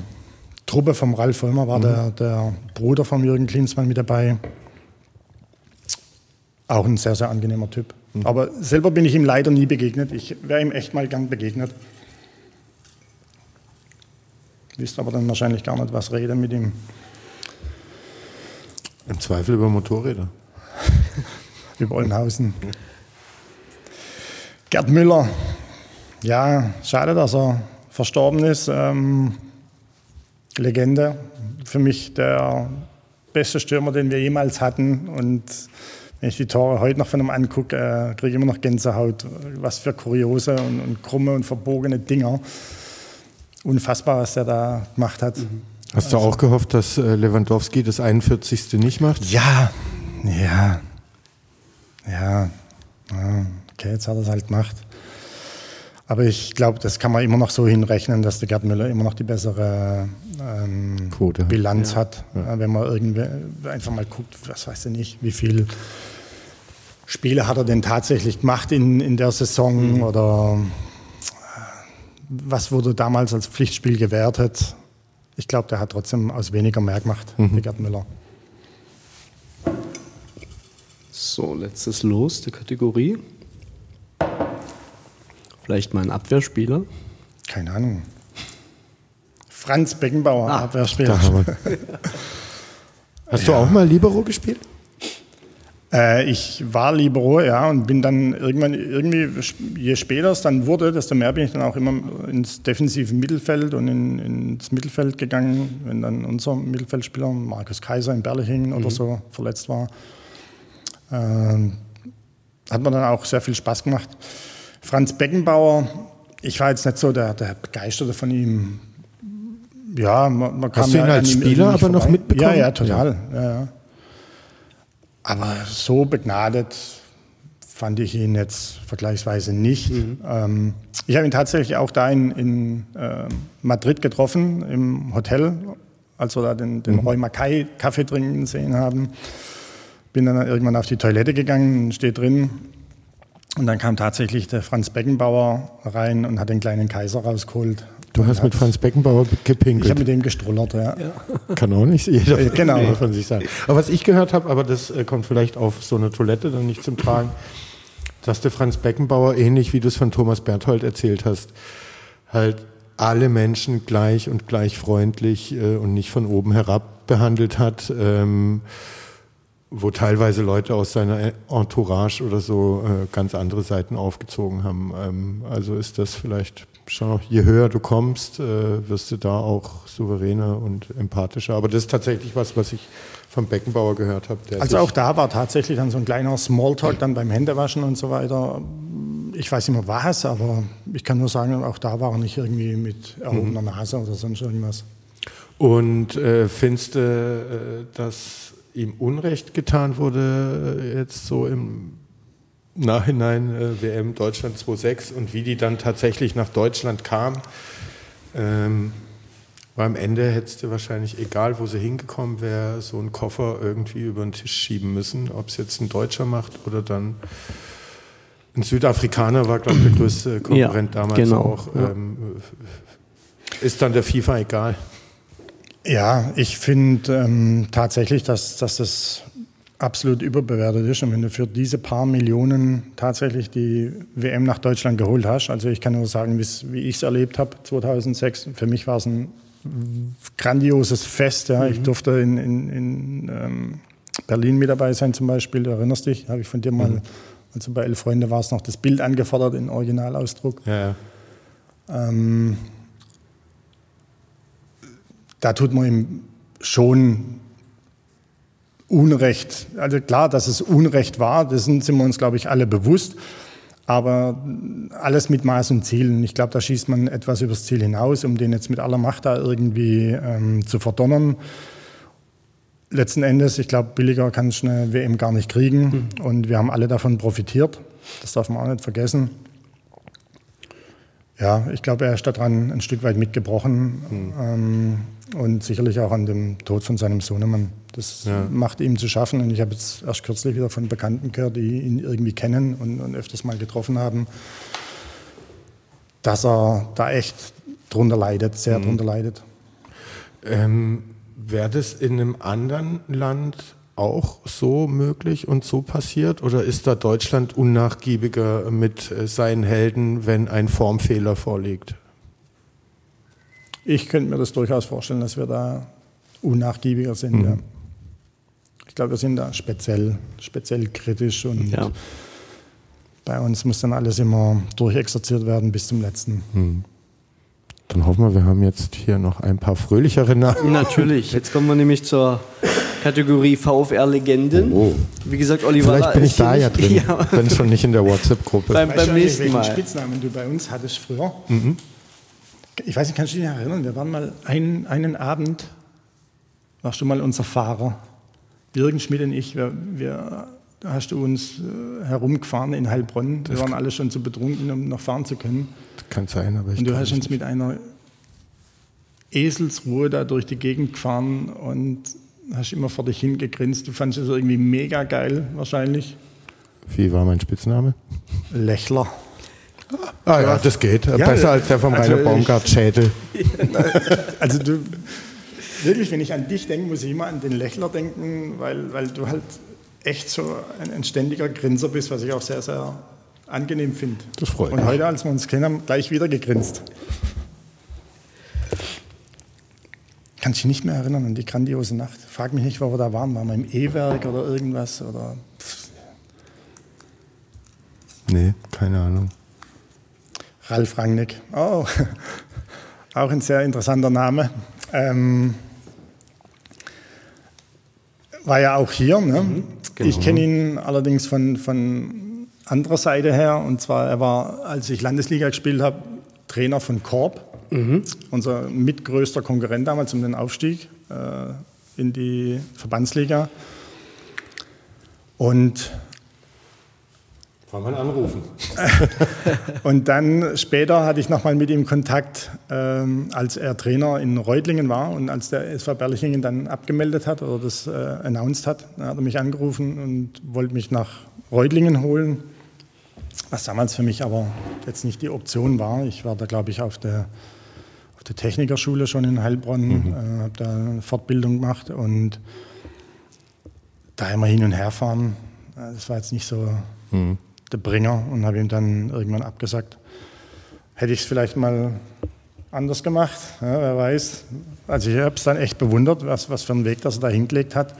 Truppe vom Ralf Vollmer war mhm. der, der Bruder von Jürgen Klinsmann mit dabei. Auch ein sehr, sehr angenehmer Typ. Mhm. Aber selber bin ich ihm leider nie begegnet. Ich wäre ihm echt mal gern begegnet. Wisst aber dann wahrscheinlich gar nicht, was rede mit ihm. Im Zweifel über Motorräder. über Ollenhausen. Gerd Müller. Ja, schade, dass er verstorben ist. Ähm, Legende. Für mich der beste Stürmer, den wir jemals hatten. Und wenn ich die Tore heute noch von ihm angucke, äh, kriege ich immer noch Gänsehaut. Was für kuriose und, und krumme und verbogene Dinger unfassbar, was der da gemacht hat. Mhm. Hast du also, auch gehofft, dass äh, Lewandowski das 41. nicht macht? Ja, ja, ja. Okay, jetzt hat er es halt gemacht. Aber ich glaube, das kann man immer noch so hinrechnen, dass der Gerd Müller immer noch die bessere ähm, Quote. Bilanz ja. hat. Ja. Wenn man irgendwie einfach mal guckt, was weiß ich nicht, wie viele Spiele hat er denn tatsächlich gemacht in, in der Saison mhm. oder was wurde damals als Pflichtspiel gewertet? Ich glaube, der hat trotzdem aus weniger mehr gemacht, mhm. Gerd Müller. So, letztes Los der Kategorie. Vielleicht mal ein Abwehrspieler. Keine Ahnung. Franz Beckenbauer, ah, Abwehrspieler. Hast du auch mal Libero gespielt? Äh, ich war Libero, ja, und bin dann irgendwann, irgendwie, je später es dann wurde, desto mehr bin ich dann auch immer ins defensive Mittelfeld und in, ins Mittelfeld gegangen, wenn dann unser Mittelfeldspieler, Markus Kaiser in Berlichingen mhm. oder so, verletzt war. Ähm, hat mir dann auch sehr viel Spaß gemacht. Franz Beckenbauer, ich war jetzt nicht so der, der Begeisterte von ihm. Ja, man, man Hast du ihn ja als Spieler aber noch mitbekommen? Ja, ja, total. Ja. Ja, aber so begnadet fand ich ihn jetzt vergleichsweise nicht. Mhm. Ähm, ich habe ihn tatsächlich auch da in, in äh, Madrid getroffen, im Hotel, als wir da den, den mhm. Roy Mackay Kaffee trinken sehen haben. Bin dann irgendwann auf die Toilette gegangen, steht drin. Und dann kam tatsächlich der Franz Beckenbauer rein und hat den kleinen Kaiser rausgeholt Du hast mit Franz Beckenbauer gepinkelt. Ich habe mit dem gestrullert, ja. ja. Kann auch nicht jeder äh, genau. von sich sagen. Aber was ich gehört habe, aber das äh, kommt vielleicht auf so eine Toilette dann nicht zum Tragen, dass der Franz Beckenbauer, ähnlich wie du es von Thomas Berthold erzählt hast, halt alle Menschen gleich und gleich freundlich äh, und nicht von oben herab behandelt hat. Ähm, wo teilweise Leute aus seiner Entourage oder so äh, ganz andere Seiten aufgezogen haben. Ähm, also ist das vielleicht schon, je höher du kommst, äh, wirst du da auch souveräner und empathischer. Aber das ist tatsächlich was, was ich vom Beckenbauer gehört habe. Also auch da war tatsächlich dann so ein kleiner Smalltalk dann beim Händewaschen und so weiter. Ich weiß nicht mehr was, aber ich kann nur sagen, auch da war er nicht irgendwie mit erhobener mhm. Nase oder sonst irgendwas. Und äh, findest du, äh, dass ihm Unrecht getan wurde, äh, jetzt so im Nachhinein äh, WM Deutschland 2.6 und wie die dann tatsächlich nach Deutschland kam. Ähm, Weil am Ende hättest du wahrscheinlich, egal wo sie hingekommen wäre, so einen Koffer irgendwie über den Tisch schieben müssen. Ob es jetzt ein Deutscher macht oder dann ein Südafrikaner war, glaube ich, der größte Konkurrent ja, damals genau, auch. Ja. Ähm, ist dann der FIFA egal? Ja, ich finde ähm, tatsächlich, dass, dass das absolut überbewertet ist. Und wenn du für diese paar Millionen tatsächlich die WM nach Deutschland geholt hast, also ich kann nur sagen, wie ich es erlebt habe 2006, für mich war es ein grandioses Fest. Ja. Mhm. Ich durfte in, in, in ähm, Berlin mit dabei sein zum Beispiel, du erinnerst dich, habe ich von dir mal, mhm. also bei Elf Freunde war es noch das Bild angefordert in Originalausdruck. Ja. Ähm, da tut man ihm schon Unrecht. Also klar, dass es Unrecht war, das sind, sind wir uns, glaube ich, alle bewusst. Aber alles mit Maß und Zielen. Ich glaube, da schießt man etwas übers Ziel hinaus, um den jetzt mit aller Macht da irgendwie ähm, zu verdonnern. Letzten Endes, ich glaube, billiger kann ich eine WM gar nicht kriegen. Mhm. Und wir haben alle davon profitiert. Das darf man auch nicht vergessen. Ja, ich glaube, er ist daran ein Stück weit mitgebrochen. Mhm. Ähm, und sicherlich auch an dem Tod von seinem Sohnemann. Das ja. macht ihm zu schaffen. Und ich habe jetzt erst kürzlich wieder von Bekannten gehört, die ihn irgendwie kennen und, und öfters mal getroffen haben, dass er da echt drunter leidet, sehr mhm. drunter leidet. Ähm, Wäre das in einem anderen Land auch so möglich und so passiert? Oder ist da Deutschland unnachgiebiger mit äh, seinen Helden, wenn ein Formfehler vorliegt? Ich könnte mir das durchaus vorstellen, dass wir da unnachgiebiger sind. Mhm. Ja. Ich glaube, wir sind da speziell, speziell kritisch und ja. bei uns muss dann alles immer durchexerziert werden bis zum letzten. Mhm. Dann hoffen wir, wir haben jetzt hier noch ein paar fröhlichere Namen. Natürlich. Jetzt kommen wir nämlich zur Kategorie VfR-Legenden. Oh. Wie gesagt, Oliver. Vielleicht bin ich da ja drin, ja. wenn schon nicht in der WhatsApp-Gruppe. Beim, beim nächsten Mal. Spitznamen du bei uns hattest früher. Mhm. Ich weiß nicht, kannst du dich erinnern? Wir waren mal ein, einen Abend, warst du mal unser Fahrer. Jürgen Schmidt und ich, wir, wir da hast du uns äh, herumgefahren in Heilbronn. Wir waren alle schon zu betrunken, um noch fahren zu können. Das kann sein, aber ich Und du hast uns mit einer Eselsruhe da durch die Gegend gefahren und hast immer vor dich hingegrinst. Du fandest es irgendwie mega geil, wahrscheinlich. Wie war mein Spitzname? Lächler. Ah ja, das geht. Ja, Besser als der vom also Rainer Baumgart-Schädel. Also du, wirklich, wenn ich an dich denke, muss ich immer an den Lächler denken, weil, weil du halt echt so ein, ein ständiger Grinser bist, was ich auch sehr, sehr angenehm finde. Das freut mich. Und heute, als wir uns kennen haben, gleich wieder gegrinst. Kann ich nicht mehr erinnern an die grandiose Nacht. Frag mich nicht, wo wir da waren. Waren wir im E-Werk oder irgendwas? Oder Nee, keine Ahnung. Ralf Rangnick. Oh, auch ein sehr interessanter Name. Ähm, war ja auch hier. Ne? Mhm, genau. Ich kenne ihn allerdings von, von anderer Seite her. Und zwar, er war, als ich Landesliga gespielt habe, Trainer von Korb, mhm. unser mitgrößter Konkurrent damals um den Aufstieg äh, in die Verbandsliga. Und kann man anrufen. und dann später hatte ich nochmal mit ihm Kontakt, ähm, als er Trainer in Reutlingen war und als der SV Berlichingen dann abgemeldet hat oder das äh, announced hat, hat er mich angerufen und wollte mich nach Reutlingen holen, was damals für mich aber jetzt nicht die Option war. Ich war da, glaube ich, auf der, auf der Technikerschule schon in Heilbronn, mhm. äh, habe da eine Fortbildung gemacht und da immer hin und her fahren, äh, das war jetzt nicht so... Mhm der Bringer und habe ihm dann irgendwann abgesagt. Hätte ich es vielleicht mal anders gemacht, ja, wer weiß. Also ich habe es dann echt bewundert, was, was für einen Weg das er da hingelegt hat.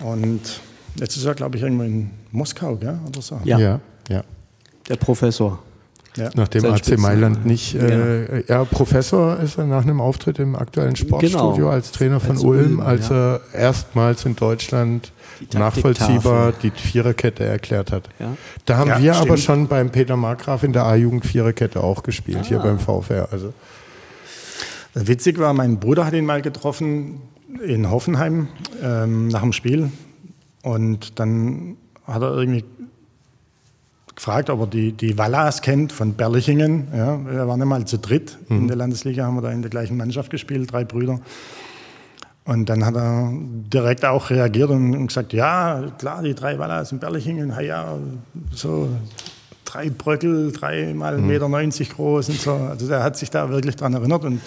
Mhm. Und jetzt ist er, glaube ich, irgendwo in Moskau, gell? oder so. Ja, ja. ja. Der Professor. Ja. Nachdem AC Mailand nicht, äh, genau. ja, Professor ist er nach einem Auftritt im aktuellen Sportstudio genau. als Trainer von als Ulm, Ulm, als ja. er erstmals in Deutschland nachvollziehbar die Viererkette erklärt hat. Ja. Da haben wir stimmt. aber schon beim Peter Markgraf in der A-Jugend Viererkette auch gespielt, ah. hier beim VfR. Also. Witzig war, mein Bruder hat ihn mal getroffen in Hoffenheim ähm, nach dem Spiel und dann hat er irgendwie gefragt, ob er die, die Wallas kennt von Berlichingen. Ja, wir waren einmal zu dritt mhm. in der Landesliga, haben wir da in der gleichen Mannschaft gespielt, drei Brüder. Und dann hat er direkt auch reagiert und gesagt, ja, klar, die drei Wallas in Berlichingen, ja, so drei Bröckel, dreimal mhm. Meter 90 groß und so. Also er hat sich da wirklich dran erinnert und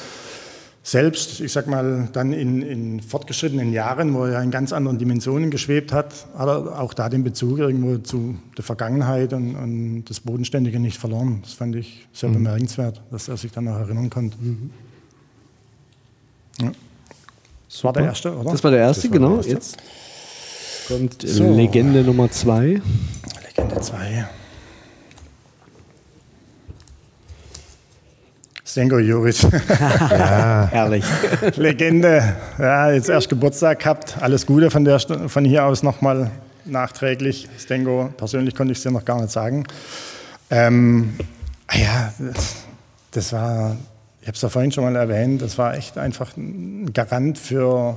selbst, ich sag mal, dann in, in, fortgeschrittenen Jahren, wo er ja in ganz anderen Dimensionen geschwebt hat, hat er auch da den Bezug irgendwo zu der Vergangenheit und, und das Bodenständige nicht verloren. Das fand ich sehr mhm. bemerkenswert, dass er sich dann noch erinnern konnte. Mhm. Ja. Das war der erste, oder? Das war der erste, war genau. Der erste. Jetzt kommt so. Legende Nummer zwei. Legende zwei. Sengo Juric. ja, herrlich. Legende. Ja, jetzt erst Geburtstag gehabt. Alles Gute von, der, von hier aus nochmal nachträglich. Stengo, persönlich konnte ich es dir noch gar nicht sagen. Ähm, ah ja, das war, ich habe es ja vorhin schon mal erwähnt, das war echt einfach ein Garant für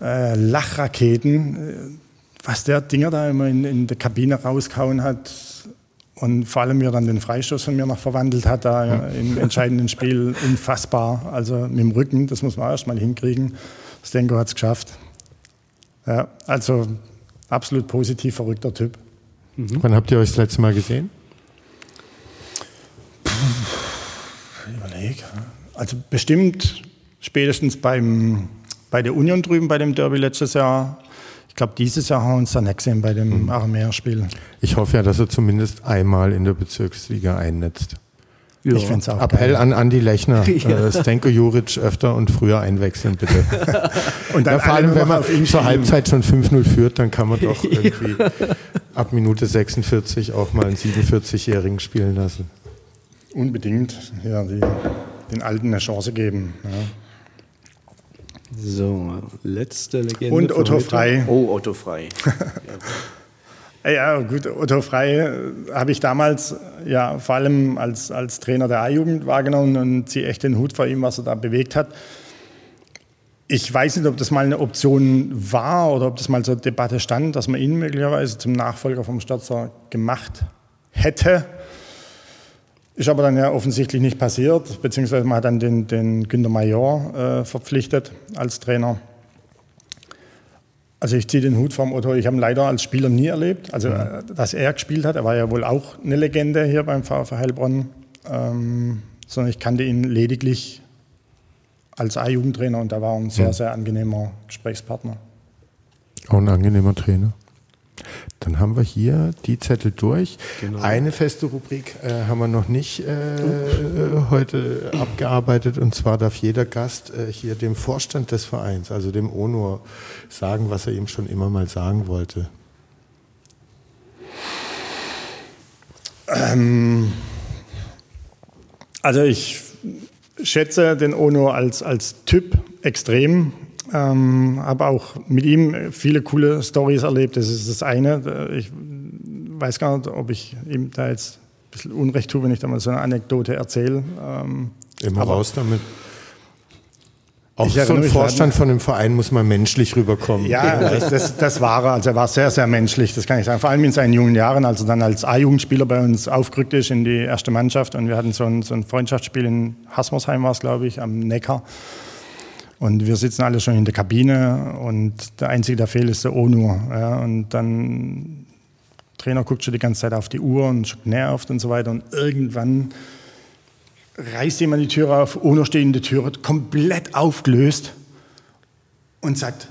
äh, Lachraketen. Was der Dinger da immer in, in der Kabine rauskauen hat, und vor allem, wie er dann den Freistoß von mir noch verwandelt hat, da im entscheidenden Spiel, unfassbar. Also mit dem Rücken, das muss man erst mal hinkriegen. Stenko hat es geschafft. Ja, also absolut positiv verrückter Typ. Mhm. Wann habt ihr euch das letzte Mal gesehen? Überleg. Also bestimmt spätestens beim, bei der Union drüben, bei dem Derby letztes Jahr ich glaube, dieses Jahr haben wir uns dann nicht gesehen bei dem mhm. Aramäer-Spiel. Ich hoffe ja, dass er zumindest einmal in der Bezirksliga einnetzt. Ja. Ich finde es auch Appell geil. an Andi Lechner, ja. äh, Stenko Juric öfter und früher einwechseln, bitte. und dann ja, vor allem, wenn man zur Halbzeit schon 5-0 führt, dann kann man doch irgendwie ab Minute 46 auch mal einen 47-Jährigen spielen lassen. Unbedingt, ja, die, den Alten eine Chance geben. Ja. So, letzte Legende. Und Otto heute. Frei. Oh, Otto Frei. ja, gut, Otto Frei äh, habe ich damals ja vor allem als, als Trainer der A-Jugend wahrgenommen und ziehe echt den Hut vor ihm, was er da bewegt hat. Ich weiß nicht, ob das mal eine Option war oder ob das mal zur Debatte stand, dass man ihn möglicherweise zum Nachfolger vom Stürzer gemacht hätte. Ist aber dann ja offensichtlich nicht passiert, beziehungsweise man hat dann den, den Günter Major äh, verpflichtet als Trainer. Also ich ziehe den Hut vom Otto. Ich habe ihn leider als Spieler nie erlebt. Also ja. Äh, dass er gespielt hat, er war ja wohl auch eine Legende hier beim VfL Heilbronn. Ähm, sondern ich kannte ihn lediglich als A-Jugendtrainer und da war ein sehr, ja. sehr angenehmer Gesprächspartner. Auch ein angenehmer Trainer. Dann haben wir hier die Zettel durch. Genau. Eine feste Rubrik äh, haben wir noch nicht äh, heute abgearbeitet und zwar darf jeder Gast äh, hier dem Vorstand des Vereins, also dem ONUR, sagen, was er ihm schon immer mal sagen wollte. Ähm, also ich schätze den ONUR als, als Typ extrem. Ähm, habe auch mit ihm viele coole Stories erlebt. Das ist das eine. Ich weiß gar nicht, ob ich ihm da jetzt ein bisschen Unrecht tue, wenn ich da mal so eine Anekdote erzähle. Ähm, Immer raus damit. Auch so ein Vorstand von einem Verein muss man menschlich rüberkommen. Ja, das, das, das, war er. Also er war sehr, sehr menschlich, das kann ich sagen. Vor allem in seinen jungen Jahren, als er dann als A-Jugendspieler bei uns aufgerückt ist in die erste Mannschaft. Und wir hatten so ein, so ein Freundschaftsspiel in Hasmersheim, war es, glaube ich, am Neckar. Und wir sitzen alle schon in der Kabine und der Einzige, der fehlt, ist der Onur. Ja, und dann Trainer guckt schon die ganze Zeit auf die Uhr und schon nervt und so weiter. Und irgendwann reißt jemand die Tür auf, in der Tür, komplett aufgelöst und sagt,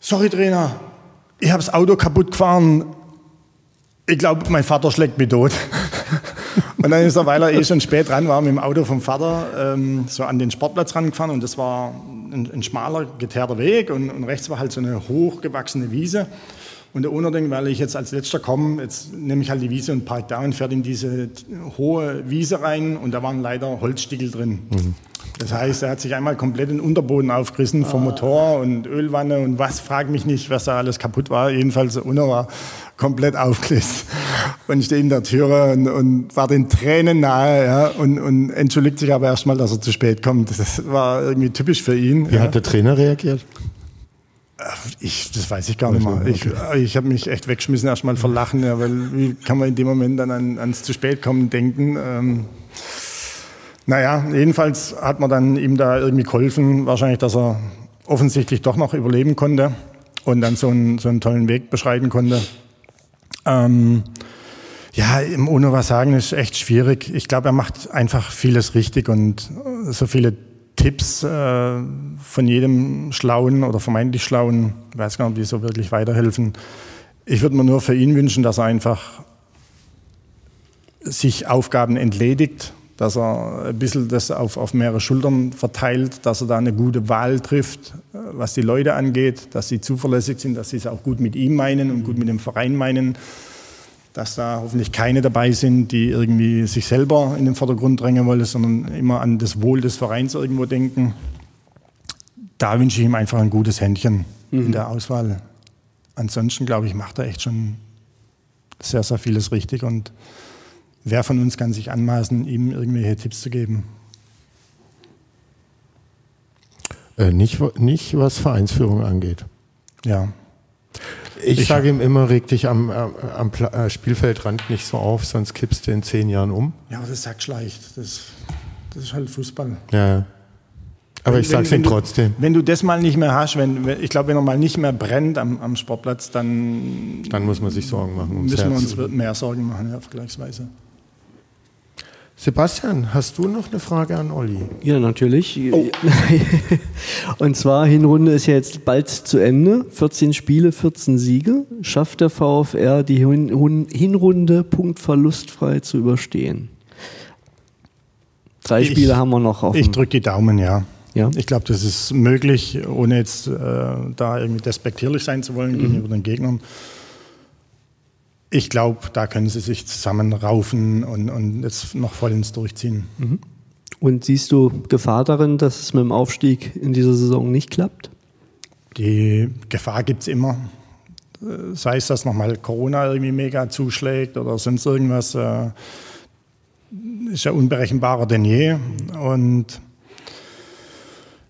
sorry Trainer, ich habe das Auto kaputt gefahren. Ich glaube, mein Vater schlägt mich tot. Und dann ist er, weil er eh schon spät dran war, mit dem Auto vom Vater ähm, so an den Sportplatz rangefahren und das war ein, ein schmaler, geteerter Weg und, und, rechts war halt so eine hochgewachsene Wiese. Und der Owner denkt, weil ich jetzt als letzter komme, jetzt nehme ich halt die Wiese und park da und fährt in diese hohe Wiese rein und da waren leider Holzstickel drin. Mhm. Das heißt, er hat sich einmal komplett den Unterboden aufgerissen vom ah. Motor und Ölwanne und was, frag mich nicht, was da alles kaputt war. Jedenfalls der Unter war komplett aufgelöst. Und ich stehe in der Tür und, und war den Tränen nahe ja, und, und entschuldigt sich aber erstmal, dass er zu spät kommt. Das war irgendwie typisch für ihn. Wie ja. hat der Trainer reagiert? Ich, das weiß ich gar nicht mehr. Ich, ich habe mich echt weggeschmissen, erstmal vor Lachen, ja, weil wie kann man in dem Moment dann an, ans zu spät kommen denken? Ähm, naja, jedenfalls hat man dann ihm da irgendwie geholfen, wahrscheinlich, dass er offensichtlich doch noch überleben konnte und dann so einen, so einen tollen Weg beschreiten konnte. Ähm, ja, ohne was sagen ist echt schwierig. Ich glaube, er macht einfach vieles richtig und so viele Tipps äh, von jedem Schlauen oder vermeintlich Schlauen, ich weiß gar nicht, ob die so wirklich weiterhelfen. Ich würde mir nur für ihn wünschen, dass er einfach sich Aufgaben entledigt, dass er ein bisschen das auf, auf mehrere Schultern verteilt, dass er da eine gute Wahl trifft, äh, was die Leute angeht, dass sie zuverlässig sind, dass sie es auch gut mit ihm meinen und gut mit dem Verein meinen dass da hoffentlich keine dabei sind, die irgendwie sich selber in den Vordergrund drängen wollen, sondern immer an das Wohl des Vereins irgendwo denken. Da wünsche ich ihm einfach ein gutes Händchen mhm. in der Auswahl. Ansonsten, glaube ich, macht er echt schon sehr, sehr vieles richtig und wer von uns kann sich anmaßen, ihm irgendwelche Tipps zu geben? Äh, nicht, nicht was Vereinsführung angeht. Ja. Ich, ich sage ihm immer, reg dich am, am, äh, Spielfeldrand nicht so auf, sonst kippst du in zehn Jahren um. Ja, aber das sagt leicht. Das, das ist halt Fußball. Ja. Aber wenn, ich sage es ihm trotzdem. Wenn du das mal nicht mehr hast, wenn, ich glaube, wenn er mal nicht mehr brennt am, am Sportplatz, dann. Dann muss man sich Sorgen machen. Ums müssen Herz. wir uns mehr Sorgen machen, ja, vergleichsweise. Sebastian, hast du noch eine Frage an Olli? Ja, natürlich. Oh. Und zwar, Hinrunde ist ja jetzt bald zu Ende. 14 Spiele, 14 Siege. Schafft der VfR die Hinrunde punktverlustfrei zu überstehen? Drei ich, Spiele haben wir noch auf. Ich drücke die Daumen, ja. ja? Ich glaube, das ist möglich, ohne jetzt äh, da irgendwie despektierlich sein zu wollen mhm. gegenüber den Gegnern ich glaube, da können sie sich zusammenraufen und, und jetzt noch vollends durchziehen. Mhm. Und siehst du Gefahr darin, dass es mit dem Aufstieg in dieser Saison nicht klappt? Die Gefahr gibt es immer. Sei es, dass nochmal Corona irgendwie mega zuschlägt oder sonst irgendwas. Äh, ist ja unberechenbarer denn je. Und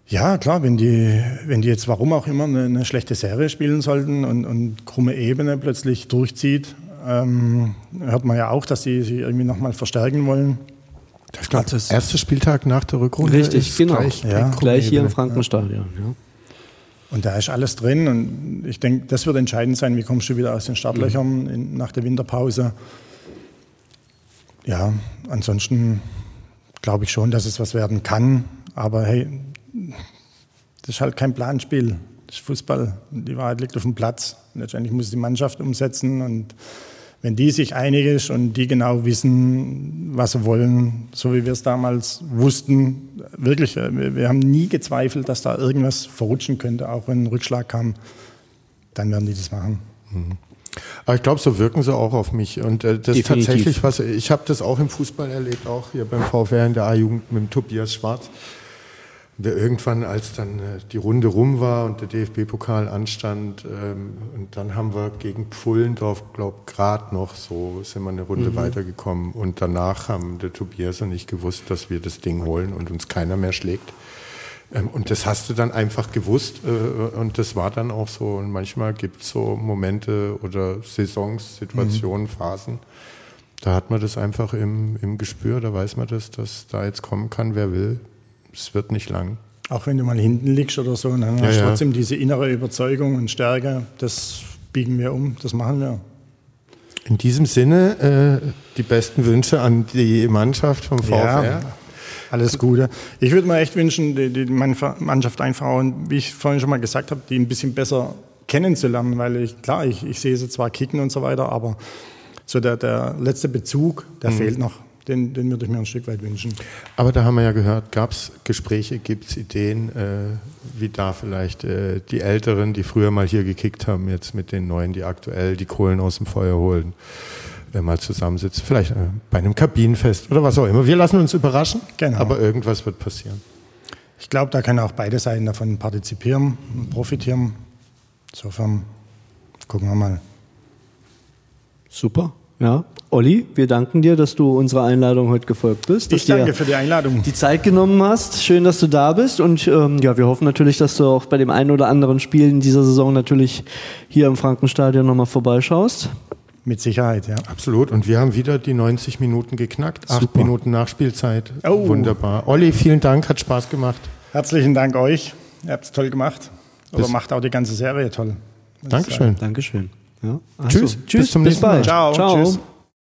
ja, klar, wenn die, wenn die jetzt warum auch immer eine, eine schlechte Serie spielen sollten und, und krumme Ebene plötzlich durchzieht, ähm, hört man ja auch, dass sie sich irgendwie nochmal verstärken wollen. Ich glaube, das erste Spieltag nach der Rückrunde Richtig, ist genau. gleich, ja. gleich hier im Frankenstadion. Ja. Und da ist alles drin und ich denke, das wird entscheidend sein, wie kommst du wieder aus den Startlöchern mhm. in, nach der Winterpause. Ja, ansonsten glaube ich schon, dass es was werden kann, aber hey, das ist halt kein Planspiel. Das ist Fußball. Die Wahrheit liegt auf dem Platz. Letztendlich muss die Mannschaft umsetzen und wenn die sich einig ist und die genau wissen, was sie wollen, so wie wir es damals wussten, wirklich, wir, wir haben nie gezweifelt, dass da irgendwas verrutschen könnte, auch wenn ein Rückschlag kam, dann werden die das machen. Mhm. Aber ich glaube, so wirken sie auch auf mich. Und äh, das Definitiv. ist tatsächlich was, ich habe das auch im Fußball erlebt, auch hier beim VfR in der A-Jugend mit dem Tobias Schwarz wir irgendwann, als dann äh, die Runde rum war und der DFB-Pokal anstand, ähm, und dann haben wir gegen Pfullendorf, glaube gerade noch so, sind wir eine Runde mhm. weitergekommen. Und danach haben der Tobias und ich gewusst, dass wir das Ding holen und uns keiner mehr schlägt. Ähm, und das hast du dann einfach gewusst äh, und das war dann auch so. Und manchmal gibt es so Momente oder Saisons, Situationen, mhm. Phasen, da hat man das einfach im, im Gespür, da weiß man das, dass da jetzt kommen kann, wer will es wird nicht lang. Auch wenn du mal hinten liegst oder so, dann ja, hast du ja. trotzdem diese innere Überzeugung und Stärke. Das biegen wir um, das machen wir. In diesem Sinne, äh, die besten Wünsche an die Mannschaft vom VfR. Ja, alles Gute. Ich würde mir echt wünschen, die, die Mannschaft einfach, und wie ich vorhin schon mal gesagt habe, die ein bisschen besser kennenzulernen, weil ich, klar, ich, ich sehe sie zwar kicken und so weiter, aber so der, der letzte Bezug, der mhm. fehlt noch den, den würde ich mir ein Stück weit wünschen. Aber da haben wir ja gehört, gab es Gespräche, gibt es Ideen, äh, wie da vielleicht äh, die Älteren, die früher mal hier gekickt haben, jetzt mit den Neuen, die aktuell die Kohlen aus dem Feuer holen, wenn mal zusammensitzen, vielleicht äh, bei einem Kabinenfest oder was auch immer. Wir lassen uns überraschen, genau. aber irgendwas wird passieren. Ich glaube, da können auch beide Seiten davon partizipieren und profitieren. Insofern gucken wir mal. Super. Ja, Olli, wir danken dir, dass du unserer Einladung heute gefolgt bist. Ich danke für die Einladung. Die Zeit genommen hast. Schön, dass du da bist. Und ähm, ja, wir hoffen natürlich, dass du auch bei dem einen oder anderen Spiel in dieser Saison natürlich hier im Frankenstadion nochmal vorbeischaust. Mit Sicherheit, ja. Absolut. Und wir haben wieder die 90 Minuten geknackt. Acht Super. Minuten Nachspielzeit. Oh. Wunderbar. Olli, vielen Dank, hat Spaß gemacht. Herzlichen Dank euch. Ihr habt es toll gemacht. Aber macht auch die ganze Serie toll. Dankeschön. Dankeschön. Ja. Tschüss. Tschüss. Bis zum nächsten Mal. Ciao. Ciao. Tschüss.